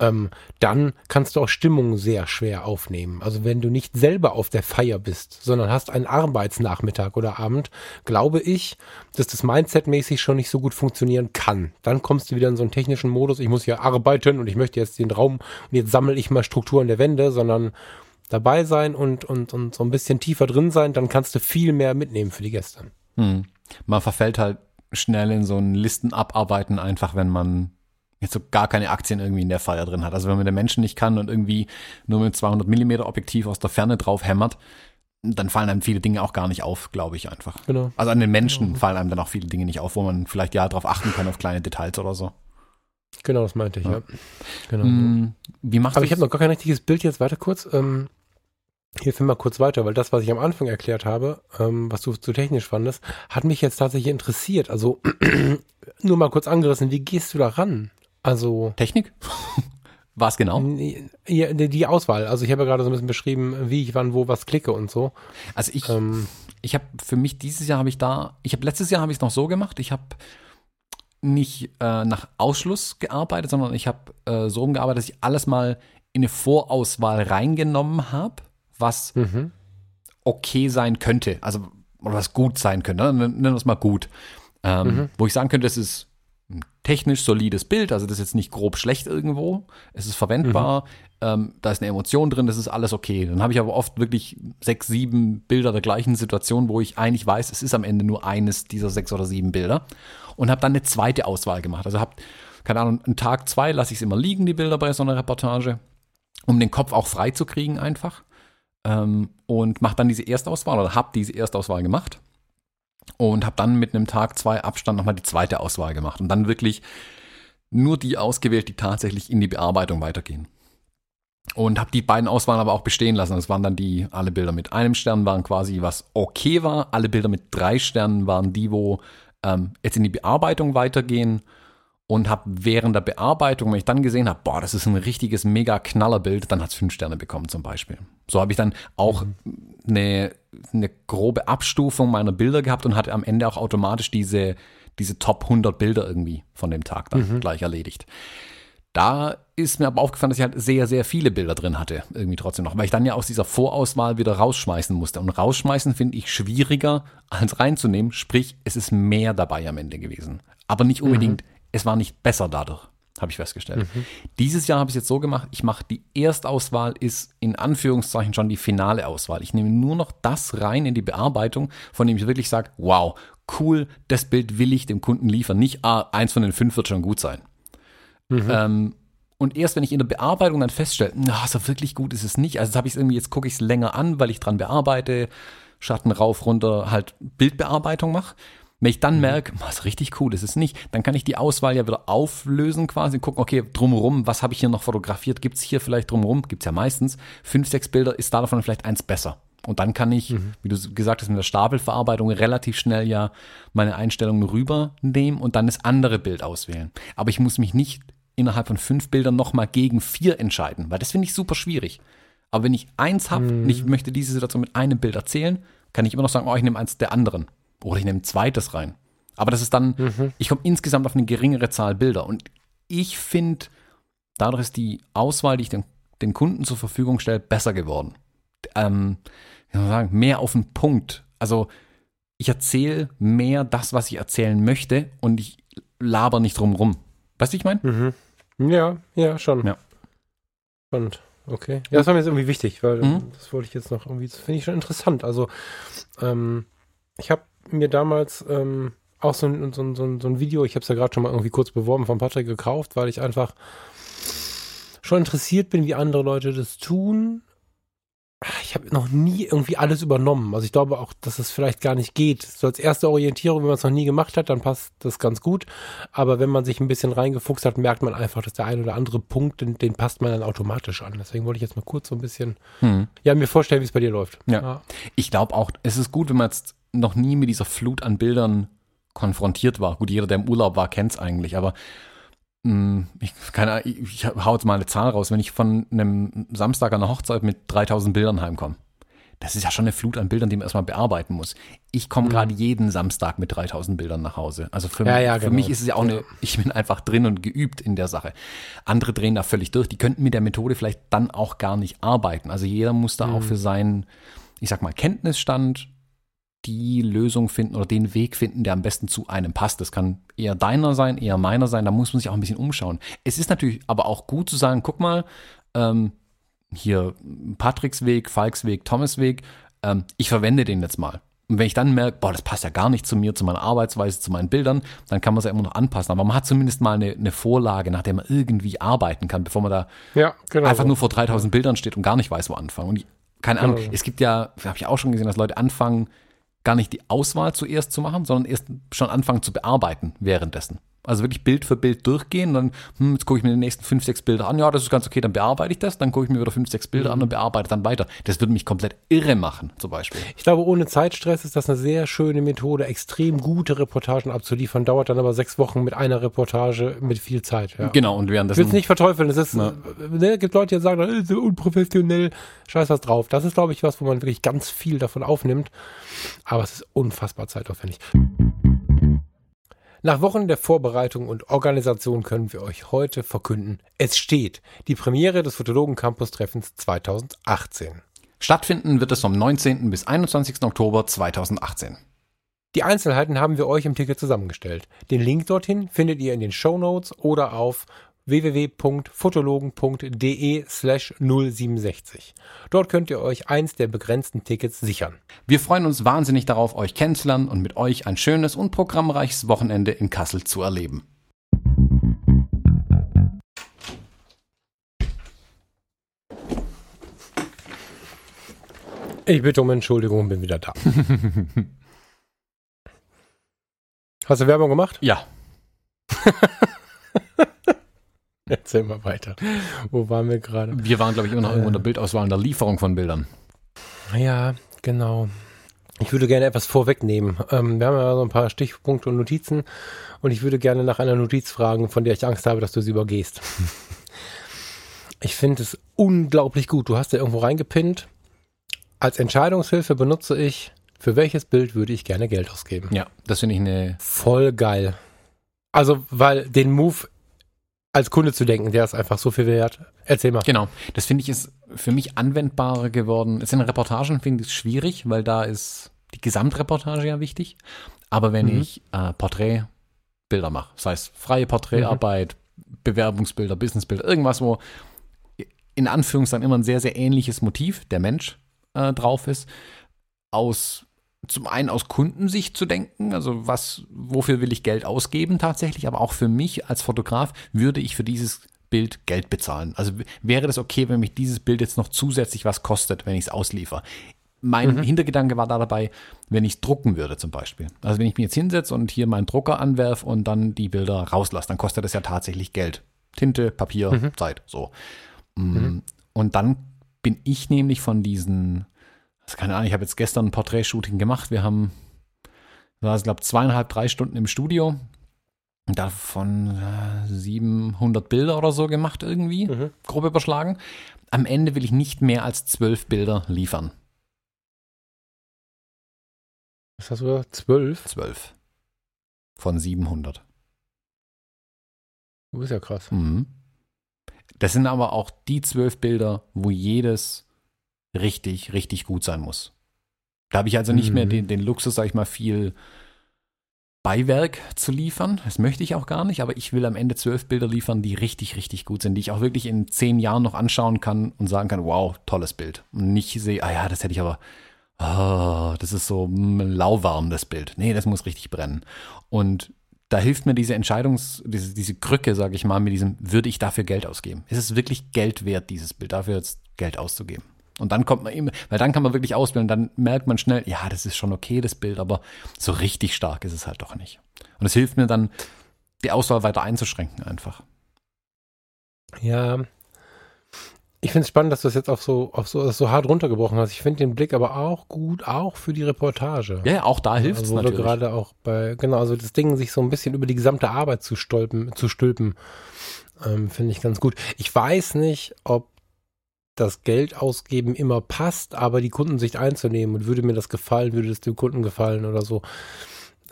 Ähm, dann kannst du auch Stimmung sehr schwer aufnehmen. Also wenn du nicht selber auf der Feier bist, sondern hast einen Arbeitsnachmittag oder Abend, glaube ich, dass das Mindset-mäßig schon nicht so gut funktionieren kann. Dann kommst du wieder in so einen technischen Modus, ich muss hier arbeiten und ich möchte jetzt den Raum und jetzt sammle ich mal Strukturen der Wände, sondern dabei sein und, und, und so ein bisschen tiefer drin sein, dann kannst du viel mehr mitnehmen für die Gäste. Hm. Man verfällt halt schnell in so ein Listenabarbeiten einfach, wenn man jetzt so gar keine Aktien irgendwie in der Feier drin hat. Also wenn man den Menschen nicht kann und irgendwie nur mit 200 Millimeter Objektiv aus der Ferne drauf hämmert, dann fallen einem viele Dinge auch gar nicht auf, glaube ich einfach. Genau. Also an den Menschen fallen einem dann auch viele Dinge nicht auf, wo man vielleicht ja darauf achten kann, auf kleine Details oder so. Genau, das meinte ich, ja. Genau. Hm, Wie machst Aber ich habe noch gar kein richtiges Bild jetzt. Warte kurz. Ähm, hilf mir mal kurz weiter, weil das, was ich am Anfang erklärt habe, ähm, was du zu technisch fandest, hat mich jetzt tatsächlich interessiert. Also nur mal kurz angerissen, wie gehst du da ran? Also Technik? Was genau? die die Auswahl. Also ich habe ja gerade so ein bisschen beschrieben, wie ich wann wo was klicke und so. Also ich, Ähm, ich habe für mich dieses Jahr habe ich da, ich habe letztes Jahr habe ich es noch so gemacht, ich habe nicht äh, nach Ausschluss gearbeitet, sondern ich habe äh, so umgearbeitet, dass ich alles mal in eine Vorauswahl reingenommen habe, was mhm. okay sein könnte, also oder was gut sein könnte, ne? nennen wir es mal gut. Ähm, Mhm. Wo ich sagen könnte, es ist technisch solides Bild, also das ist jetzt nicht grob schlecht irgendwo, es ist verwendbar, ähm, da ist eine Emotion drin, das ist alles okay. Dann habe ich aber oft wirklich sechs, sieben Bilder der gleichen Situation, wo ich eigentlich weiß, es ist am Ende nur eines dieser sechs oder sieben Bilder und habe dann eine zweite Auswahl gemacht. Also habe, keine Ahnung, einen Tag zwei lasse ich es immer liegen, die Bilder bei so einer Reportage, um den Kopf auch frei zu kriegen einfach ähm, und mache dann diese Erstauswahl oder habe diese Erstauswahl gemacht und habe dann mit einem Tag zwei Abstand nochmal die zweite Auswahl gemacht und dann wirklich nur die ausgewählt, die tatsächlich in die Bearbeitung weitergehen. Und habe die beiden Auswahlen aber auch bestehen lassen. Das waren dann die, alle Bilder mit einem Stern waren quasi, was okay war. Alle Bilder mit drei Sternen waren die, wo ähm, jetzt in die Bearbeitung weitergehen. Und habe während der Bearbeitung, wenn ich dann gesehen habe, boah, das ist ein richtiges mega Knallerbild, dann hat es fünf Sterne bekommen zum Beispiel. So habe ich dann auch eine, eine grobe Abstufung meiner Bilder gehabt und hatte am Ende auch automatisch diese, diese Top 100 Bilder irgendwie von dem Tag dann gleich erledigt. Da ist mir aber aufgefallen, dass ich halt sehr, sehr viele Bilder drin hatte, irgendwie trotzdem noch, weil ich dann ja aus dieser Vorauswahl wieder rausschmeißen musste. Und rausschmeißen finde ich schwieriger als reinzunehmen, sprich, es ist mehr dabei am Ende gewesen. Aber nicht unbedingt, es war nicht besser dadurch. Habe ich festgestellt. Dieses Jahr habe ich es jetzt so gemacht, ich mache die Erstauswahl ist in Anführungszeichen schon die finale Auswahl. Ich nehme nur noch das rein in die Bearbeitung, von dem ich wirklich sage, wow, cool, das Bild will ich dem Kunden liefern. Nicht, ah, eins von den fünf wird schon gut sein. Ähm, und erst wenn ich in der Bearbeitung dann feststelle, na, so wirklich gut ist es nicht. Also habe ich es irgendwie, jetzt gucke ich es länger an, weil ich dran bearbeite, Schatten rauf, runter, halt Bildbearbeitung mache. Wenn ich dann merke, was richtig cool ist es nicht, dann kann ich die Auswahl ja wieder auflösen quasi, gucken, okay, drumherum, was habe ich hier noch fotografiert? Gibt es hier vielleicht drumherum, gibt es ja meistens, fünf, sechs Bilder, ist da davon vielleicht eins besser. Und dann kann ich, wie du gesagt hast, mit der Stapelverarbeitung relativ schnell ja meine Einstellungen rübernehmen und dann das andere Bild auswählen. Aber ich muss mich nicht innerhalb von fünf Bildern nochmal gegen vier entscheiden, weil das finde ich super schwierig. Aber wenn ich eins habe und ich möchte diese Situation mit einem Bild erzählen, kann ich immer noch sagen, oh, ich nehme eins der anderen. Oder ich nehme ein zweites rein. Aber das ist dann, ich komme insgesamt auf eine geringere Zahl Bilder. Und ich finde, dadurch ist die Auswahl, die ich den, den Kunden zur Verfügung stelle, besser geworden. Ähm, wie soll man sagen, mehr auf den Punkt. Also ich erzähle mehr das, was ich erzählen möchte und ich laber nicht drum rum. Weißt du, wie ich meine? Ja, ja, schon. Ja. Spannend. Okay. Ja, das war mir jetzt irgendwie wichtig, weil Mhm. das wollte ich jetzt noch irgendwie, das finde ich schon interessant. Also, ähm, ich habe mir damals ähm, auch so ein, so, ein, so, ein, so ein Video, ich habe es ja gerade schon mal irgendwie kurz beworben, von Patrick gekauft, weil ich einfach schon interessiert bin, wie andere Leute das tun. Ich habe noch nie irgendwie alles übernommen. Also ich glaube auch, dass es vielleicht gar nicht geht. So als erste Orientierung, wenn man es noch nie gemacht hat, dann passt das ganz gut. Aber wenn man sich ein bisschen reingefuchst hat, merkt man einfach, dass der ein oder andere Punkt, den, den passt man dann automatisch an. Deswegen wollte ich jetzt mal kurz so ein bisschen, Hm. ja, mir vorstellen, wie es bei dir läuft. Ja. Ich glaube auch, es ist gut, wenn man jetzt noch nie mit dieser Flut an Bildern konfrontiert war. Gut, jeder, der im Urlaub war, kennt es eigentlich, aber mh, ich, keine, ich, hau jetzt mal eine Zahl raus. Wenn ich von einem Samstag an einer Hochzeit mit 3000 Bildern heimkomme, das ist ja schon eine Flut an Bildern, die man erstmal bearbeiten muss. Ich komme gerade jeden Samstag mit 3000 Bildern nach Hause. Also für, Mhm. Ja, ja, für genau. mich ist es ja auch eine, ich bin einfach drin und geübt in der Sache. Andere drehen da völlig durch. Die könnten mit der Methode vielleicht dann auch gar nicht arbeiten. Also jeder muss da Mhm. auch für seinen, ich sag mal, Kenntnisstand die Lösung finden oder den Weg finden, der am besten zu einem passt. Das kann eher deiner sein, eher meiner sein. Da muss man sich auch ein bisschen umschauen. Es ist natürlich aber auch gut zu sagen, guck mal, ähm, hier Patricks Weg, Falks Weg, Thomas Weg, ähm, ich verwende den jetzt mal. Und wenn ich dann merke, boah, das passt ja gar nicht zu mir, zu meiner Arbeitsweise, zu meinen Bildern, dann kann man es ja immer noch anpassen. Aber man hat zumindest mal eine, eine Vorlage, nach der man irgendwie arbeiten kann, bevor man da Ja, genau. einfach nur vor 3000 Bildern steht und gar nicht weiß, wo anfangen. Und keine Ahnung, Genau. es gibt ja, habe ich auch schon gesehen, dass Leute anfangen, gar nicht die Auswahl zuerst zu machen, sondern erst schon anfangen zu bearbeiten währenddessen. Also wirklich Bild für Bild durchgehen und dann, hm, jetzt gucke ich mir die nächsten fünf, sechs Bilder an, ja, das ist ganz okay, dann bearbeite ich das, dann gucke ich mir wieder fünf, sechs Bilder Mhm. an und bearbeite dann weiter. Das würde mich komplett irre machen, zum Beispiel. Ich glaube, ohne Zeitstress ist das eine sehr schöne Methode, extrem gute Reportagen abzuliefern, dauert dann aber sechs Wochen mit einer Reportage mit viel Zeit. Ja. Genau, und Ich will es nicht verteufeln. Es ist, äh, ne, gibt Leute, die sagen, das ist so unprofessionell, scheiß was drauf. Das ist, glaube ich, was, wo man wirklich ganz viel davon aufnimmt. Aber es ist unfassbar zeitaufwendig. Nach Wochen der Vorbereitung und Organisation können wir euch heute verkünden, es steht die Premiere des Fotologen Campus Treffens 2018. Stattfinden wird es vom 19. bis 21. Oktober 2018. Die Einzelheiten haben wir euch im Ticket zusammengestellt. Den Link dorthin findet ihr in den Show Notes oder auf www.fotologen.de slash 067. Dort könnt ihr euch eins der begrenzten Tickets sichern. Wir freuen uns wahnsinnig darauf, euch kennenzulernen und mit euch ein schönes und programmreiches Wochenende in Kassel zu erleben. Ich bitte um Entschuldigung, bin wieder da. Hast du Werbung gemacht? Ja, Erzähl mal weiter. Wo waren wir gerade? wir waren, glaube ich, immer noch irgendwo in der Bildauswahl und der Lieferung von Bildern. Ja, genau. Ich würde gerne etwas vorwegnehmen. Ähm, wir haben ja so ein paar Stichpunkte und Notizen und ich würde gerne nach einer Notiz fragen, von der ich Angst habe, dass du sie übergehst. Ich finde es unglaublich gut. Du hast ja irgendwo reingepinnt. Als Entscheidungshilfe benutze ich, für welches Bild würde ich gerne Geld ausgeben. Ja, das finde ich eine. Voll geil. Also, weil den Move als Kunde zu denken, der ist einfach so viel wert. Erzähl mal. Genau, das finde ich ist für mich anwendbarer geworden. Es sind Reportagen, finde ich schwierig, weil da ist die Gesamtreportage ja wichtig. Aber wenn Mhm. ich äh, Porträtbilder mache, das heißt freie Porträtarbeit, Bewerbungsbilder, Businessbilder, irgendwas, wo in Anführungszeichen immer ein sehr, sehr ähnliches Motiv, der Mensch, äh, drauf ist. Aus zum einen aus Kundensicht zu denken, also was, wofür will ich Geld ausgeben tatsächlich, aber auch für mich als Fotograf würde ich für dieses Bild Geld bezahlen. Also wäre das okay, wenn mich dieses Bild jetzt noch zusätzlich was kostet, wenn ich es ausliefer. Mein mhm. Hintergedanke war da dabei, wenn ich es drucken würde zum Beispiel. Also wenn ich mich jetzt hinsetze und hier meinen Drucker anwerfe und dann die Bilder rauslasse, dann kostet das ja tatsächlich Geld. Tinte, Papier, mhm. Zeit, so. Mm, mhm. Und dann bin ich nämlich von diesen, keine Ahnung, ich habe jetzt gestern ein Porträtshooting gemacht. Wir haben, war es glaube zweieinhalb, drei Stunden im Studio. Und davon äh, 700 Bilder oder so gemacht irgendwie, mhm. grob überschlagen. Am Ende will ich nicht mehr als zwölf Bilder liefern. Was hast du? Zwölf? Zwölf. Von 700. Du bist ja krass. Mhm. Das sind aber auch die zwölf Bilder, wo jedes richtig, richtig gut sein muss. Da habe ich also nicht mhm. mehr den, den Luxus, sag ich mal, viel Beiwerk zu liefern. Das möchte ich auch gar nicht, aber ich will am Ende zwölf Bilder liefern, die richtig, richtig gut sind, die ich auch wirklich in zehn Jahren noch anschauen kann und sagen kann, wow, tolles Bild. Und nicht sehe, ah ja, das hätte ich aber, oh, das ist so lauwarm, das Bild. Nee, das muss richtig brennen. Und da hilft mir diese Entscheidungs-, diese, diese Krücke, sage ich mal, mit diesem, würde ich dafür Geld ausgeben? Ist es wirklich Geld wert, dieses Bild, dafür jetzt Geld auszugeben? Und dann kommt man eben, weil dann kann man wirklich auswählen, dann merkt man schnell, ja, das ist schon okay, das Bild, aber so richtig stark ist es halt doch nicht. Und es hilft mir dann, die Auswahl weiter einzuschränken einfach. Ja, ich finde es spannend, dass du es jetzt auf so, auf so, so hart runtergebrochen hast. Ich finde den Blick aber auch gut, auch für die Reportage. Ja, auch da hilft also, es natürlich. gerade auch bei, genau, also das Ding, sich so ein bisschen über die gesamte Arbeit zu stolpen, zu stülpen, ähm, finde ich ganz gut. Ich weiß nicht, ob das Geld ausgeben immer passt, aber die Kundensicht einzunehmen und würde mir das gefallen, würde es dem Kunden gefallen oder so.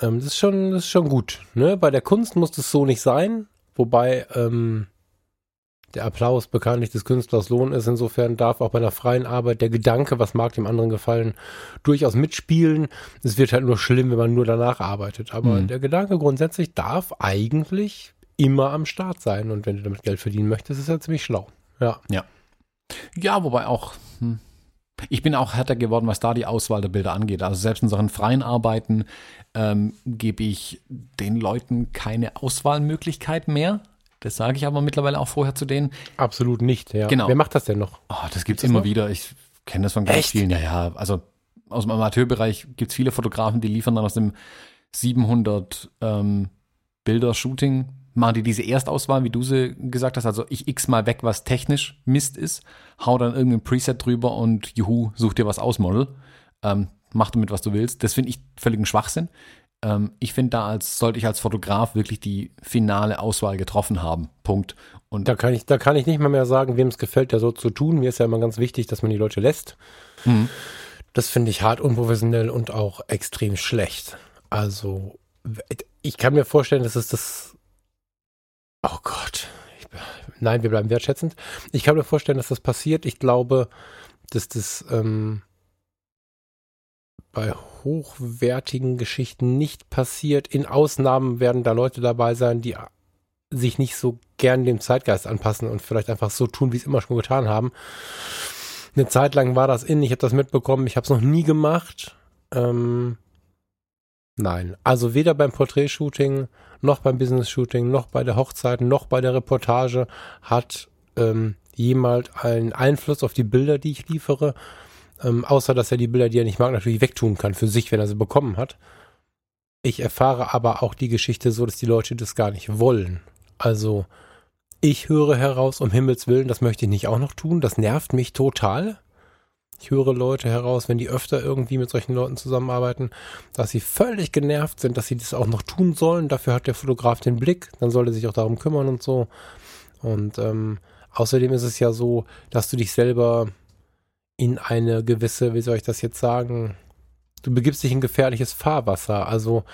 Ähm, das ist schon, das ist schon gut. Ne? Bei der Kunst muss das so nicht sein, wobei, ähm, der Applaus bekanntlich des Künstlers Lohn ist. Insofern darf auch bei einer freien Arbeit der Gedanke, was mag dem anderen gefallen, durchaus mitspielen. Es wird halt nur schlimm, wenn man nur danach arbeitet. Aber mhm. der Gedanke grundsätzlich darf eigentlich immer am Start sein. Und wenn du damit Geld verdienen möchtest, ist er ziemlich schlau. Ja. Ja. Ja, wobei auch, hm, ich bin auch härter geworden, was da die Auswahl der Bilder angeht. Also selbst in Sachen freien Arbeiten ähm, gebe ich den Leuten keine Auswahlmöglichkeit mehr. Das sage ich aber mittlerweile auch vorher zu denen. Absolut nicht, ja. Genau. Wer macht das denn noch? Oh, das gibt es immer noch? wieder. Ich kenne das von ganz Echt? vielen. Ja, ja. Also aus dem Amateurbereich gibt es viele Fotografen, die liefern dann aus dem 700 ähm, Bilder-Shooting, machen die diese Erstauswahl, wie du sie gesagt hast. Also ich x mal weg, was technisch Mist ist, hau dann irgendein Preset drüber und juhu, such dir was aus, Model. Ähm, mach damit, was du willst. Das finde ich völligen Schwachsinn. Ähm, ich finde, da als sollte ich als Fotograf wirklich die finale Auswahl getroffen haben. Punkt. Und da kann ich, da kann ich nicht mal mehr sagen, wem es gefällt, der so zu tun. Mir ist ja immer ganz wichtig, dass man die Leute lässt. Mhm. Das finde ich hart unprofessionell und auch extrem schlecht. Also, ich kann mir vorstellen, dass es das. Oh Gott. Ich, nein, wir bleiben wertschätzend. Ich kann mir vorstellen, dass das passiert. Ich glaube, dass das ähm, bei hochwertigen Geschichten nicht passiert. In Ausnahmen werden da Leute dabei sein, die sich nicht so gern dem Zeitgeist anpassen und vielleicht einfach so tun, wie es immer schon getan haben. Eine Zeit lang war das in, ich habe das mitbekommen, ich habe es noch nie gemacht. Ähm, nein, also weder beim Porträtshooting, noch beim Business-Shooting, noch bei der Hochzeit, noch bei der Reportage hat ähm, jemals einen Einfluss auf die Bilder, die ich liefere. Ähm, außer dass er die Bilder, die er nicht mag, natürlich wegtun kann für sich, wenn er sie bekommen hat. Ich erfahre aber auch die Geschichte so, dass die Leute das gar nicht wollen. Also, ich höre heraus, um Himmels Willen, das möchte ich nicht auch noch tun. Das nervt mich total. Ich höre Leute heraus, wenn die öfter irgendwie mit solchen Leuten zusammenarbeiten, dass sie völlig genervt sind, dass sie das auch noch tun sollen. Dafür hat der Fotograf den Blick, dann soll er sich auch darum kümmern und so. Und ähm, außerdem ist es ja so, dass du dich selber in eine gewisse, wie soll ich das jetzt sagen, du begibst dich in gefährliches Fahrwasser. Also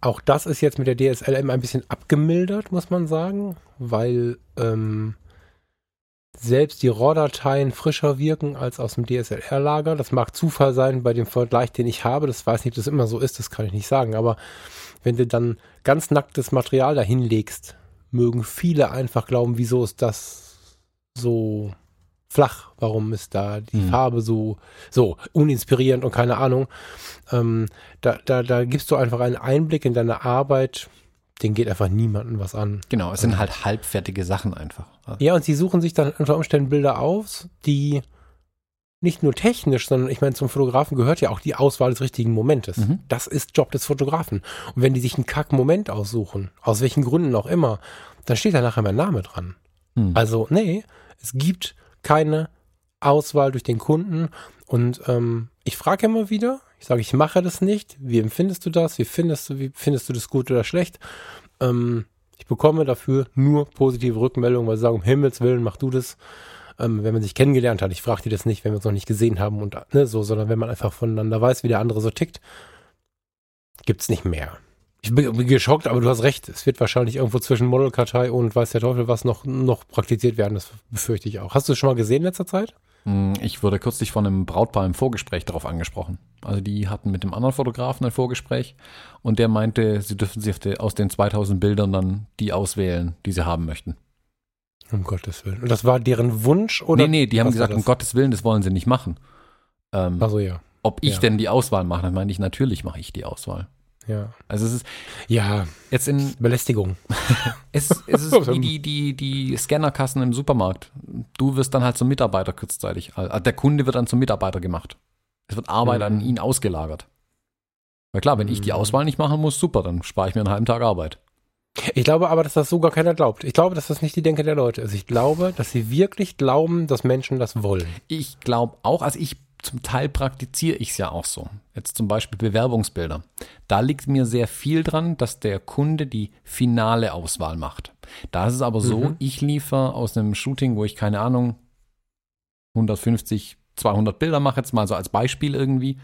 auch das ist jetzt mit der DSLM ein bisschen abgemildert, muss man sagen, weil ähm, selbst die RAW-Dateien frischer wirken als aus dem DSLR-Lager. Das mag Zufall sein bei dem Vergleich, den ich habe. Das weiß nicht, ob das immer so ist, das kann ich nicht sagen. Aber wenn du dann ganz nacktes Material dahin legst, mögen viele einfach glauben, wieso ist das so flach? Warum ist da die Hm. Farbe so, so uninspirierend und keine Ahnung? Ähm, da, da, da gibst du einfach einen Einblick in deine Arbeit, den geht einfach niemandem was an. Genau, es sind halt halbfertige Sachen einfach. Ja, und sie suchen sich dann unter Umständen Bilder aus, die nicht nur technisch, sondern ich meine, zum Fotografen gehört ja auch die Auswahl des richtigen Momentes. Mhm. Das ist Job des Fotografen. Und wenn die sich einen Kack-Moment aussuchen, aus welchen Gründen auch immer, dann steht da nachher mein Name dran. Hm. Also, nee, es gibt keine Auswahl durch den Kunden. Und ähm, ich frage immer wieder, ich sage, ich mache das nicht. Wie empfindest du das? Wie findest du, wie findest du das gut oder schlecht? Ähm, ich bekomme dafür nur positive Rückmeldungen, weil sie sagen, um Himmels Willen, mach du das. Ähm, wenn man sich kennengelernt hat, ich frage die das nicht, wenn wir uns noch nicht gesehen haben und ne, so, sondern wenn man einfach voneinander weiß, wie der andere so tickt, gibt's nicht mehr. Ich bin, bin geschockt, aber du hast recht. Es wird wahrscheinlich irgendwo zwischen Modelkartei und weiß der Teufel was noch, noch praktiziert werden. Das befürchte ich auch. Hast du es schon mal gesehen in letzter Zeit? Hm, Ich wurde kürzlich von einem Brautpaar im Vorgespräch darauf angesprochen. Also die hatten mit dem anderen Fotografen ein Vorgespräch und der meinte, sie dürfen sich aus den 2000 Bildern dann die auswählen, die sie haben möchten. Um Gottes Willen. Und das war deren Wunsch oder? nee, nee, die haben gesagt, um? Gottes Willen, das wollen sie nicht machen. Ähm, Also ja, ob ich ja. denn die Auswahl mache, dann meine ich, natürlich mache ich die Auswahl. Ja. Also es ist Ja, jetzt in, Belästigung. es, es ist wie die, die, die Scannerkassen im Supermarkt. Du wirst dann halt zum Mitarbeiter kurzzeitig. Also Der Kunde wird dann zum Mitarbeiter gemacht. Es wird Arbeit Mhm. an ihn ausgelagert. Weil klar, wenn ich die Mhm. Auswahl nicht machen muss, super, dann spare ich mir einen halben Tag Arbeit. Ich glaube aber, dass das so gar keiner glaubt. Ich glaube, dass das nicht die Denke der Leute ist. Ich glaube, dass sie wirklich glauben, dass Menschen das wollen. Ich glaube auch, also ich zum Teil praktiziere ich es ja auch so. Jetzt zum Beispiel Bewerbungsbilder. Da liegt mir sehr viel dran, dass der Kunde die finale Auswahl macht. Da ist es aber so, Mhm. ich liefere aus einem Shooting, wo ich keine Ahnung 150, 200 Bilder mache, jetzt mal so als Beispiel irgendwie,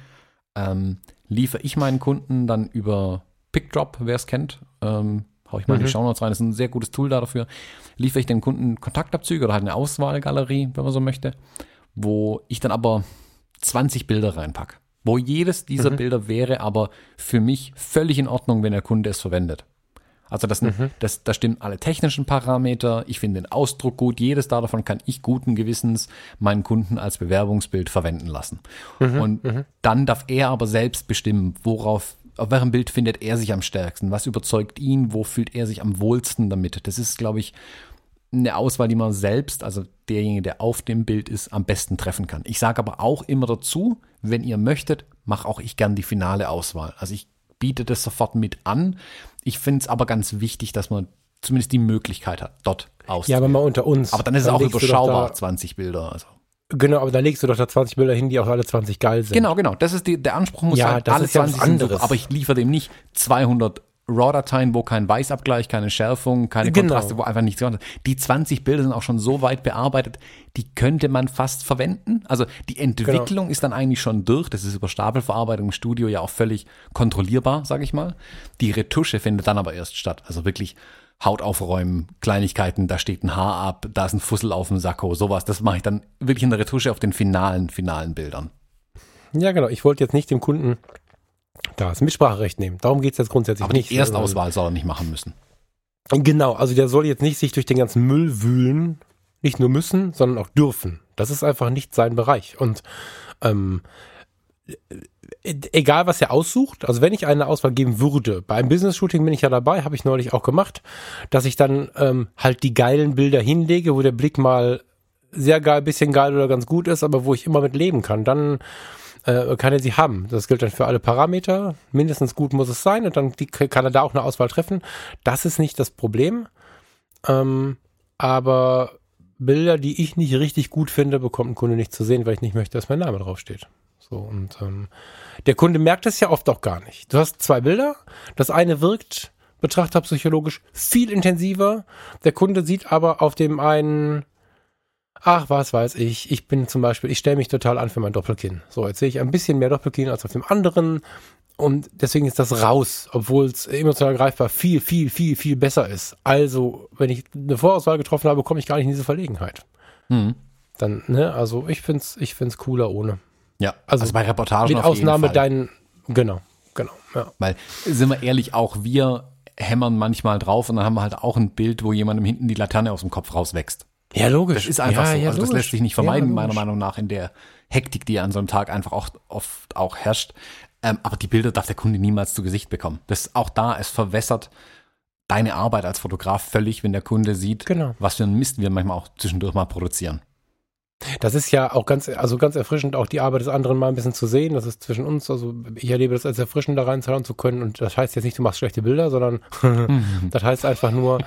ähm, liefere ich meinen Kunden dann über PickDrop, wer es kennt, ähm, hau ich mal in Mhm. die Shownotes rein, das ist ein sehr gutes Tool da dafür, liefere ich dem Kunden Kontaktabzüge oder halt eine Auswahlgalerie, wenn man so möchte, wo ich dann aber 20 Bilder reinpacke. Wo jedes dieser Mhm. Bilder wäre aber für mich völlig in Ordnung, wenn der Kunde es verwendet. Also das, Mhm. das, da stimmen alle technischen Parameter, ich finde den Ausdruck gut, jedes davon kann ich guten Gewissens meinen Kunden als Bewerbungsbild verwenden lassen. Mhm. Und dann darf er aber selbst bestimmen, worauf, auf welchem Bild findet er sich am stärksten, was überzeugt ihn, wo fühlt er sich am wohlsten damit. Das ist, glaube ich, eine Auswahl, die man selbst, also derjenige, der auf dem Bild ist, am besten treffen kann. Ich sage aber auch immer dazu, wenn ihr möchtet, mache auch ich gern die finale Auswahl. Also ich biete das sofort mit an. Ich finde es aber ganz wichtig, dass man zumindest die Möglichkeit hat, dort Ja, auszuwählen. aber mal unter uns. aber dann ist es auch überschaubar, Da, 20 Bilder. Also. genau, aber da legst du doch da 20 Bilder hin, die auch alle 20 geil sind. Genau, genau. Das ist die, der Anspruch muss Ja, sein, alle ist ja was 20 sind super, anderes. aber ich liefere dem nicht 200 RAW-Dateien, wo kein Weißabgleich, keine Schärfung, keine Genau. Kontraste, wo einfach nichts ist. Die 20 Bilder sind auch schon so weit bearbeitet, die könnte man fast verwenden. Also die Entwicklung Genau. ist dann eigentlich schon durch. Das ist über Stapelverarbeitung im Studio ja auch völlig kontrollierbar, sage ich mal. Die Retusche findet dann aber erst statt. Also wirklich Haut aufräumen, Kleinigkeiten, da steht ein Haar ab, da ist ein Fussel auf dem Sakko, sowas. Das mache ich dann wirklich in der Retusche auf den finalen, finalen Bildern. Ja, genau. Ich wollte jetzt nicht dem Kunden das Mitspracherecht nehmen. Darum geht's jetzt grundsätzlich Aber nicht. die Erstauswahl soll er nicht machen müssen. Genau, also der soll jetzt nicht sich durch den ganzen Müll wühlen, nicht nur müssen, sondern auch dürfen. Das ist einfach nicht sein Bereich. Und ähm, e- egal, was er aussucht, also wenn ich eine Auswahl geben würde, bei einem Business-Shooting bin ich ja dabei, habe ich neulich auch gemacht, dass ich dann ähm, halt die geilen Bilder hinlege, wo der Blick mal sehr geil, bisschen geil oder ganz gut ist, aber wo ich immer mit leben kann, dann äh, kann er sie haben. Das gilt dann für alle Parameter. Mindestens gut muss es sein und dann die, kann er da auch eine Auswahl treffen. Das ist nicht das Problem. Ähm, aber Bilder, die ich nicht richtig gut finde, bekommt ein Kunde nicht zu sehen, weil ich nicht möchte, dass mein Name draufsteht. So und ähm, der Kunde merkt es ja oft auch gar nicht. Du hast zwei Bilder. Das eine wirkt betrachterpsychologisch viel intensiver. Der Kunde sieht aber auf dem einen Ach, was weiß ich. Ich bin zum Beispiel, ich stelle mich total an für mein Doppelkinn. So, jetzt sehe ich ein bisschen mehr Doppelkinn als auf dem anderen. Und deswegen ist das raus, obwohl es emotional greifbar viel, viel, viel, viel besser ist. Also, wenn ich eine Vorauswahl getroffen habe, komme ich gar nicht in diese Verlegenheit. Mhm. Dann, ne, also ich find's, ich find's cooler ohne. Ja, Also also, bei Reportagen Mit Ausnahme deinen, genau, genau, ja. Weil, sind wir ehrlich, auch wir hämmern manchmal drauf und dann haben wir halt auch ein Bild, wo jemandem hinten die Laterne aus dem Kopf rauswächst. Ja, logisch. Das ist einfach ja, so. Ja, also das logisch. lässt sich nicht vermeiden, Ja, meiner. Meinung nach, in der Hektik, die an so einem Tag einfach auch oft auch herrscht. Ähm, aber die Bilder darf der Kunde niemals zu Gesicht bekommen. Das ist auch da, es verwässert deine Arbeit als Fotograf völlig, wenn der Kunde sieht, Genau. was für ein Mist wir manchmal auch zwischendurch mal produzieren. Das ist ja auch ganz, also ganz erfrischend, auch die Arbeit des anderen mal ein bisschen zu sehen. Das ist zwischen uns, also ich erlebe das als erfrischend, da reinzahlen zu können. Und das heißt jetzt nicht, du machst schlechte Bilder, sondern das heißt einfach nur,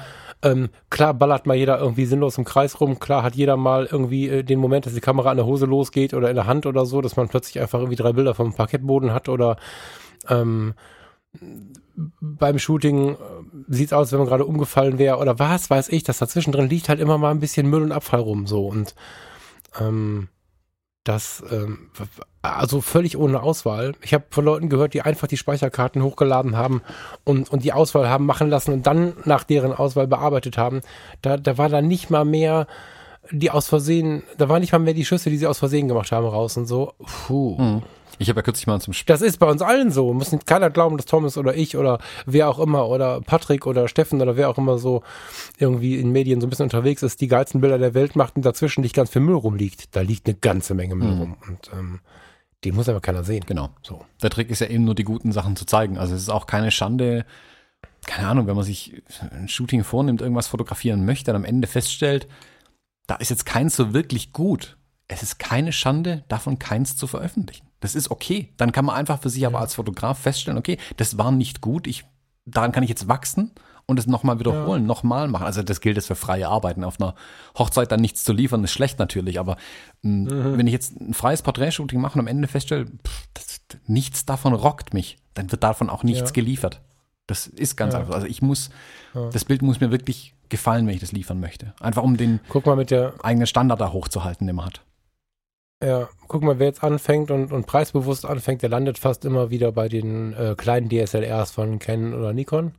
ähm, klar ballert mal jeder irgendwie sinnlos im Kreis rum. Klar hat jeder mal irgendwie äh, den Moment, dass die Kamera an der Hose losgeht oder in der Hand oder so, dass man plötzlich einfach irgendwie drei Bilder vom Parkettboden hat oder ähm, beim Shooting sieht es aus, wenn man gerade umgefallen wäre oder was weiß ich, dass dazwischen drin liegt halt immer mal ein bisschen Müll und Abfall rum so und ähm, das ähm, also völlig ohne Auswahl. Ich habe von Leuten gehört, die einfach die Speicherkarten hochgeladen haben und, und die Auswahl haben machen lassen und dann nach deren Auswahl bearbeitet haben. Da, da war dann nicht mal mehr die aus Versehen, da war nicht mal mehr die Schüsse, die sie aus Versehen gemacht haben, raus und so. Puh. Ich habe ja kürzlich mal zum Spiel. Das ist bei uns allen so. Muss nicht keiner glauben, dass Thomas oder ich oder wer auch immer oder Patrick oder Steffen oder wer auch immer so irgendwie in Medien so ein bisschen unterwegs ist, die geilsten Bilder der Welt macht und dazwischen nicht ganz viel Müll rumliegt. Da liegt eine ganze Menge Müll rum. Und ähm, den muss aber keiner sehen. Genau. So. Der Trick ist ja eben nur die guten Sachen zu zeigen. Also es ist auch keine Schande, keine Ahnung, wenn man sich ein Shooting vornimmt, irgendwas fotografieren möchte und am Ende feststellt, da ist jetzt keins so wirklich gut. Es ist keine Schande, davon keins zu veröffentlichen. Das ist okay. Dann kann man einfach für sich aber als Fotograf feststellen, okay, das war nicht gut, ich, daran kann ich jetzt wachsen und es nochmal wiederholen, nochmal machen. Also das gilt jetzt für freie Arbeiten. Auf einer Hochzeit dann nichts zu liefern, ist schlecht natürlich, aber mh, wenn ich jetzt ein freies Porträtshooting mache und am Ende feststelle, pff, das, nichts davon rockt mich, dann wird davon auch nichts Ja. geliefert. Das ist ganz Ja. einfach. Also ich muss, das Bild muss mir wirklich gefallen, wenn ich das liefern möchte. Einfach um den Guck mal mit der, eigenen Standard da hochzuhalten, den man hat. Ja, guck mal, wer jetzt anfängt und, und preisbewusst anfängt, der landet fast immer wieder bei den äh, kleinen DSLRs von Canon oder Nikon.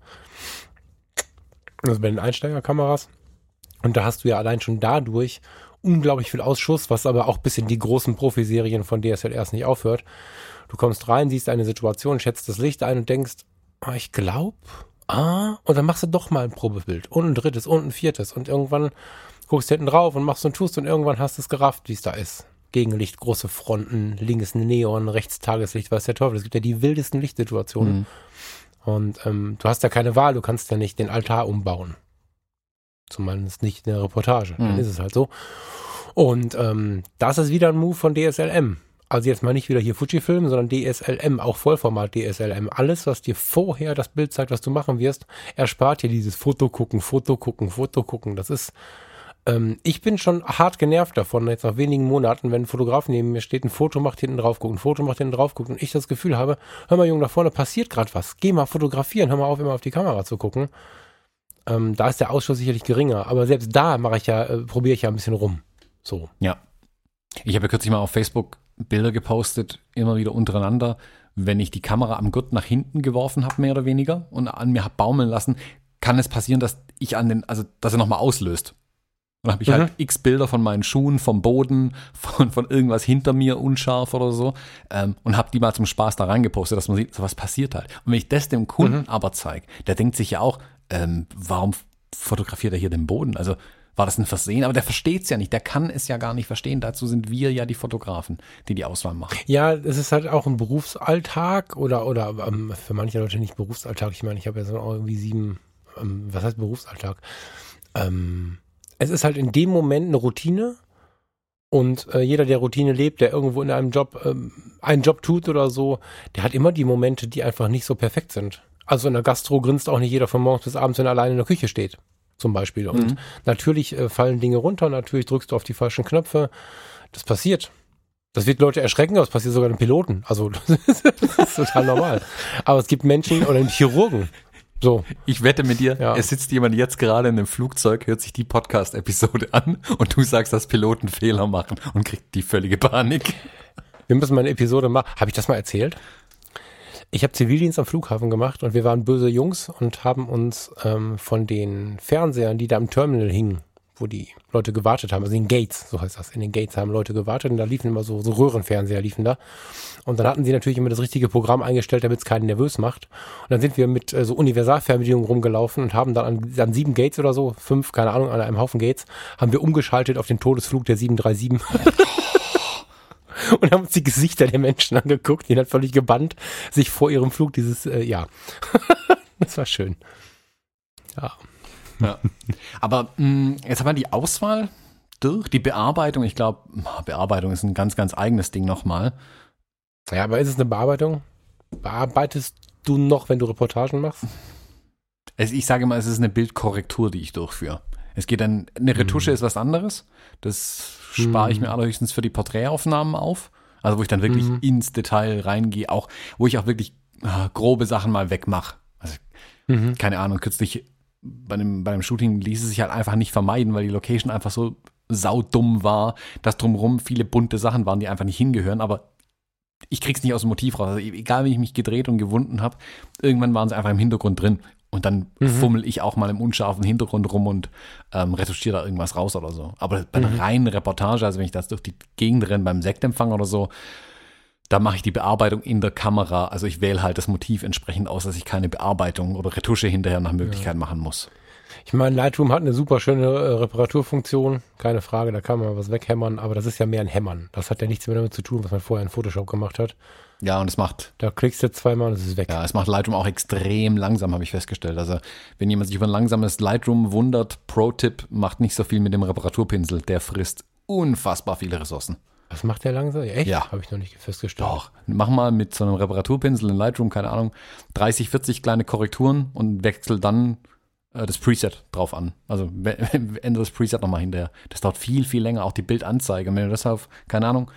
Also bei den Einsteigerkameras. Und da hast du ja allein schon dadurch unglaublich viel Ausschuss, was aber auch bis in die großen Profiserien von DSLRs nicht aufhört. Du kommst rein, siehst eine Situation, schätzt das Licht ein und denkst, ah, ich glaube, ah, und dann machst du doch mal ein Probebild und ein drittes und ein viertes und irgendwann guckst du hinten drauf und machst und tust und irgendwann hast du es gerafft, wie es da ist. Gegenlicht, große Fronten, links Neon, rechts Tageslicht, weiß der Teufel. Es gibt ja die wildesten Lichtsituationen. Mhm. Und ähm, du hast ja keine Wahl, du kannst ja nicht den Altar umbauen. Zumindest nicht in der Reportage. Dann Mhm. ist es halt so. Und ähm, das ist wieder ein Move von DSLM. Also jetzt mal nicht wieder hier Fujifilm, sondern DSLM, auch Vollformat DSLM. Alles, was dir vorher das Bild zeigt, was du machen wirst, erspart dir dieses Foto gucken, Foto gucken, Foto gucken. Das ist, ähm, ich bin schon hart genervt davon, jetzt nach wenigen Monaten, wenn ein Fotograf neben mir steht, ein Foto macht, hinten drauf guckt, ein Foto macht, hinten drauf guckt und ich das Gefühl habe, hör mal Junge, da vorne passiert gerade was. Geh mal fotografieren, hör mal auf, immer auf die Kamera zu gucken. Ähm, da ist der Ausschuss sicherlich geringer, aber selbst da mache ich ja, äh, probiere ich ja ein bisschen rum. So. Ja. Ich habe ja kürzlich mal auf Facebook Bilder gepostet, immer wieder untereinander, wenn ich die Kamera am Gurt nach hinten geworfen habe, mehr oder weniger, und an mir habe baumeln lassen, kann es passieren, dass ich an den, also dass er nochmal auslöst. Und dann habe ich halt x Bilder von meinen Schuhen, vom Boden, von, von irgendwas hinter mir unscharf oder so, ähm, und habe die mal zum Spaß da reingepostet, dass man sieht, so was passiert halt. Und wenn ich das dem Kunden aber zeige, der denkt sich ja auch, ähm, warum fotografiert er hier den Boden? Also war das ein Versehen? Aber der versteht es ja nicht, der kann es ja gar nicht verstehen. Dazu sind wir ja die Fotografen, die die Auswahl machen. Ja, es ist halt auch ein Berufsalltag oder, oder ähm, für manche Leute nicht Berufsalltag. Ich meine, ich habe ja so irgendwie sieben, ähm, was heißt Berufsalltag? Ähm, es ist halt in dem Moment eine Routine und äh, jeder, der Routine lebt, der irgendwo in einem Job ähm, einen Job tut oder so, der hat immer die Momente, die einfach nicht so perfekt sind. Also in der Gastro grinst auch nicht jeder von morgens bis abends, wenn er alleine in der Küche steht, zum Beispiel. Und Mhm. natürlich äh, fallen Dinge runter, natürlich drückst du auf die falschen Knöpfe. Das passiert. Das wird Leute erschrecken, aber es passiert sogar den Piloten. Also das ist total normal. Aber es gibt Menschen oder den Chirurgen. So, Ich wette mit dir, Ja. es sitzt jemand jetzt gerade in einem Flugzeug, hört sich die Podcast-Episode an und du sagst, dass Piloten Fehler machen und kriegt die völlige Panik. wir müssen mal eine Episode machen. Habe ich das mal erzählt? Ich habe Zivildienst am Flughafen gemacht und wir waren böse Jungs und haben uns ähm, von den Fernsehern, die da im Terminal hingen, wo die Leute gewartet haben, also in den Gates, so heißt das. In den Gates haben Leute gewartet und da liefen immer so, so Röhrenfernseher liefen da. Und dann hatten sie natürlich immer das richtige Programm eingestellt, damit es keinen nervös macht. Und dann sind wir mit äh, so Universalfernbedienungen rumgelaufen und haben dann an, an sieben Gates oder so, fünf, keine Ahnung, an einem Haufen Gates, haben wir umgeschaltet auf den Todesflug der 737. und haben uns die Gesichter der Menschen angeguckt, die dann völlig gebannt sich vor ihrem Flug dieses, äh, ja. das war schön. Ja. Ja. Aber mh, mm, jetzt haben wir die Auswahl durch, die Bearbeitung. Ich glaube, Bearbeitung ist ein ganz, ganz eigenes Ding nochmal. Ja, aber ist es eine Bearbeitung? Bearbeitest du noch, wenn du Reportagen machst? Es, ich sage mal, es ist eine Bildkorrektur, die ich durchführe. Es geht dann, eine Retusche hm. ist was anderes. Das spare ich hm. mir allerhöchstens für die Porträtaufnahmen auf. Also wo ich dann wirklich hm. ins Detail reingehe, auch wo ich auch wirklich äh, grobe Sachen mal wegmache. Also, mhm. keine Ahnung, kürzlich bei einem, bei einem Shooting ließ es sich halt einfach nicht vermeiden, weil die Location einfach so saudumm war, dass drumherum viele bunte Sachen waren, die einfach nicht hingehören, aber ich krieg's nicht aus dem Motiv raus. Also egal, wie ich mich gedreht und gewunden habe, irgendwann waren sie einfach im Hintergrund drin. Und dann mhm. fummel ich auch mal im unscharfen Hintergrund rum und ähm, retuschiere da irgendwas raus oder so. Aber bei einer mhm. reinen Reportage, also wenn ich das durch die Gegend renne beim Sektempfang oder so, da mache ich die Bearbeitung in der Kamera. Also ich wähle halt das Motiv entsprechend aus, dass ich keine Bearbeitung oder Retusche hinterher nach Möglichkeit ja. machen muss. Ich meine, Lightroom hat eine super schöne äh, Reparaturfunktion, keine Frage, da kann man was weghämmern, aber das ist ja mehr ein Hämmern. Das hat ja nichts mehr damit zu tun, was man vorher in Photoshop gemacht hat. Ja, und es macht. Da klickst du zweimal und es ist weg. Ja, es macht Lightroom auch extrem langsam, habe ich festgestellt. Also, wenn jemand sich über ein langsames Lightroom wundert, Pro-Tipp, macht nicht so viel mit dem Reparaturpinsel. Der frisst unfassbar viele Ressourcen. Was macht der langsam? Echt? Ja. Habe ich noch nicht festgestellt. Doch. Mach mal mit so einem Reparaturpinsel in Lightroom, keine Ahnung, 30, 40 kleine Korrekturen und wechsel dann äh, das Preset drauf an. Also ändere das Preset nochmal hinterher. Das dauert viel, viel länger. Auch die Bildanzeige. Und wenn du das auf, keine Ahnung,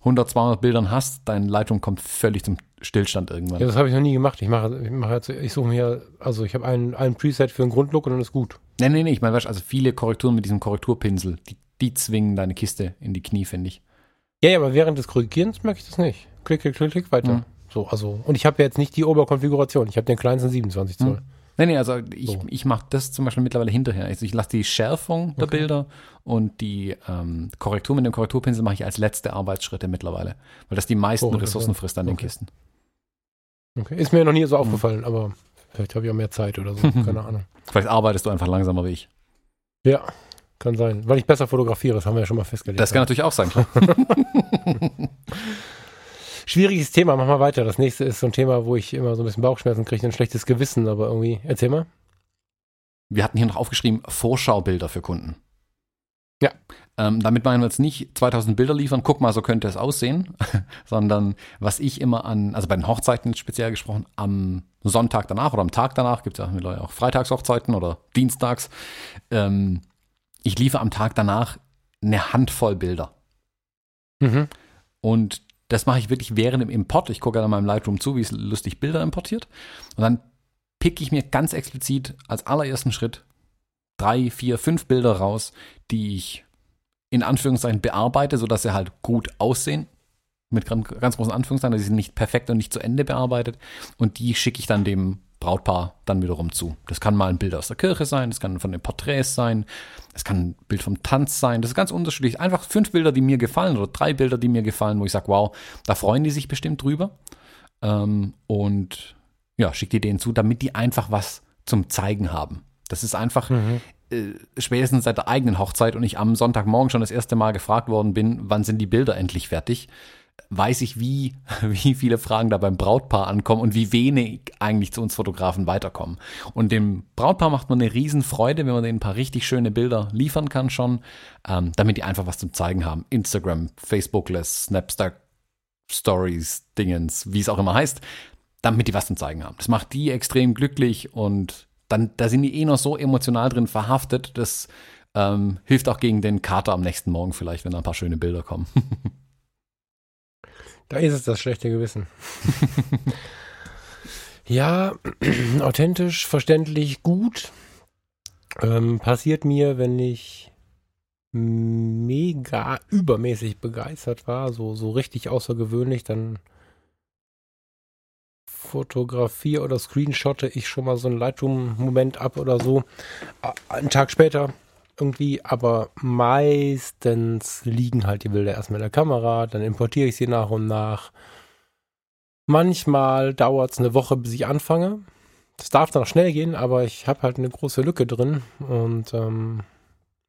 100, 200 Bildern hast, dein Lightroom kommt völlig zum Stillstand irgendwann. Ja, das habe ich noch nie gemacht. Ich mache, ich mache jetzt, ich suche mir, also ich habe einen, einen Preset für einen Grundlook und dann ist gut. Nee, nee, nee, ich meine, also viele Korrekturen mit diesem Korrekturpinsel, die, die zwingen deine Kiste in die Knie, finde ich. Ja, ja, aber während des Korrigierens merke ich das nicht. Klick, klick, klick, klick, weiter. Mhm. So, also, und ich habe ja jetzt nicht die Oberkonfiguration. Ich habe den kleinsten 27 Zoll. Mhm. Nee, nee, also ich, so. ich mache das zum Beispiel mittlerweile hinterher. Also ich lasse die Schärfung der okay. Bilder und die ähm, Korrektur mit dem Korrekturpinsel mache ich als letzte Arbeitsschritte mittlerweile, weil das die meisten oh, Ressourcen frisst an okay. den Kisten. Okay, ist mir noch nie so mhm. aufgefallen, aber vielleicht habe ich auch mehr Zeit oder so, keine Ahnung. Vielleicht arbeitest du einfach langsamer wie ich. Ja, kann sein. Weil ich besser fotografiere, das haben wir ja schon mal festgelegt. Das kann natürlich auch sein, klar. Schwieriges Thema, mach mal weiter. Das nächste ist so ein Thema, wo ich immer so ein bisschen Bauchschmerzen kriege, ein schlechtes Gewissen, aber irgendwie, erzähl mal. Wir hatten hier noch aufgeschrieben, Vorschaubilder für Kunden. Ja. Ähm, damit meinen wir jetzt nicht 2000 Bilder liefern, guck mal, so könnte es aussehen, sondern was ich immer an, also bei den Hochzeiten speziell gesprochen, am Sonntag danach oder am Tag danach, gibt es ja mittlerweile auch Freitagshochzeiten oder Dienstags, ähm, ich liefere am Tag danach eine Handvoll Bilder. Mhm. Und das mache ich wirklich während dem Import. Ich gucke an meinem Lightroom zu, wie es lustig Bilder importiert. Und dann picke ich mir ganz explizit als allerersten Schritt drei, vier, fünf Bilder raus, die ich in Anführungszeichen bearbeite, sodass sie halt gut aussehen. Mit ganz, großen Anführungszeichen, dass sie sind nicht perfekt und nicht zu Ende bearbeitet. Und die schicke ich dann dem Brautpaar dann wiederum zu. Das kann mal ein Bild aus der Kirche sein, das kann von den Porträts sein, das kann ein Bild vom Tanz sein, das ist ganz unterschiedlich. Einfach fünf Bilder, die mir gefallen oder drei Bilder, die mir gefallen, wo ich sage, wow, da freuen die sich bestimmt drüber. Ähm, und ja, schickt die denen zu, damit die einfach was zum Zeigen haben. Das ist einfach mhm. äh, spätestens seit der eigenen Hochzeit und ich am Sonntagmorgen schon das erste Mal gefragt worden bin, wann sind die Bilder endlich fertig weiß ich, wie, wie viele Fragen da beim Brautpaar ankommen und wie wenig eigentlich zu uns Fotografen weiterkommen. Und dem Brautpaar macht man eine Riesenfreude, wenn man denen ein paar richtig schöne Bilder liefern kann schon, ähm, damit die einfach was zum Zeigen haben. Instagram, Facebookless, Snapster, Stories, Dingens, wie es auch immer heißt, damit die was zum Zeigen haben. Das macht die extrem glücklich und dann, da sind die eh noch so emotional drin verhaftet, das ähm, hilft auch gegen den Kater am nächsten Morgen vielleicht, wenn da ein paar schöne Bilder kommen. Da ist es das schlechte Gewissen. ja, authentisch, verständlich, gut. Ähm, passiert mir, wenn ich mega übermäßig begeistert war, so, so richtig außergewöhnlich, dann fotografiere oder screenshotte ich schon mal so einen Lightroom-Moment ab oder so. Einen Tag später irgendwie, aber meistens liegen halt die Bilder erstmal in der Kamera, dann importiere ich sie nach und nach. Manchmal dauert es eine Woche, bis ich anfange. Das darf dann auch schnell gehen, aber ich habe halt eine große Lücke drin und ähm,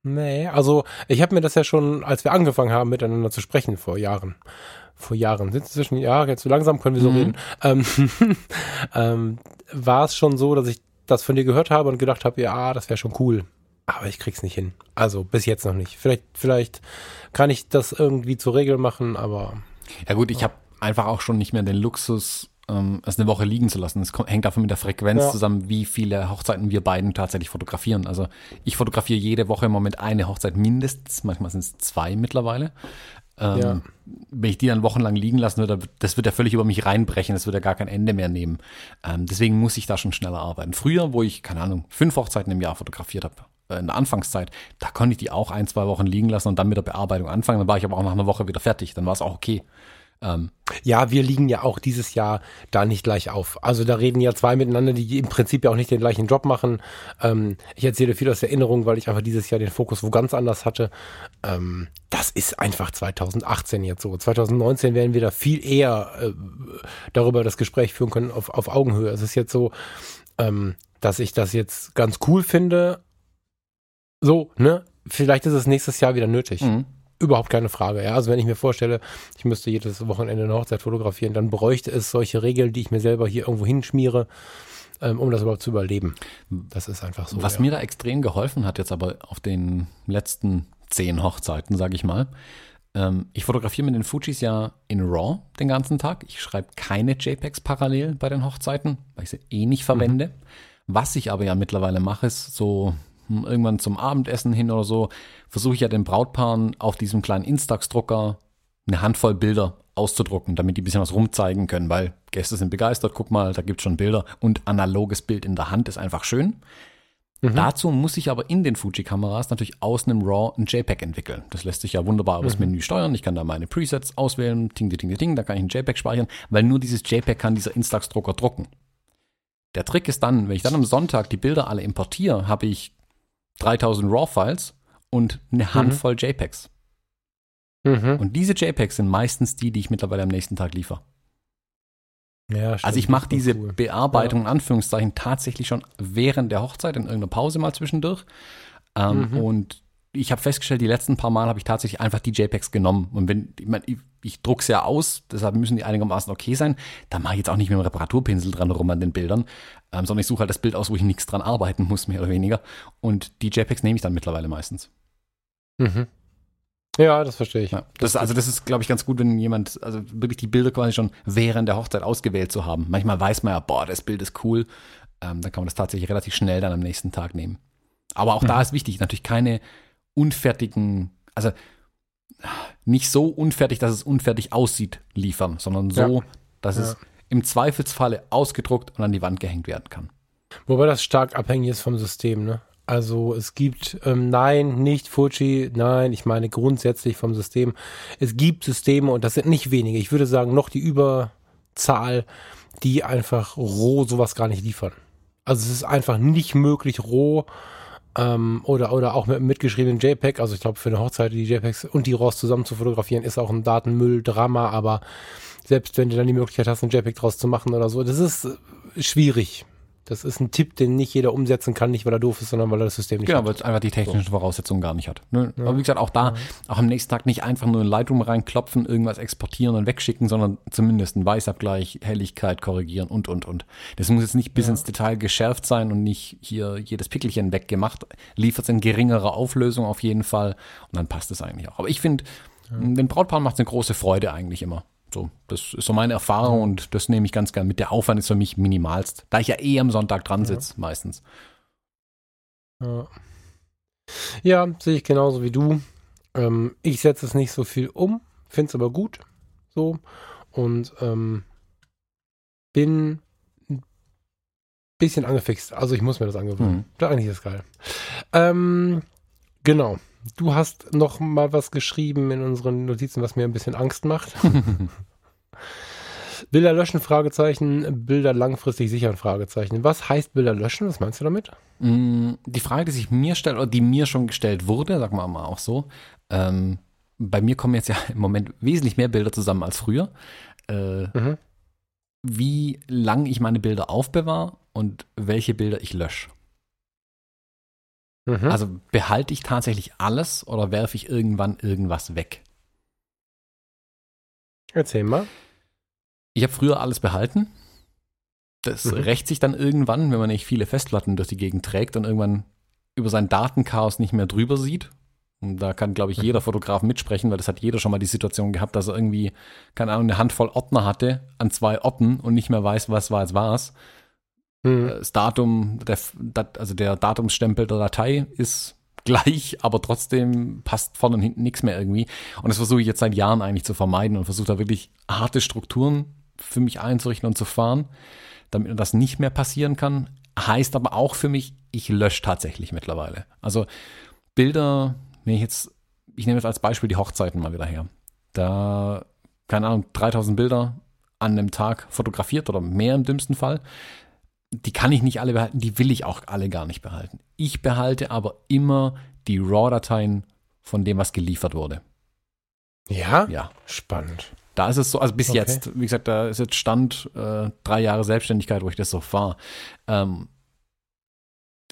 nee, also ich habe mir das ja schon, als wir angefangen haben, miteinander zu sprechen vor Jahren, vor Jahren, sind zwischen, ja, jetzt so langsam können wir so mhm. reden, ähm, ähm, war es schon so, dass ich das von dir gehört habe und gedacht habe, ja, das wäre schon cool. Aber ich krieg's nicht hin. Also bis jetzt noch nicht. Vielleicht, vielleicht kann ich das irgendwie zur Regel machen, aber. Ja gut, ich ja. habe einfach auch schon nicht mehr den Luxus, ähm, es eine Woche liegen zu lassen. Es hängt davon mit der Frequenz ja. zusammen, wie viele Hochzeiten wir beiden tatsächlich fotografieren. Also ich fotografiere jede Woche im Moment eine Hochzeit mindestens, manchmal sind es zwei mittlerweile. Ähm, ja. Wenn ich die dann wochenlang liegen lassen würde, das wird ja völlig über mich reinbrechen, das wird ja gar kein Ende mehr nehmen. Ähm, deswegen muss ich da schon schneller arbeiten. Früher, wo ich, keine Ahnung, fünf Hochzeiten im Jahr fotografiert habe, in der Anfangszeit, da konnte ich die auch ein, zwei Wochen liegen lassen und dann mit der Bearbeitung anfangen. Dann war ich aber auch nach einer Woche wieder fertig. Dann war es auch okay. Ähm, ja, wir liegen ja auch dieses Jahr da nicht gleich auf. Also da reden ja zwei miteinander, die im Prinzip ja auch nicht den gleichen Job machen. Ähm, ich erzähle viel aus Erinnerung, weil ich einfach dieses Jahr den Fokus wo ganz anders hatte. Ähm, das ist einfach 2018 jetzt so. 2019 werden wir da viel eher äh, darüber das Gespräch führen können auf, auf Augenhöhe. Es ist jetzt so, ähm, dass ich das jetzt ganz cool finde. So, ne? Vielleicht ist es nächstes Jahr wieder nötig. Mhm. Überhaupt keine Frage. Ja, also wenn ich mir vorstelle, ich müsste jedes Wochenende eine Hochzeit fotografieren, dann bräuchte es solche Regeln, die ich mir selber hier irgendwo hinschmiere, ähm, um das überhaupt zu überleben. Das ist einfach so. Was ja. mir da extrem geholfen hat, jetzt aber auf den letzten zehn Hochzeiten, sage ich mal. Ähm, ich fotografiere mit den Fujis ja in RAW den ganzen Tag. Ich schreibe keine JPEGs parallel bei den Hochzeiten, weil ich sie eh nicht verwende. Mhm. Was ich aber ja mittlerweile mache, ist so irgendwann zum Abendessen hin oder so, versuche ich ja den Brautpaaren auf diesem kleinen Instax-Drucker eine Handvoll Bilder auszudrucken, damit die ein bisschen was rumzeigen können, weil Gäste sind begeistert, guck mal, da gibt es schon Bilder und analoges Bild in der Hand ist einfach schön. Mhm. Dazu muss ich aber in den Fuji-Kameras natürlich aus einem RAW ein JPEG entwickeln. Das lässt sich ja wunderbar übers mhm. Menü steuern. Ich kann da meine Presets auswählen, ting, ting, ting, ting, da kann ich ein JPEG speichern, weil nur dieses JPEG kann dieser Instax-Drucker drucken. Der Trick ist dann, wenn ich dann am Sonntag die Bilder alle importiere, habe ich 3000 RAW-Files und eine mhm. Handvoll mhm. JPEGs. Mhm. Und diese JPEGs sind meistens die, die ich mittlerweile am nächsten Tag liefere. Ja, also ich mache diese cool. Bearbeitung in Anführungszeichen tatsächlich schon während der Hochzeit in irgendeiner Pause mal zwischendurch. Ähm, mhm. Und ich habe festgestellt, die letzten paar Mal habe ich tatsächlich einfach die JPEGs genommen. Und wenn, ich, mein, ich, ich druck's ja aus, deshalb müssen die einigermaßen okay sein, dann mache ich jetzt auch nicht mit dem Reparaturpinsel dran rum an den Bildern, ähm, sondern ich suche halt das Bild aus, wo ich nichts dran arbeiten muss, mehr oder weniger. Und die JPEGs nehme ich dann mittlerweile meistens. Mhm. Ja, das verstehe ich. Ja, das, also das ist, glaube ich, ganz gut, wenn jemand, also wirklich die Bilder quasi schon während der Hochzeit ausgewählt zu haben. Manchmal weiß man ja, boah, das Bild ist cool. Ähm, dann kann man das tatsächlich relativ schnell dann am nächsten Tag nehmen. Aber auch mhm. da ist wichtig, natürlich keine unfertigen, also nicht so unfertig, dass es unfertig aussieht, liefern, sondern so, ja. dass ja. es im Zweifelsfalle ausgedruckt und an die Wand gehängt werden kann. Wobei das stark abhängig ist vom System, ne? Also es gibt, ähm, nein, nicht Fuji, nein, ich meine grundsätzlich vom System. Es gibt Systeme und das sind nicht wenige. Ich würde sagen, noch die Überzahl, die einfach roh sowas gar nicht liefern. Also es ist einfach nicht möglich, roh ähm, oder, oder auch mit mitgeschriebenen JPEG. Also ich glaube, für eine Hochzeit die JPEGs und die RAWs zusammen zu fotografieren, ist auch ein Datenmüll-Drama, aber selbst wenn du dann die Möglichkeit hast, ein JPEG draus zu machen oder so, das ist schwierig. Das ist ein Tipp, den nicht jeder umsetzen kann, nicht weil er doof ist, sondern weil er das System nicht genau, hat. Genau, weil es einfach die technischen so. Voraussetzungen gar nicht hat. Ne? Ja. Aber wie gesagt, auch da, auch am nächsten Tag nicht einfach nur in Lightroom reinklopfen, irgendwas exportieren und wegschicken, sondern zumindest einen Weißabgleich, Helligkeit korrigieren und, und, und. Das muss jetzt nicht bis ja. ins Detail geschärft sein und nicht hier jedes Pickelchen weggemacht. Liefert es in geringerer Auflösung auf jeden Fall und dann passt es eigentlich auch. Aber ich finde, ja. den Brautpaaren macht es eine große Freude eigentlich immer. So, das ist so meine Erfahrung und das nehme ich ganz gern mit. Der Aufwand ist für mich minimalst, da ich ja eh am Sonntag dran sitze, ja. meistens. Ja. ja, sehe ich genauso wie du. Ähm, ich setze es nicht so viel um, finde es aber gut. So. Und ähm, bin ein bisschen angefixt. Also ich muss mir das angewöhnen. Mhm. Eigentlich ist es geil. Ähm, genau. Du hast noch mal was geschrieben in unseren Notizen, was mir ein bisschen Angst macht. Bilder löschen, Fragezeichen, Bilder langfristig sichern, Fragezeichen. Was heißt Bilder löschen? Was meinst du damit? Mm, Die Frage, die sich mir stellt, oder die mir schon gestellt wurde, sagen wir mal auch so, ähm, bei mir kommen jetzt ja im Moment wesentlich mehr Bilder zusammen als früher. Äh, Mhm. Wie lang ich meine Bilder aufbewahre und welche Bilder ich lösche. Mhm. Also behalte ich tatsächlich alles oder werfe ich irgendwann irgendwas weg? Erzähl mal. Ich habe früher alles behalten. Das Mhm. rächt sich dann irgendwann, wenn man nicht viele Festplatten durch die Gegend trägt und irgendwann über sein Datenchaos nicht mehr drüber sieht. Und da kann, glaube ich, jeder Fotograf mitsprechen, weil das hat jeder schon mal die Situation gehabt, dass er irgendwie, keine Ahnung, eine Handvoll Ordner hatte an zwei Orten und nicht mehr weiß, was war jetzt was. Mhm. Das Datum, der, also der Datumsstempel der Datei ist gleich, aber trotzdem passt vorne und hinten nichts mehr irgendwie. Und das versuche ich jetzt seit Jahren eigentlich zu vermeiden und versuche da wirklich harte Strukturen für mich einzurichten und zu fahren, damit das nicht mehr passieren kann. Heißt aber auch für mich, ich lösche tatsächlich mittlerweile. Also Bilder, wenn ich jetzt, ich nehme jetzt als Beispiel die Hochzeiten mal wieder her. Da, keine Ahnung, 3000 Bilder an einem Tag fotografiert oder mehr im dümmsten Fall die kann ich nicht alle behalten, die will ich auch alle gar nicht behalten. Ich behalte aber immer die RAW-Dateien von dem, was geliefert wurde. Ja? Ja, Spannend. da ist es so, also bis Okay. jetzt, wie gesagt, da ist jetzt Stand äh, drei Jahre Selbstständigkeit, wo ich das so fahre. Ähm,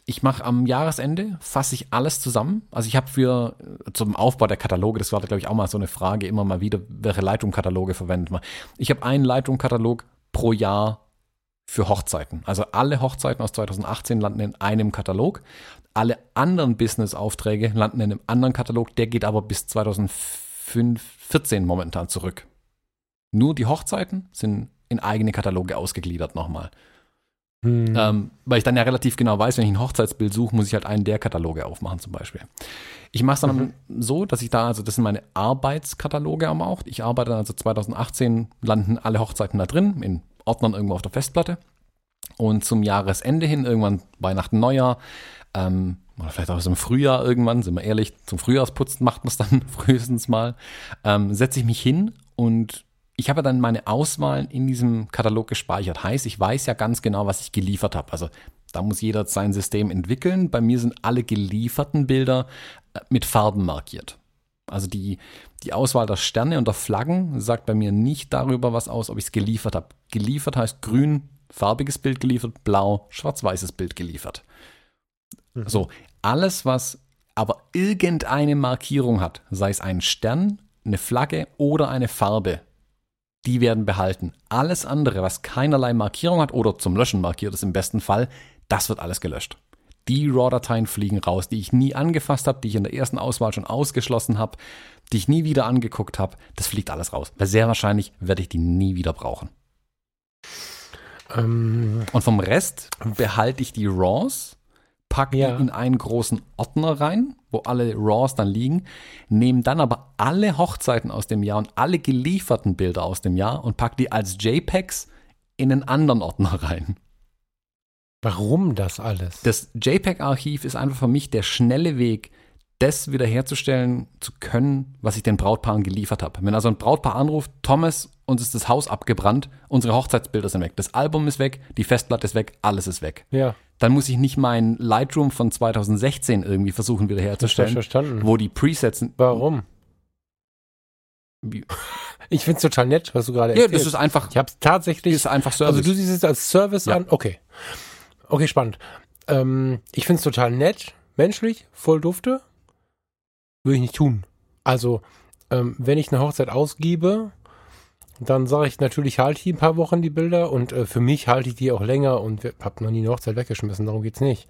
ich mache am Jahresende, fasse ich alles zusammen. Also ich habe für äh, zum Aufbau der Kataloge, das war, glaube ich, auch mal so eine Frage, immer mal wieder, welche Leitung-Kataloge verwendet man. Ich habe einen Leitung-Katalog pro Jahr für Hochzeiten. Also alle Hochzeiten aus 2018 landen in einem Katalog. Alle anderen Business-Aufträge landen in einem anderen Katalog. Der geht aber bis 2014 momentan zurück. Nur die Hochzeiten sind in eigene Kataloge ausgegliedert nochmal. Hm. Ähm, weil ich dann ja relativ genau weiß, wenn ich ein Hochzeitsbild suche, muss ich halt einen der Kataloge aufmachen zum Beispiel. Ich mache es dann so, dass ich da, also das sind meine Arbeitskataloge am auch. Ich arbeite dann also 2018, landen alle Hochzeiten da drin, in Ordnern irgendwo auf der Festplatte. Und zum Jahresende hin, irgendwann Weihnachten, Neujahr, ähm, oder vielleicht auch so im Frühjahr irgendwann, sind wir ehrlich, zum Frühjahrsputzen macht man es dann frühestens mal, ähm, setze ich mich hin und ich habe dann meine Auswahlen in diesem Katalog gespeichert. Heißt, ich weiß ja ganz genau, was ich geliefert habe. Also da muss jeder sein System entwickeln. Bei mir sind alle gelieferten Bilder äh, mit Farben markiert. Also die, die Auswahl der Sterne und der Flaggen sagt bei mir nicht darüber was aus, ob ich es geliefert habe. Geliefert heißt grün, farbiges Bild geliefert, blau, schwarz-weißes Bild geliefert. So, alles, was aber irgendeine Markierung hat, sei es ein Stern, eine Flagge oder eine Farbe, die werden behalten. Alles andere, was keinerlei Markierung hat oder zum Löschen markiert ist im besten Fall, das wird alles gelöscht. Die RAW-Dateien fliegen raus, die ich nie angefasst habe, die ich in der ersten Auswahl schon ausgeschlossen habe, die ich nie wieder angeguckt habe, das fliegt alles raus. Weil sehr wahrscheinlich werde ich die nie wieder brauchen. Ähm, Und vom Rest behalte ich die RAWs, packe Ja. die in einen großen Ordner rein, wo alle RAWs dann liegen, nehme dann aber alle Hochzeiten aus dem Jahr und alle gelieferten Bilder aus dem Jahr und packe die als JPEGs in einen anderen Ordner rein. warum das alles? Das JPEG-Archiv ist einfach für mich der schnelle Weg, das wiederherzustellen zu können, was ich den Brautpaaren geliefert habe. Wenn also ein Brautpaar anruft, Thomas, uns ist das Haus abgebrannt, unsere Hochzeitsbilder sind weg, das Album ist weg, die Festplatte ist weg, alles ist weg. ja, Dann muss ich nicht mein Lightroom von 2016 irgendwie versuchen wiederherzustellen, verstanden. wo die Presets sind. Warum? Ich finde es total nett, was du gerade Ja, erzählst. das ist einfach, ich habe es tatsächlich ist einfach Also Service. du siehst es als Service Ja. an? Okay. Okay, spannend. Ähm, ich finde es total nett, menschlich, voll dufte. Würde ich nicht tun. Also, ähm, wenn ich eine Hochzeit ausgebe, dann sage ich natürlich, halte ich die ein paar Wochen die Bilder und äh, für mich halte ich die auch länger und habe noch nie eine Hochzeit weggeschmissen, darum geht's nicht.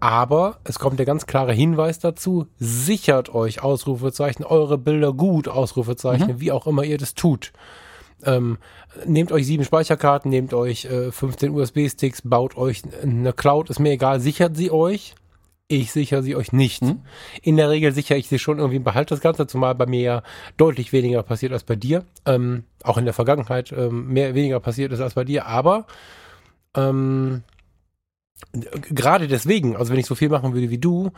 Aber es kommt der ganz klare Hinweis dazu, sichert euch Ausrufezeichen, eure Bilder gut, Ausrufezeichen, wie auch immer ihr das tut. Ähm, nehmt euch sieben Speicherkarten, nehmt euch äh, 15 USB-Sticks, baut euch eine Cloud, ist mir egal, sichert sie euch. Ich sichere sie euch nicht. Mhm. In der Regel sichere ich sie schon irgendwie und behalte das Ganze, zumal bei mir ja deutlich weniger passiert als bei dir. Ähm, auch in der Vergangenheit ähm, mehr weniger passiert ist als bei dir, aber ähm, gerade deswegen, also wenn ich so viel machen würde wie du,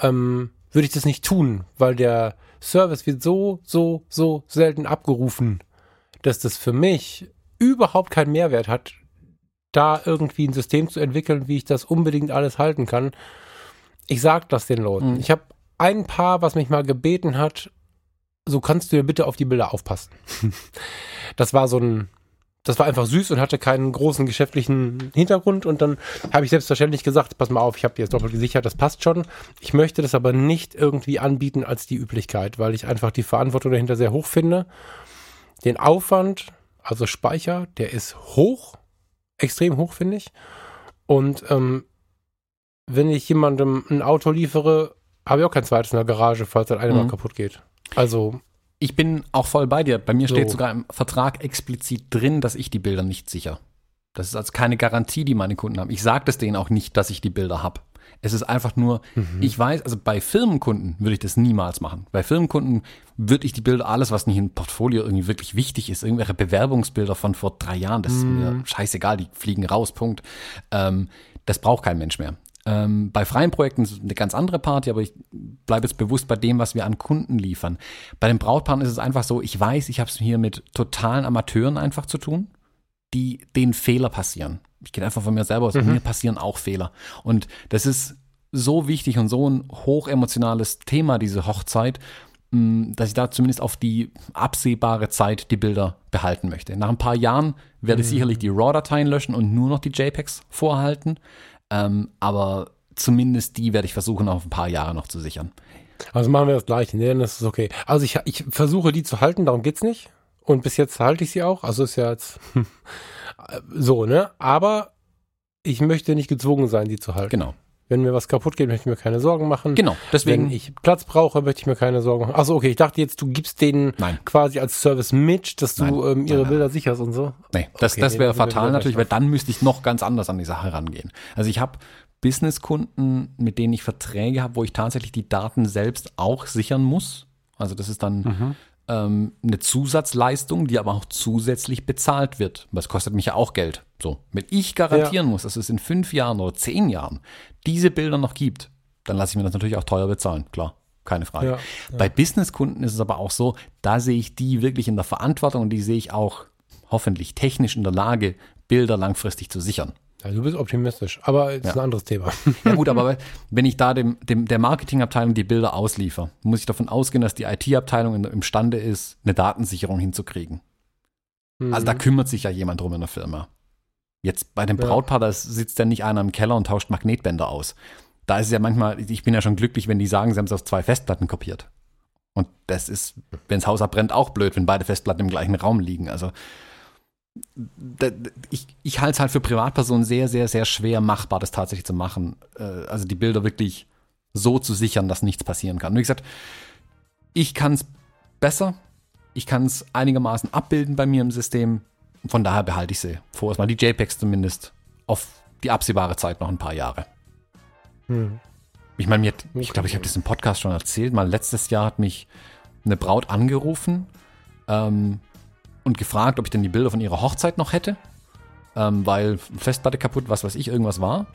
ähm, würde ich das nicht tun, weil der Service wird so, so, so selten abgerufen, dass das für mich überhaupt keinen Mehrwert hat, da irgendwie ein System zu entwickeln, wie ich das unbedingt alles halten kann. Ich sag das den Leuten. Mhm. Ich habe ein Paar, was mich mal gebeten hat, so kannst du dir bitte auf die Bilder aufpassen. das war so ein, das war einfach süß und hatte keinen großen geschäftlichen Hintergrund und dann habe ich selbstverständlich gesagt, pass mal auf, ich habe dir jetzt doppelt gesichert, das passt schon. Ich möchte das aber nicht irgendwie anbieten als die Üblichkeit, weil ich einfach die Verantwortung dahinter sehr hoch finde. Den Aufwand, also Speicher, der ist hoch, extrem hoch, finde ich. Und ähm, wenn ich jemandem ein Auto liefere, habe ich auch kein zweites in der Garage, falls das eine mal Mhm. kaputt geht. Also, Ich bin auch voll bei dir. Bei mir So. steht sogar im Vertrag explizit drin, dass ich die Bilder nicht sicher. Das ist also keine Garantie, die meine Kunden haben. Ich sage das denen auch nicht, dass ich die Bilder habe. Es ist einfach nur, ich weiß, also bei Firmenkunden würde ich das niemals machen. Bei Firmenkunden würde ich die Bilder, alles, was nicht im Portfolio irgendwie wirklich wichtig ist, irgendwelche Bewerbungsbilder von vor drei Jahren, das ist mir scheißegal, die fliegen raus, Punkt. Ähm, das braucht kein Mensch mehr. Ähm, bei freien Projekten ist es eine ganz andere Party, aber ich bleibe jetzt bewusst bei dem, was wir an Kunden liefern. Bei den Brautpaaren ist es einfach so, ich weiß, ich habe es hier mit totalen Amateuren einfach zu tun, die denen Fehler passieren. Ich gehe einfach von mir selber aus, mir passieren auch Fehler. Und das ist so wichtig und so ein hochemotionales Thema, diese Hochzeit, mh, dass ich da zumindest auf die absehbare Zeit die Bilder behalten möchte. Nach ein paar Jahren werde ich sicherlich die RAW-Dateien löschen und nur noch die JPEGs vorhalten. Ähm, aber zumindest die werde ich versuchen, auf ein paar Jahre noch zu sichern. also machen wir das gleiche, ne? Das ist okay. Also ich, ich versuche die zu halten, darum geht's nicht. Und bis jetzt halte ich sie auch. Also ist ja jetzt so, ne? Aber ich möchte nicht gezwungen sein, die zu halten. Genau. Wenn mir was kaputt geht, möchte ich mir keine Sorgen machen. Genau. Deswegen. Wenn ich Platz brauche, möchte ich mir keine Sorgen machen. Achso, okay, ich dachte jetzt, du gibst denen Nein. quasi als Service mit, dass du Nein. ähm, Nein, ihre nein. Bilder sicherst und so. Nee, das, Okay, das nee, wäre fatal natürlich, weil dann müsste ich noch ganz anders an die Sache rangehen. Also ich habe Businesskunden, mit denen ich Verträge habe, wo ich tatsächlich die Daten selbst auch sichern muss. Also das ist dann ähm, eine Zusatzleistung, die aber auch zusätzlich bezahlt wird. Das kostet mich ja auch Geld. So, wenn ich garantieren muss, dass es in fünf Jahren oder zehn Jahren diese Bilder noch gibt, dann lasse ich mir das natürlich auch teuer bezahlen. Klar, keine Frage. Ja, Bei Businesskunden ist es aber auch so, da sehe ich die wirklich in der Verantwortung und die sehe ich auch hoffentlich technisch in der Lage, Bilder langfristig zu sichern. Ja, du bist optimistisch, aber ist Ja. ein anderes Thema. Ja gut, aber wenn ich da dem, dem der Marketingabteilung die Bilder ausliefer, muss ich davon ausgehen, dass die IT-Abteilung imstande ist, eine Datensicherung hinzukriegen. Also da kümmert sich ja jemand drum in der Firma. Jetzt bei dem. Brautpaar, da sitzt ja nicht einer im Keller und tauscht Magnetbänder aus. Da ist es ja manchmal, ich bin ja schon glücklich, wenn die sagen, sie haben es auf zwei Festplatten kopiert. Und das ist, wenn das Haus abbrennt, auch blöd, wenn beide Festplatten im gleichen Raum liegen. Also ich, ich halte es halt für Privatpersonen sehr, sehr, sehr schwer machbar, das tatsächlich zu machen. Äh, Also die Bilder wirklich so zu sichern, dass nichts passieren kann. Und wie gesagt, ich kann es besser, ich kann es einigermaßen abbilden bei mir im System. Von daher behalte ich sie. Vorerst mal die JPEGs zumindest auf die absehbare Zeit noch ein paar Jahre. Hm. Ich meine, mir ich glaube, ich habe das im Podcast schon erzählt. Mal letztes Jahr hat mich eine Braut angerufen ähm, und gefragt, ob ich denn die Bilder von ihrer Hochzeit noch hätte, ähm, weil Festplatte kaputt, was weiß ich, irgendwas war.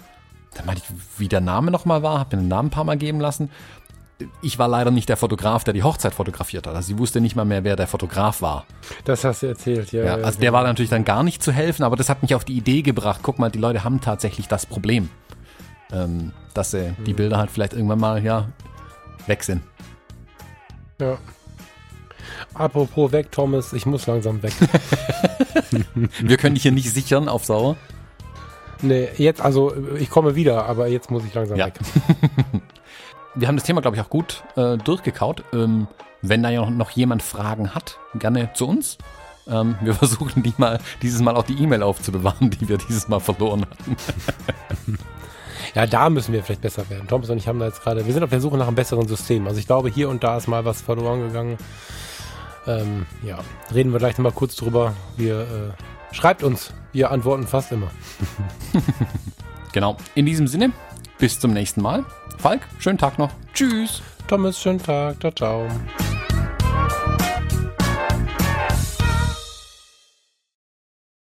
Dann meinte ich, wie der Name nochmal war, habe mir den Namen ein paar Mal geben lassen. Ich war leider nicht der Fotograf, der die Hochzeit fotografiert hat. Also sie wusste nicht mal mehr, wer der Fotograf war. Das hast du erzählt, ja. Ja, ja, also der war natürlich dann gar nicht zu helfen, aber das hat mich auf die Idee gebracht, guck mal, die Leute haben tatsächlich das Problem, ähm, dass sie die Bilder halt vielleicht irgendwann mal, ja, weg sind. ja. Apropos weg, Thomas, ich muss langsam weg. Wir können dich hier nicht sichern auf Sauer. nee, jetzt, also ich komme wieder, aber jetzt muss ich langsam Ja. weg. Wir haben das Thema, glaube ich, auch gut äh, durchgekaut. Ähm, wenn da ja noch, jemand Fragen hat, gerne zu uns. Ähm, wir versuchen die mal, dieses Mal auch die E-Mail aufzubewahren, die wir dieses Mal verloren hatten. Ja, da müssen wir vielleicht besser werden. Thomas und ich haben da jetzt gerade, wir sind auf der Suche nach einem besseren System. Also ich glaube, hier und da ist mal was verloren gegangen. Ähm, ja, reden wir gleich nochmal kurz drüber. Wir äh, schreibt uns, wir antworten fast immer. Genau. In diesem Sinne, bis zum nächsten Mal. Falk, schönen Tag noch. Tschüss. Thomas, schönen Tag, ciao, ciao.